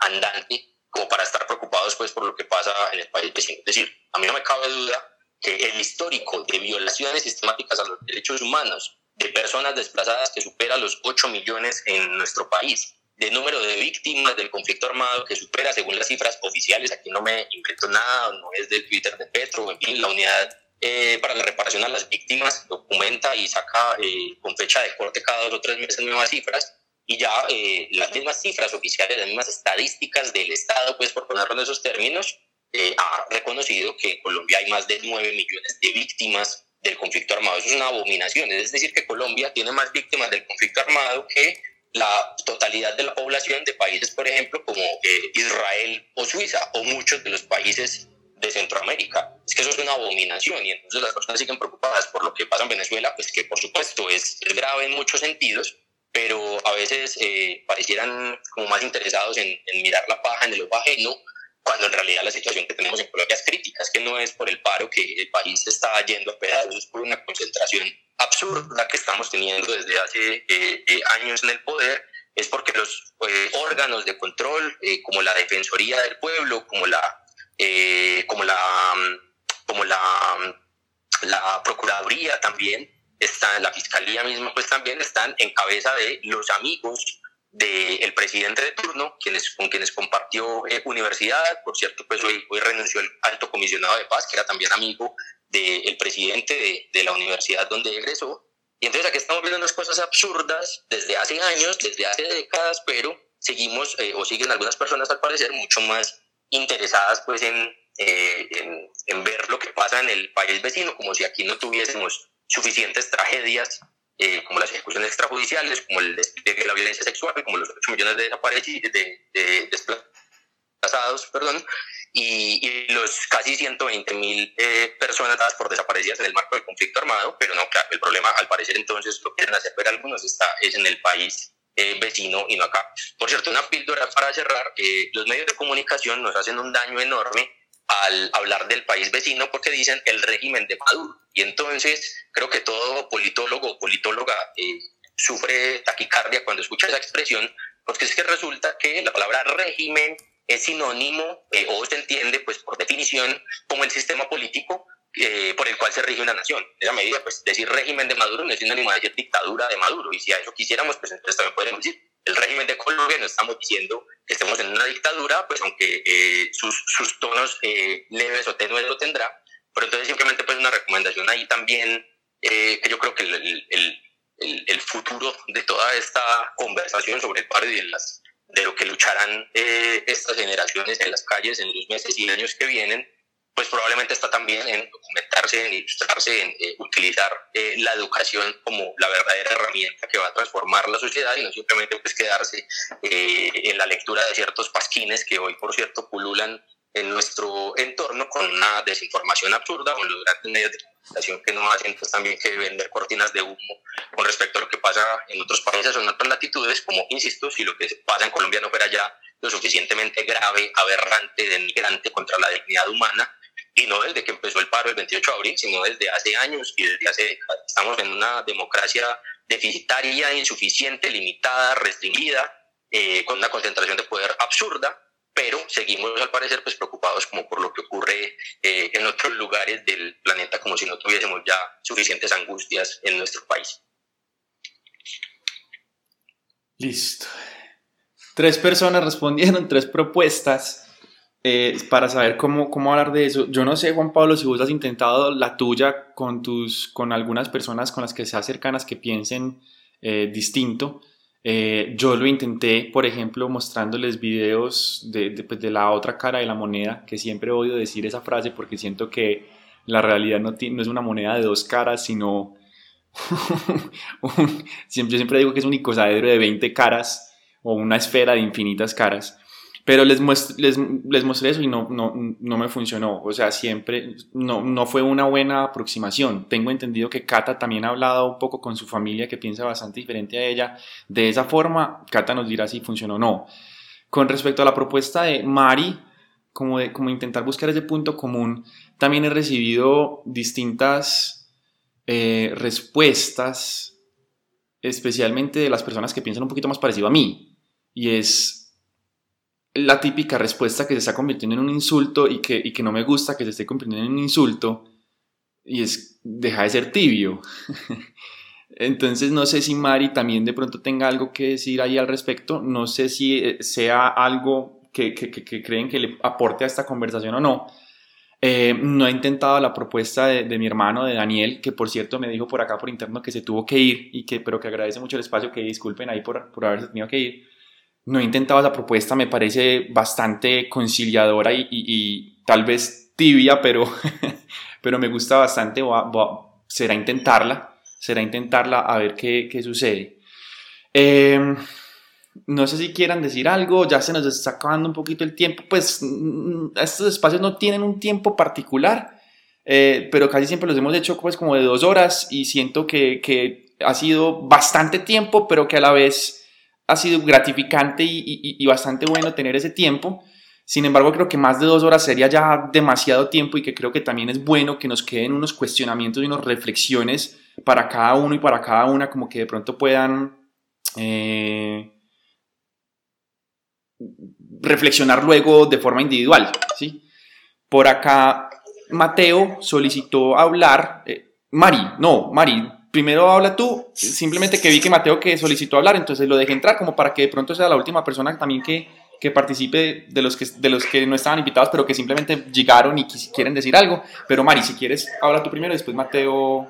Speaker 4: andante como para estar preocupados pues por lo que pasa en el país vecino. Es decir, a mí no me cabe duda que el histórico de violaciones sistemáticas a los derechos humanos de personas desplazadas que supera los 8 millones en nuestro país, de número de víctimas del conflicto armado que supera, según las cifras oficiales, aquí no me invento nada, no es del Twitter de Petro, en fin, la unidad eh, para la reparación a las víctimas documenta y saca eh, con fecha de corte cada dos o tres meses nuevas cifras, y ya eh, las mismas cifras oficiales, las mismas estadísticas del Estado, pues por ponerlo en esos términos, ha reconocido que en Colombia hay más de 9 millones de víctimas del conflicto armado. Eso es una abominación. Es decir, que Colombia tiene más víctimas del conflicto armado que la totalidad de la población de países, por ejemplo, como eh, Israel o Suiza, o muchos de los países de Centroamérica. Es que eso es una abominación y entonces las personas siguen preocupadas por lo que pasa en Venezuela, pues que por supuesto es, grave en muchos sentidos, pero a veces eh, parecieran como más interesados en, en mirar la paja en el ojo ajeno cuando en realidad la situación que tenemos en Colombia es crítica, es que no es por el paro que el país está yendo a pedazos, es por una concentración absurda que estamos teniendo desde hace eh, eh, años en el poder, es porque los eh, órganos de control, como la Defensoría del Pueblo, como la, como la, como la, la Procuraduría también, está, la Fiscalía misma, pues también están en cabeza de los amigos del presidente de turno, quienes, con quienes compartió eh, universidad. Por cierto, pues hoy, hoy, renunció el alto comisionado de paz, que era también amigo del presidente de, de, la universidad donde egresó. Y entonces aquí estamos viendo unas cosas absurdas desde hace años, desde hace décadas, pero seguimos, eh, o siguen algunas personas al parecer, mucho más interesadas pues en, eh, en, en ver lo que pasa en el país vecino, como si aquí no tuviésemos suficientes tragedias eh, como las ejecuciones extrajudiciales, como el de la violencia sexual, como los 8 millones de, de, desplazados, perdón, y, y, los casi 120 mil eh, personas dadas por desaparecidas en el marco del conflicto armado, pero no, claro, el problema al parecer entonces lo quieren hacer ver algunos está, es en el país eh, vecino y no acá. Por cierto, una píldora para cerrar, los medios de comunicación nos hacen un daño enorme al hablar del país vecino porque dicen el régimen de Maduro. Y entonces creo que todo politólogo o politóloga eh, sufre taquicardia cuando escucha esa expresión, porque es que resulta que la palabra régimen es sinónimo eh, o se entiende pues por definición como el sistema político eh, por el cual se rige una nación. En esa medida, pues decir régimen de Maduro no es sinónimo de decir dictadura de Maduro. Y si a eso quisiéramos, pues entonces también podríamos decir el régimen de Colombia, no estamos diciendo que estemos en una dictadura, pues aunque eh, sus, sus, tonos eh, leves o tenues lo tendrá, Pero entonces simplemente pues una recomendación ahí también, eh, que yo creo que el, el, el, el, futuro de toda esta conversación sobre el paro y las, de lo que lucharán eh, estas generaciones en las calles en los meses y años que vienen, pues probablemente está también en documentarse, en ilustrarse, en eh, utilizar eh, la educación como la verdadera herramienta que va a transformar la sociedad y no simplemente pues quedarse eh, en la lectura de ciertos pasquines que hoy, por cierto, pululan en nuestro entorno con una desinformación absurda o los grandes medios de comunicación que no hacen pues también que vender cortinas de humo con respecto a lo que pasa en otros países o en otras latitudes, como, insisto, si lo que pasa en Colombia no fuera ya lo suficientemente grave, aberrante, denigrante contra la dignidad humana, y no desde que empezó el paro el 28 de abril, sino desde hace años y desde hace. Estamos en una democracia deficitaria, insuficiente, limitada, restringida, eh, con una concentración de poder absurda, pero seguimos al parecer pues preocupados como por lo que ocurre eh, en otros lugares del planeta, como si no tuviésemos ya suficientes angustias en nuestro país.
Speaker 1: Listo. Tres personas respondieron, tres propuestas. Eh, para saber cómo, cómo hablar de eso. Yo no sé, Juan Pablo, si vos has intentado la tuya con, tus, con algunas personas con las que seas cercanas que piensen eh, distinto. Eh, yo lo intenté, por ejemplo, mostrándoles videos de, pues, de, la otra cara de la moneda, que siempre odio decir esa frase porque siento que la realidad no, no es una moneda de dos caras, sino... un, yo siempre digo que es un icosaedro de 20 caras o una esfera de infinitas caras. Pero les, les, les, mostré eso y no, no, no, me funcionó. O sea, siempre no, no fue una buena aproximación. Tengo entendido que Cata también ha hablado un poco con su familia que piensa bastante diferente a ella. De esa forma, Cata nos dirá si funcionó o no. Con respecto a la propuesta de Mari, como, de, como intentar buscar ese punto común, también he recibido distintas eh, respuestas, especialmente de las personas que piensan un poquito más parecido a mí. Y es la típica respuesta que se está convirtiendo en un insulto y que, y que no me gusta que se esté convirtiendo en un insulto y es deja de ser tibio. Entonces no sé si Mari también de pronto tenga algo que decir ahí al respecto, no sé si eh, sea algo que, que, que creen que le aporte a esta conversación o no. Eh, no he intentado la propuesta de, de, mi hermano, de Daniel, que por cierto me dijo por acá por interno que se tuvo que ir, y que, pero que agradece mucho el espacio, que disculpen ahí por, por haberse tenido que ir no he intentado la propuesta, me parece bastante conciliadora y, y, tal vez tibia, pero, pero me gusta bastante. será intentarla, será intentarla a ver qué, qué sucede. Eh, no sé si quieran decir algo, ya se nos está acabando un poquito el tiempo, pues mm, estos espacios no tienen un tiempo particular, eh, pero casi siempre los hemos hecho pues como de dos horas y siento que, que ha sido bastante tiempo, pero que a la vez ha sido gratificante y, bastante bueno tener ese tiempo. Sin embargo, creo que más de dos horas sería ya demasiado tiempo y que creo que también es bueno que nos queden unos cuestionamientos y unas reflexiones para cada uno y para cada una, como que de pronto puedan eh, reflexionar luego de forma individual. ¿sí? Por acá, Mateo solicitó hablar. Eh, Mari, no, Mari, primero habla tú, simplemente que vi que Mateo que solicitó hablar, entonces lo dejé entrar como para que de pronto sea la última persona también que, que participe de los que, de los que no estaban invitados, pero que simplemente llegaron y quieren decir algo. Pero Mari, si quieres, habla tú primero, después Mateo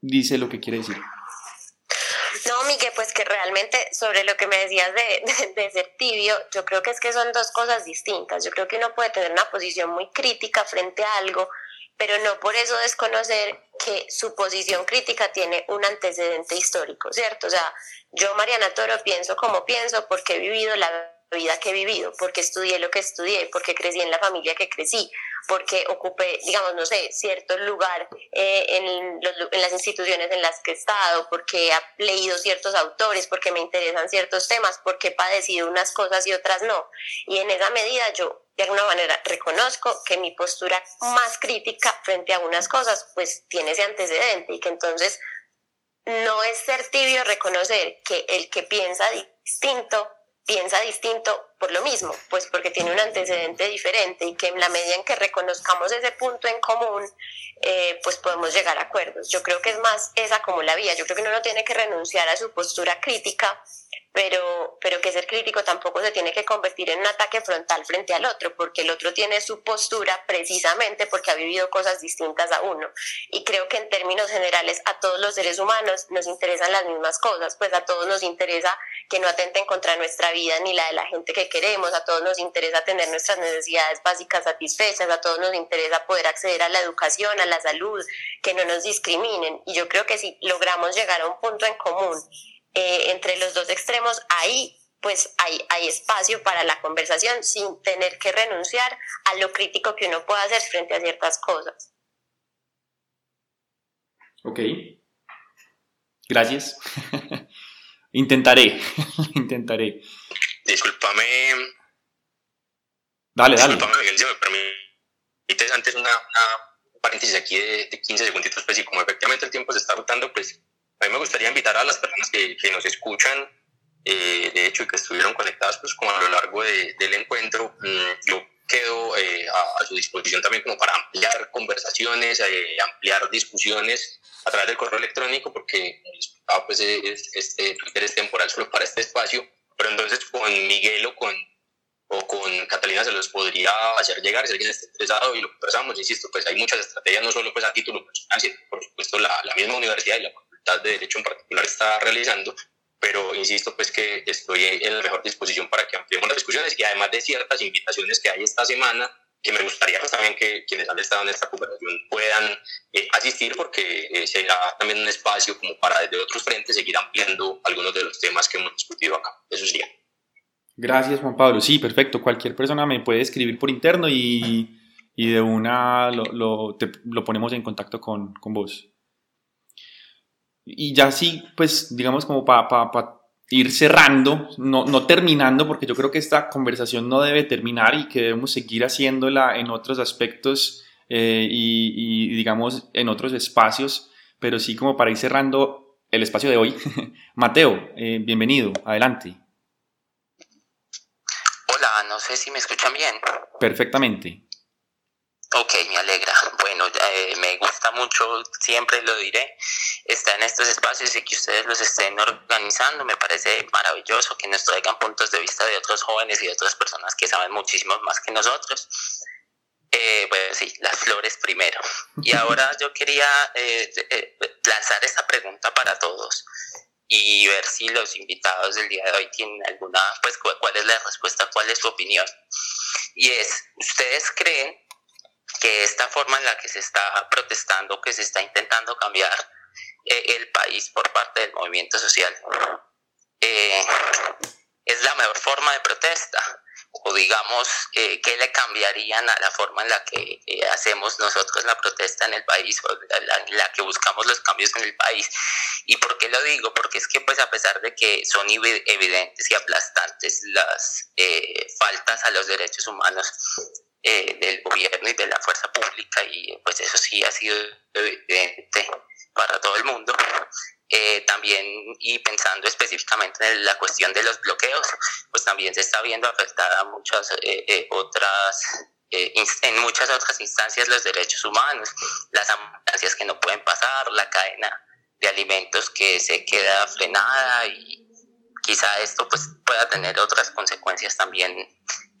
Speaker 1: dice lo que quiere decir.
Speaker 3: No, Miguel, pues que realmente sobre lo que me decías de, de, de, ser tibio, yo creo que es que son dos cosas distintas. Yo creo que uno puede tener una posición muy crítica frente a algo, pero no por eso desconocer que su posición crítica tiene un antecedente histórico, ¿cierto? O sea, yo, Mariana Toro, pienso como pienso porque he vivido la vida que he vivido, porque estudié lo que estudié, porque crecí en la familia que crecí, porque ocupé, digamos, no sé, cierto lugar eh, en, en, las instituciones en las que he estado, porque he leído ciertos autores, porque me interesan ciertos temas, porque he padecido unas cosas y otras no. Y en esa medida yo de alguna manera reconozco que mi postura más crítica frente a unas cosas pues tiene ese antecedente y que entonces no es ser tibio reconocer que el que piensa distinto piensa distinto por lo mismo, pues porque tiene un antecedente diferente y que en la medida en que reconozcamos ese punto en común, eh, pues podemos llegar a acuerdos. Yo creo que es más esa como la vía. Yo creo que uno no tiene que renunciar a su postura crítica, pero, pero que ser crítico tampoco se tiene que convertir en un ataque frontal frente al otro, porque el otro tiene su postura precisamente porque ha vivido cosas distintas a uno. Y creo que en términos generales a todos los seres humanos nos interesan las mismas cosas, pues a todos nos interesa que no atenten contra nuestra vida ni la de la gente que queremos, a todos nos interesa tener nuestras necesidades básicas satisfechas, a todos nos interesa poder acceder a la educación, a la salud, que no nos discriminen. Y yo creo que si logramos llegar a un punto en común, eh, entre los dos extremos, ahí pues hay, hay espacio para la conversación sin tener que renunciar a lo crítico que uno pueda hacer frente a ciertas cosas.
Speaker 1: Ok. Gracias. intentaré, intentaré.
Speaker 4: Discúlpame.
Speaker 1: Dale, dale.
Speaker 4: Discúlpame, Miguel, si me permites antes una, una paréntesis aquí de, de 15 segunditos, pues y como efectivamente el tiempo se está agotando, pues a mí me gustaría invitar a las personas que, que nos escuchan, eh, de hecho, y que estuvieron conectadas pues como a lo largo de, del encuentro. Mm, yo quedo eh, a, su disposición también como para ampliar conversaciones, eh, ampliar discusiones a través del correo electrónico, porque ah, pues este Twitter es temporal solo para este espacio, pero entonces con Miguel o con, o con Catalina se los podría hacer llegar si alguien está interesado y lo conversamos, insisto, pues hay muchas estrategias, no solo pues a título personal, sino por supuesto la, la misma universidad y la de Derecho en particular está realizando, pero insisto pues que estoy en la mejor disposición para que ampliemos las discusiones y además de ciertas invitaciones que hay esta semana, que me gustaría pues, también que quienes han estado en esta conversación puedan eh, asistir porque eh, será también un espacio como para desde otros frentes seguir ampliando algunos de los temas que hemos discutido acá. Eso sería.
Speaker 1: Gracias Juan Pablo. Sí, perfecto. Cualquier persona me puede escribir por interno y, y de una lo, lo, lo ponemos en contacto con, con vos. Y ya sí, pues digamos como para ir cerrando, no, no, terminando, porque yo creo que esta conversación no debe terminar y que debemos seguir haciéndola en otros aspectos eh, y, digamos en otros espacios, pero sí como para ir cerrando el espacio de hoy. Mateo, eh, bienvenido, adelante.
Speaker 6: Hola, no sé si me escuchan bien.
Speaker 1: Perfectamente.
Speaker 6: Ok, me alegra. Bueno, eh, me gusta mucho, siempre lo diré, estar en estos espacios y que ustedes los estén organizando. Me parece maravilloso que nos traigan puntos de vista de otros jóvenes y de otras personas que saben muchísimo más que nosotros. Eh, bueno, sí, las flores primero. Y ahora yo quería eh, eh, lanzar esta pregunta para todos y ver si los invitados del día de hoy tienen alguna, pues cuál es la respuesta, cuál es su opinión. Y es, ¿ustedes creen que esta forma en la que se está protestando, que se está intentando cambiar eh, el país por parte del movimiento social, eh, es la mejor forma de protesta. O digamos eh, qué le cambiarían a la forma en la que hacemos nosotros la protesta en el país o la, la, que buscamos los cambios en el país y por qué lo digo porque es que pues a pesar de que son evidentes y aplastantes las faltas a los derechos humanos eh, del gobierno y de la fuerza pública y pues eso sí ha sido evidente para todo el mundo. Eh, también y pensando específicamente en la cuestión de los bloqueos, pues también se está viendo afectada muchas eh, otras en muchas otras instancias los derechos humanos, las ambulancias que no pueden pasar, la cadena de alimentos que se queda frenada y quizá esto pues pueda tener otras consecuencias también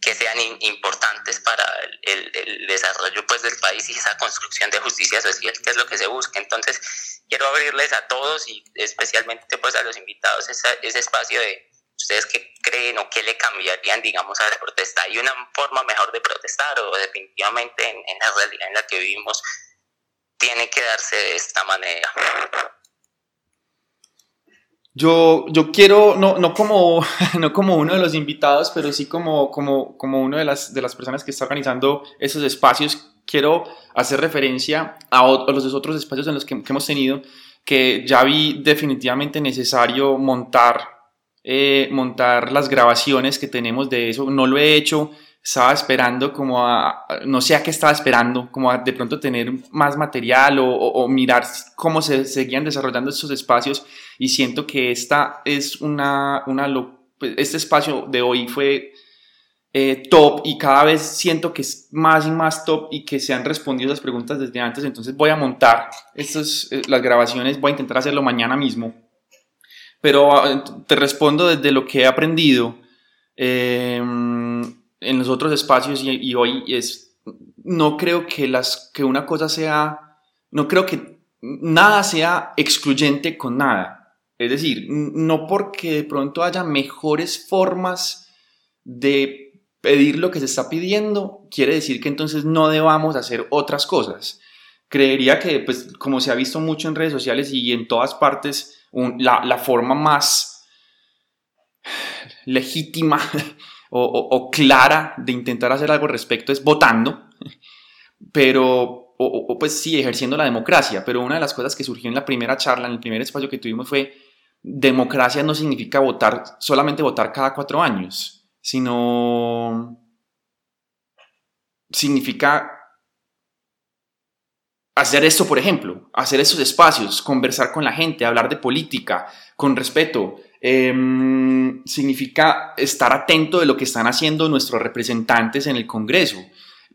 Speaker 6: que sean importantes para el, el, desarrollo pues, del país y esa construcción de justicia social, que es lo que se busca. Entonces, quiero abrirles a todos y especialmente pues, a los invitados ese, espacio de ustedes qué creen o qué le cambiarían, digamos, a la protesta. ¿Hay una forma mejor de protestar o definitivamente en, en la realidad en la que vivimos tiene que darse de esta manera?
Speaker 1: Yo, yo quiero, no, no, como, no como uno de los invitados, pero sí como, como, como uno de las, de las personas que está organizando esos espacios, quiero hacer referencia a, los otros espacios en los que, hemos tenido, que ya vi definitivamente necesario montar, eh, montar las grabaciones que tenemos de eso. No lo he hecho, estaba esperando como a, no sé a qué estaba esperando, como a de pronto tener más material o, mirar cómo se seguían desarrollando estos espacios y siento que esta es una, una pues, este espacio de hoy fue eh, top y cada vez siento que es más y más top y que se han respondido las preguntas desde antes, entonces voy a montar estas, eh, las grabaciones, voy a intentar hacerlo mañana mismo, pero ah, te respondo desde lo que he aprendido em, en los otros espacios y, y, hoy es, no creo que, las, que una cosa sea, no creo que nada sea excluyente con nada. Es decir, no porque de pronto haya mejores formas de pedir lo que se está pidiendo, quiere decir que entonces no debamos hacer otras cosas. Creería que, pues, como se ha visto mucho en redes sociales y en todas partes, la, forma más legítima o, clara de intentar hacer algo al respecto es votando, pero, o, pues sí, ejerciendo la democracia. Pero una de las cosas que surgió en la primera charla, en el primer espacio que tuvimos fue, democracia no significa votar, solamente votar cada cuatro años sino significa hacer esto, por ejemplo, hacer esos espacios, conversar con la gente, hablar de política con respeto. Em, significa estar atento de lo que están haciendo nuestros representantes en el Congreso,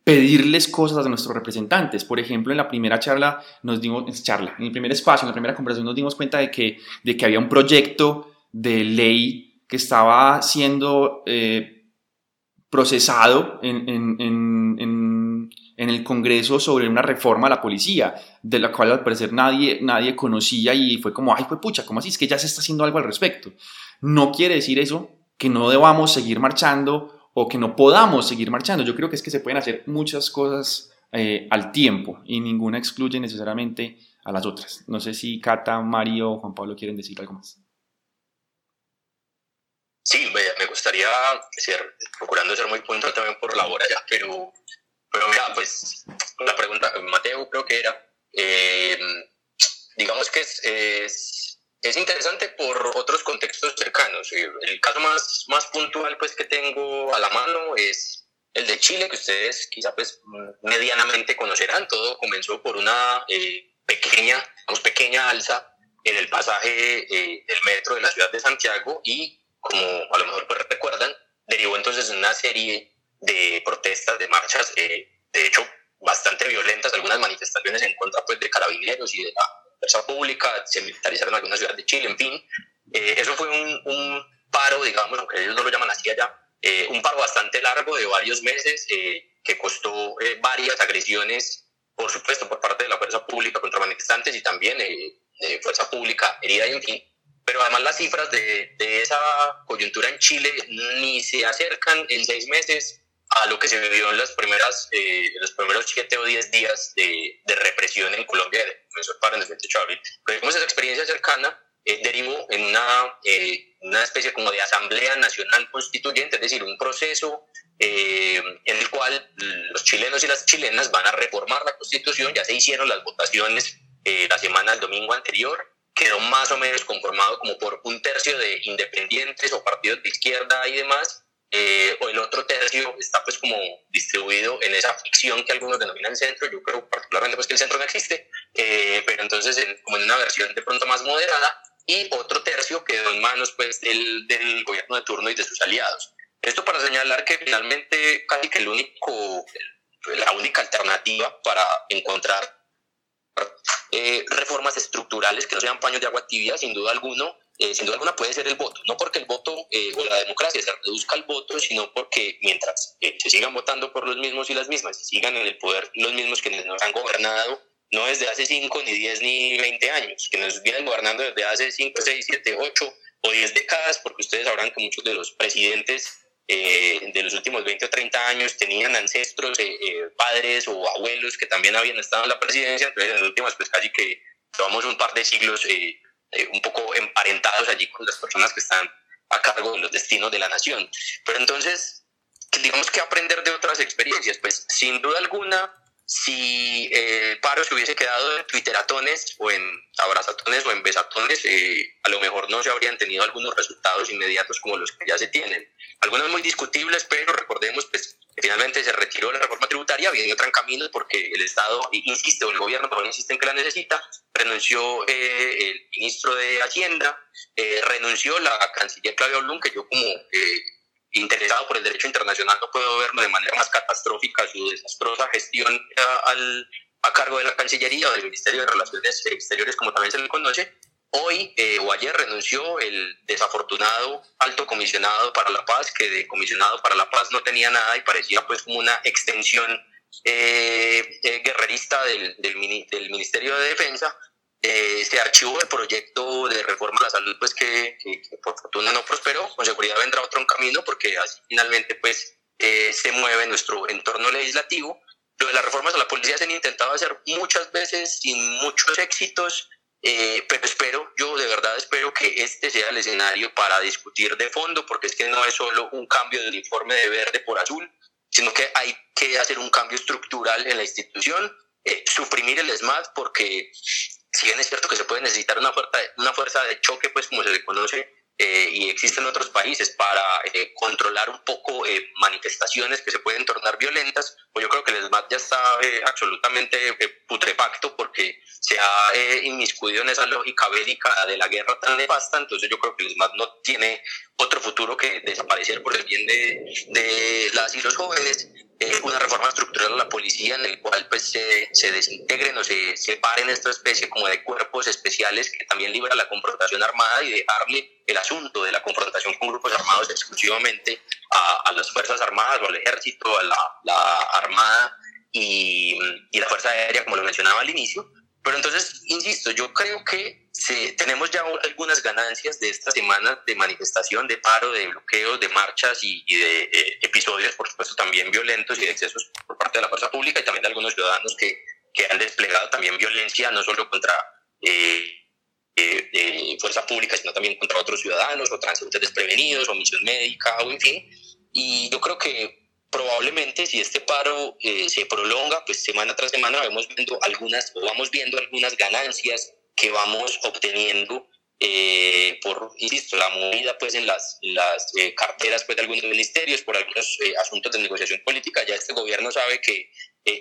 Speaker 1: pedirles cosas a nuestros representantes. Por ejemplo, en la primera charla nos dimos, charla, en el primer espacio, en la primera conversación nos dimos cuenta de que, de que había un proyecto de ley que estaba siendo eh, procesado en, el Congreso sobre una reforma a la policía, de la cual al parecer nadie, nadie conocía y fue como, ay, fue pucha, ¿cómo así? Es que ya se está haciendo algo al respecto. No quiere decir eso que no debamos seguir marchando o que no podamos seguir marchando. Yo creo que es que se pueden hacer muchas cosas eh, al tiempo y ninguna excluye necesariamente a las otras. No sé si Cata, Mario o Juan Pablo quieren decir algo más.
Speaker 4: Sí, me gustaría ser, procurando ser muy puntual también por la hora ya, pero, pero mira, pues la pregunta, Mateo creo que era, eh, digamos que es, es, interesante por otros contextos cercanos. Eh, el caso más, más puntual pues que tengo a la mano es el de Chile, que ustedes quizá pues medianamente conocerán. Todo comenzó por una eh, pequeña, pequeña alza en el pasaje del metro de la ciudad de Santiago y como a lo mejor pues recuerdan, derivó entonces en una serie de protestas, de marchas, eh, de hecho bastante violentas, algunas manifestaciones en contra pues, de carabineros y de la fuerza pública, se militarizaron algunas ciudades de Chile, en fin. Eh, eso fue un, un, paro, digamos, aunque ellos no lo llaman así allá, eh, un paro bastante largo de varios meses que costó varias agresiones, por supuesto, por parte de la fuerza pública contra manifestantes y también de fuerza pública herida y en fin pero además las cifras de, de, esa coyuntura en Chile ni se acercan en seis meses a lo que se vivió en, las primeras, eh, los primeros siete o diez días de, de represión en Colombia, comenzó el en el 28 de abril. Pero digamos, esa experiencia cercana eh, derivó en una, eh, una especie como de asamblea nacional constituyente, es decir, un proceso en el cual los chilenos y las chilenas van a reformar la constitución, ya se hicieron las votaciones la semana del domingo anterior, quedó más o menos conformado como por un tercio de independientes o partidos de izquierda y demás, eh, o el otro tercio está pues como distribuido en esa ficción que algunos denominan centro, yo creo particularmente pues que el centro no existe, eh, pero entonces como en una versión de pronto más moderada, y otro tercio quedó en manos pues del, del gobierno de turno y de sus aliados. Esto para señalar que finalmente casi que el único, la única alternativa para encontrar eh, reformas estructurales que no sean paños de agua tibia, sin duda alguno, eh, sin duda alguna puede ser el voto. No porque el voto eh, o la democracia se reduzca al voto, sino porque mientras se sigan votando por los mismos y las mismas, y sigan en el poder los mismos que nos han gobernado, no desde hace 5, ni 10, ni 20 años, que nos vienen gobernando desde hace 5, 6, 7, 8 o 10 décadas, porque ustedes sabrán que muchos de los presidentes eh, de los últimos 20 o 30 años tenían ancestros, eh, eh, padres o abuelos que también habían estado en la presidencia, entonces en las últimas pues casi que llevamos un par de siglos un poco emparentados allí con las personas que están a cargo de los destinos de la nación. Pero entonces, digamos que aprender de otras experiencias, pues sin duda alguna, si el paro se hubiese quedado en twitteratones o en abrazatones o en besatones, a lo mejor no se habrían tenido algunos resultados inmediatos como los que ya se tienen. Algunas muy discutibles, pero recordemos pues, que finalmente se retiró la reforma tributaria, viene otro camino porque el Estado insiste, o el gobierno pero insiste en que la necesita, renunció eh, el ministro de Hacienda, eh, renunció la canciller Claudia Blum, que yo como eh, interesado por el derecho internacional no puedo verlo de manera más catastrófica su desastrosa gestión al, a cargo de la Cancillería o del Ministerio de Relaciones Exteriores, como también se le conoce, Hoy eh, o ayer renunció el desafortunado alto comisionado para la paz, que de comisionado para la paz no tenía nada y parecía pues como una extensión eh, eh, guerrerista del, del, Ministerio de Defensa. Se archivó el proyecto de reforma a la salud, pues que, por fortuna no prosperó. Con seguridad vendrá otro camino porque así finalmente pues se mueve nuestro entorno legislativo. Lo de las reformas a la policía se han intentado hacer muchas veces sin muchos éxitos eh, pero espero, yo de verdad espero que este sea el escenario para discutir de fondo, porque es que no es solo un cambio del informe de verde por azul, sino que hay que hacer un cambio estructural en la institución, eh, suprimir el SMAT, porque si bien es cierto que se puede necesitar una fuerza, una fuerza de choque, pues como se le conoce, eh, y existen otros países para eh, controlar un poco eh, manifestaciones que se pueden tornar violentas, pues yo creo que el SMAT ya está absolutamente putrefacto porque se ha inmiscuido en esa lógica bélica de la guerra tan nefasta, entonces yo creo que el SMAT no tiene otro futuro que desaparecer por el bien de, de las y los jóvenes una reforma estructural a la policía en el cual pues se, se, desintegren o se separen esta especie como de cuerpos especiales que también libera la confrontación armada y dejarle el asunto de la confrontación con grupos armados exclusivamente a, a las Fuerzas Armadas o al Ejército, a la, la Armada y, y, la Fuerza Aérea, como lo mencionaba al inicio. Pero entonces, insisto, yo creo que se, tenemos ya algunas ganancias de esta semana de manifestación, de paro, de bloqueos, de marchas y, de eh, episodios, por supuesto, también violentos y de excesos por parte de la fuerza pública y también de algunos ciudadanos que, que han desplegado también violencia, no solo contra eh, eh, fuerza pública, sino también contra otros ciudadanos o transeúntes desprevenidos o misión médica o en fin. Y yo creo que probablemente si este paro eh, se prolonga, pues semana tras semana vamos viendo algunas, o vamos viendo algunas ganancias que vamos obteniendo eh, por, insisto, la movida pues en las, las eh, carteras pues de algunos ministerios, por algunos asuntos de negociación política, ya este gobierno sabe que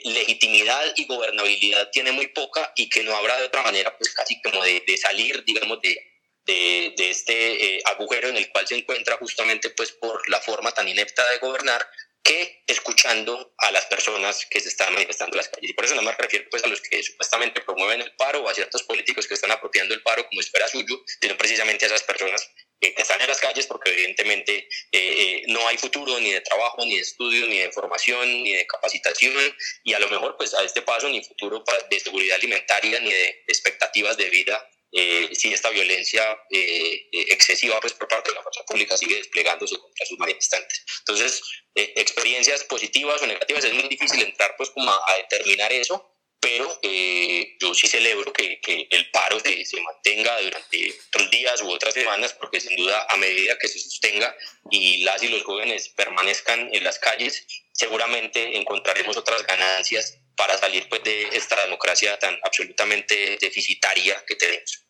Speaker 4: legitimidad y gobernabilidad tiene muy poca y que no habrá de otra manera pues casi como de, de salir, digamos, de, de, de, este agujero en el cual se encuentra justamente pues por la forma tan inepta de gobernar que escuchando a las personas que se están manifestando en las calles. Y por eso no me refiero pues, a los que supuestamente promueven el paro o a ciertos políticos que están apropiando el paro como espera suyo, sino precisamente a esas personas que están en las calles porque evidentemente eh, eh, no hay futuro ni de trabajo, ni de estudio, ni de formación, ni de capacitación y a lo mejor pues a este paso ni futuro de seguridad alimentaria ni de expectativas de vida eh, si esta violencia eh, eh, excesiva pues, por parte de la fuerza pública sigue desplegándose contra sus manifestantes. Entonces, experiencias positivas o negativas, es muy difícil entrar pues, como a, determinar eso, pero yo sí celebro que, que el paro se, se, mantenga durante otros días u otras semanas, porque sin duda a medida que se sostenga y las y los jóvenes permanezcan en las calles, seguramente encontraremos otras ganancias para salir pues, de esta democracia tan absolutamente deficitaria que tenemos.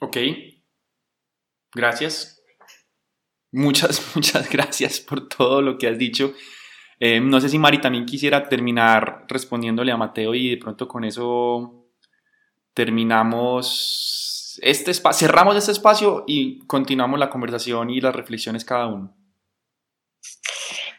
Speaker 1: Ok, gracias. Muchas, muchas gracias por todo lo que has dicho. Eh, no sé si Mari también quisiera terminar respondiéndole a Mateo y de pronto con eso terminamos este cerramos este espacio y continuamos la conversación y las reflexiones cada uno.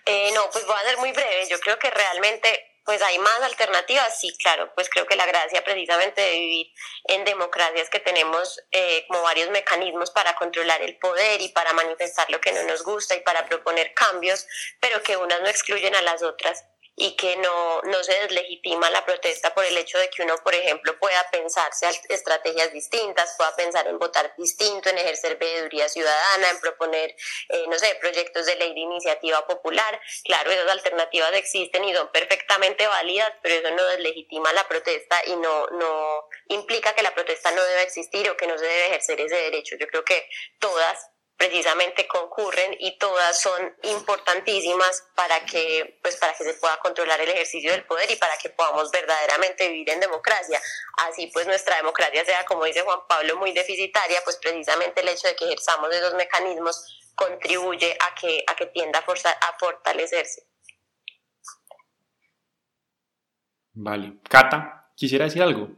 Speaker 3: Eh, no, pues voy a ser muy breve. Yo creo que realmente pues hay más alternativas, sí, claro, pues creo que la gracia precisamente de vivir en democracias que tenemos eh, como varios mecanismos para controlar el poder y para manifestar lo que no nos gusta y para proponer cambios, pero que unas no excluyen a las otras y que no, no se deslegitima la protesta por el hecho de que uno, por ejemplo, pueda pensarse estrategias distintas, pueda pensar en votar distinto, en ejercer veeduría ciudadana, en proponer, eh, no sé, proyectos de ley de iniciativa popular. Claro, esas alternativas existen y son perfectamente válidas, pero eso no deslegitima la protesta y no, no implica que la protesta no debe existir o que no se debe ejercer ese derecho. Yo creo que todas precisamente concurren y todas son importantísimas para que, pues, para que se pueda controlar el ejercicio del poder y para que podamos verdaderamente vivir en democracia. Así pues nuestra democracia sea, como dice Juan Pablo, muy deficitaria, pues precisamente el hecho de que ejerzamos esos mecanismos contribuye a que, a que tienda a, a fortalecerse.
Speaker 1: Vale. Cata, quisiera decir algo.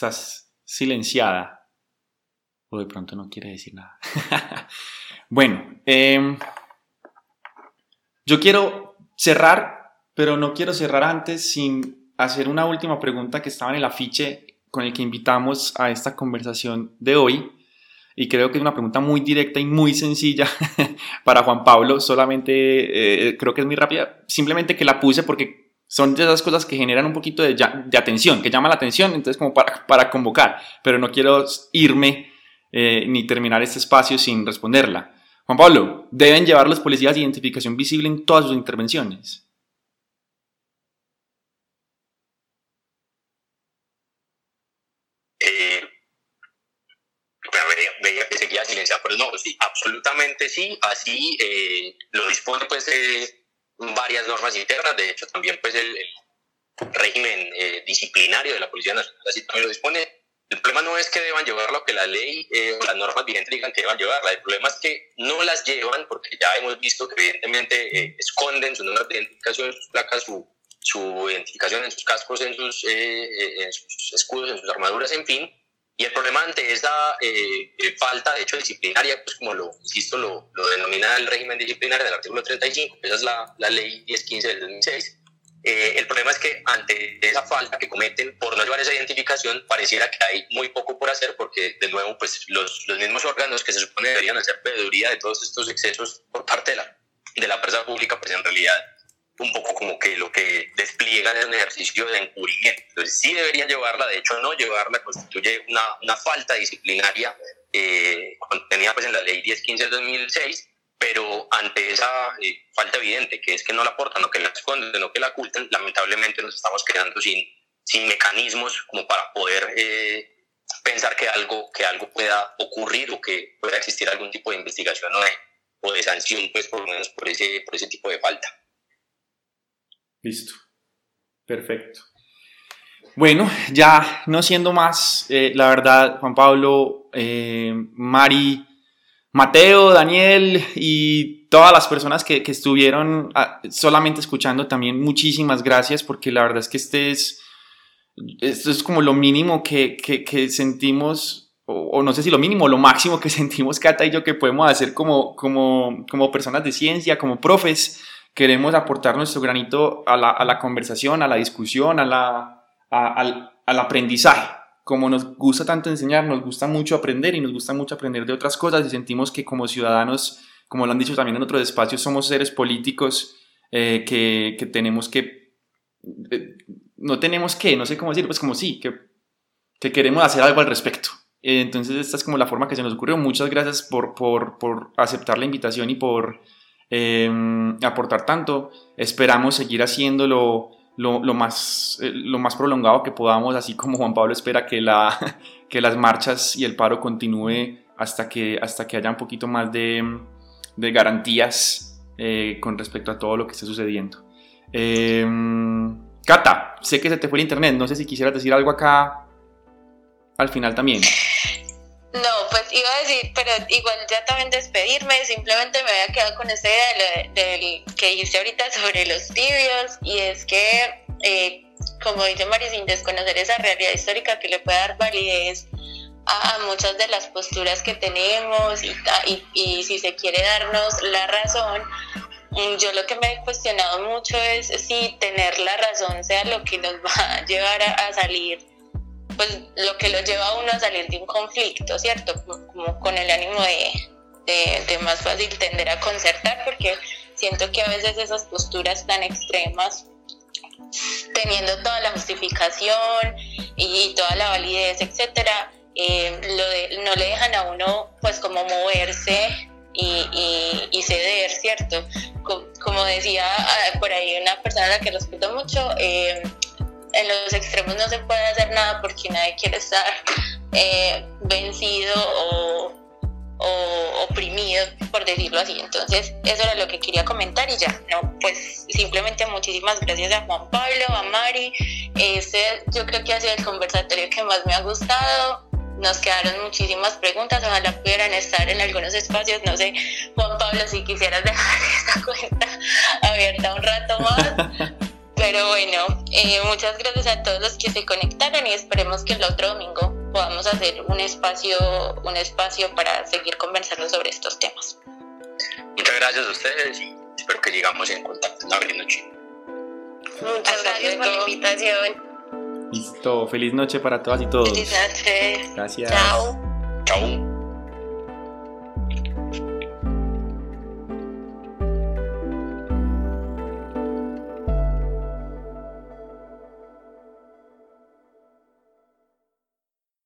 Speaker 1: Estás silenciada. O de pronto no quiere decir nada. bueno, em, yo quiero cerrar, pero no quiero cerrar antes sin hacer una última pregunta que estaba en el afiche con el que invitamos a esta conversación de hoy. Y creo que es una pregunta muy directa y muy sencilla para Juan Pablo. Solamente eh, creo que es muy rápida. Simplemente que la puse porque son de esas cosas que generan un poquito de, de atención, que llama la atención, entonces como para, para convocar, pero no quiero irme eh, ni terminar este espacio sin responderla. Juan Pablo, ¿deben llevar los policías identificación visible en todas sus intervenciones?
Speaker 4: Eh, veía, que seguía silenciado, pero no, sí, absolutamente sí, así eh, lo dispone pues varias normas internas, de hecho también pues el, régimen eh, disciplinario de la Policía Nacional así también lo dispone. El problema no es que deban llevar lo que la ley eh, o las normas vigentes digan que deban llevarla, el problema es que no las llevan porque ya hemos visto que evidentemente eh, esconden su número de identificación, sus placas, su, su identificación en sus cascos, en sus, en sus escudos, en sus armaduras, en fin, y el problema ante esa eh, eh, falta, de hecho, disciplinaria, pues como lo, insisto, lo, lo, denomina el régimen disciplinario del artículo 35, esa es la, la ley 1015 del 2006, eh, el problema es que ante esa falta que cometen por no llevar esa identificación, pareciera que hay muy poco por hacer porque, de nuevo, pues los, los mismos órganos que se supone deberían hacer veeduría de todos estos excesos por parte de la, de la empresa pública, pues en realidad un poco como que lo que despliegan es un ejercicio de encubrimiento. Entonces sí deberían llevarla, de hecho no llevarla constituye una, falta disciplinaria eh, contenida pues en la ley 1015 del 2006, pero ante esa eh, falta evidente, que es que no la aportan, no que la esconden, no que la ocultan, lamentablemente nos estamos quedando sin, sin mecanismos como para poder eh, pensar que algo, que algo pueda ocurrir o que pueda existir algún tipo de investigación o de, o de sanción, pues por lo menos por ese, por ese tipo de falta.
Speaker 1: Listo. Perfecto. Bueno, ya no siendo más, eh, la verdad, Juan Pablo, eh, Mari, Mateo, Daniel y todas las personas que, estuvieron ah, solamente escuchando también, muchísimas gracias porque la verdad es que este es, esto es como lo mínimo que, sentimos, o, no sé si lo mínimo, lo máximo que sentimos Cata y yo que podemos hacer como, como, como personas de ciencia, como profes queremos aportar nuestro granito a la, a la conversación, a la discusión, a la, al, al, aprendizaje. Como nos gusta tanto enseñar, nos gusta mucho aprender y nos gusta mucho aprender de otras cosas y sentimos que como ciudadanos, como lo han dicho también en otros espacios, somos seres políticos eh, que, que, tenemos que... Eh, no tenemos que, no sé cómo decir, pues como sí, que, que queremos hacer algo al respecto. entonces esta es como la forma que se nos ocurrió. Muchas gracias por, por, por aceptar la invitación y por Em, aportar tanto. Esperamos seguir haciéndolo lo, lo, más, eh, lo más prolongado que podamos, así como Juan Pablo espera que, la, que las marchas y el paro continúe hasta que, hasta que haya un poquito más de, de garantías eh, con respecto a todo lo que esté sucediendo. Em, Cata, sé que se te fue el internet, no sé si quisieras decir algo acá al final también.
Speaker 2: No, pues iba a decir, pero igual ya también despedirme, simplemente me había quedado con esta idea del, que dijiste ahorita sobre los tibios, y es que, eh, como dice Mari, sin desconocer esa realidad histórica que le puede dar validez a, muchas de las posturas que tenemos y si se quiere darnos la razón, mm, yo lo que me he cuestionado mucho es si tener la razón sea lo que nos va a llevar a salir pues lo que lo lleva a uno a salir de un conflicto, ¿cierto? Como con el ánimo de, de, más fácil tender a concertar, porque siento que a veces esas posturas tan extremas, teniendo toda la justificación y toda la validez, etcétera, eh, lo no le dejan a uno pues como moverse y, y, ceder, ¿cierto? Como, decía ah, por ahí una persona a la que respeto mucho, eh, en los extremos no se puede hacer nada porque nadie quiere estar eh, vencido o, oprimido, por decirlo así. Entonces, eso era lo que quería comentar y ya, no, pues simplemente muchísimas gracias a Juan Pablo, a Mari. Este yo creo que ha sido el conversatorio que más me ha gustado. Nos quedaron muchísimas preguntas, ojalá pudieran estar en algunos espacios, no sé, Juan Pablo, si quisieras dejar esta cuenta abierta un rato más. Pero bueno, eh, muchas gracias a todos los que se conectaron y esperemos que el otro domingo podamos hacer un espacio, un espacio para seguir conversando sobre estos temas.
Speaker 4: Muchas gracias a ustedes y espero que llegamos en contacto. Una feliz noche.
Speaker 3: Muchas gracias por la invitación.
Speaker 1: Listo, feliz noche para todas y todos.
Speaker 2: Feliz noche.
Speaker 1: Gracias.
Speaker 3: Chao.
Speaker 4: Chao.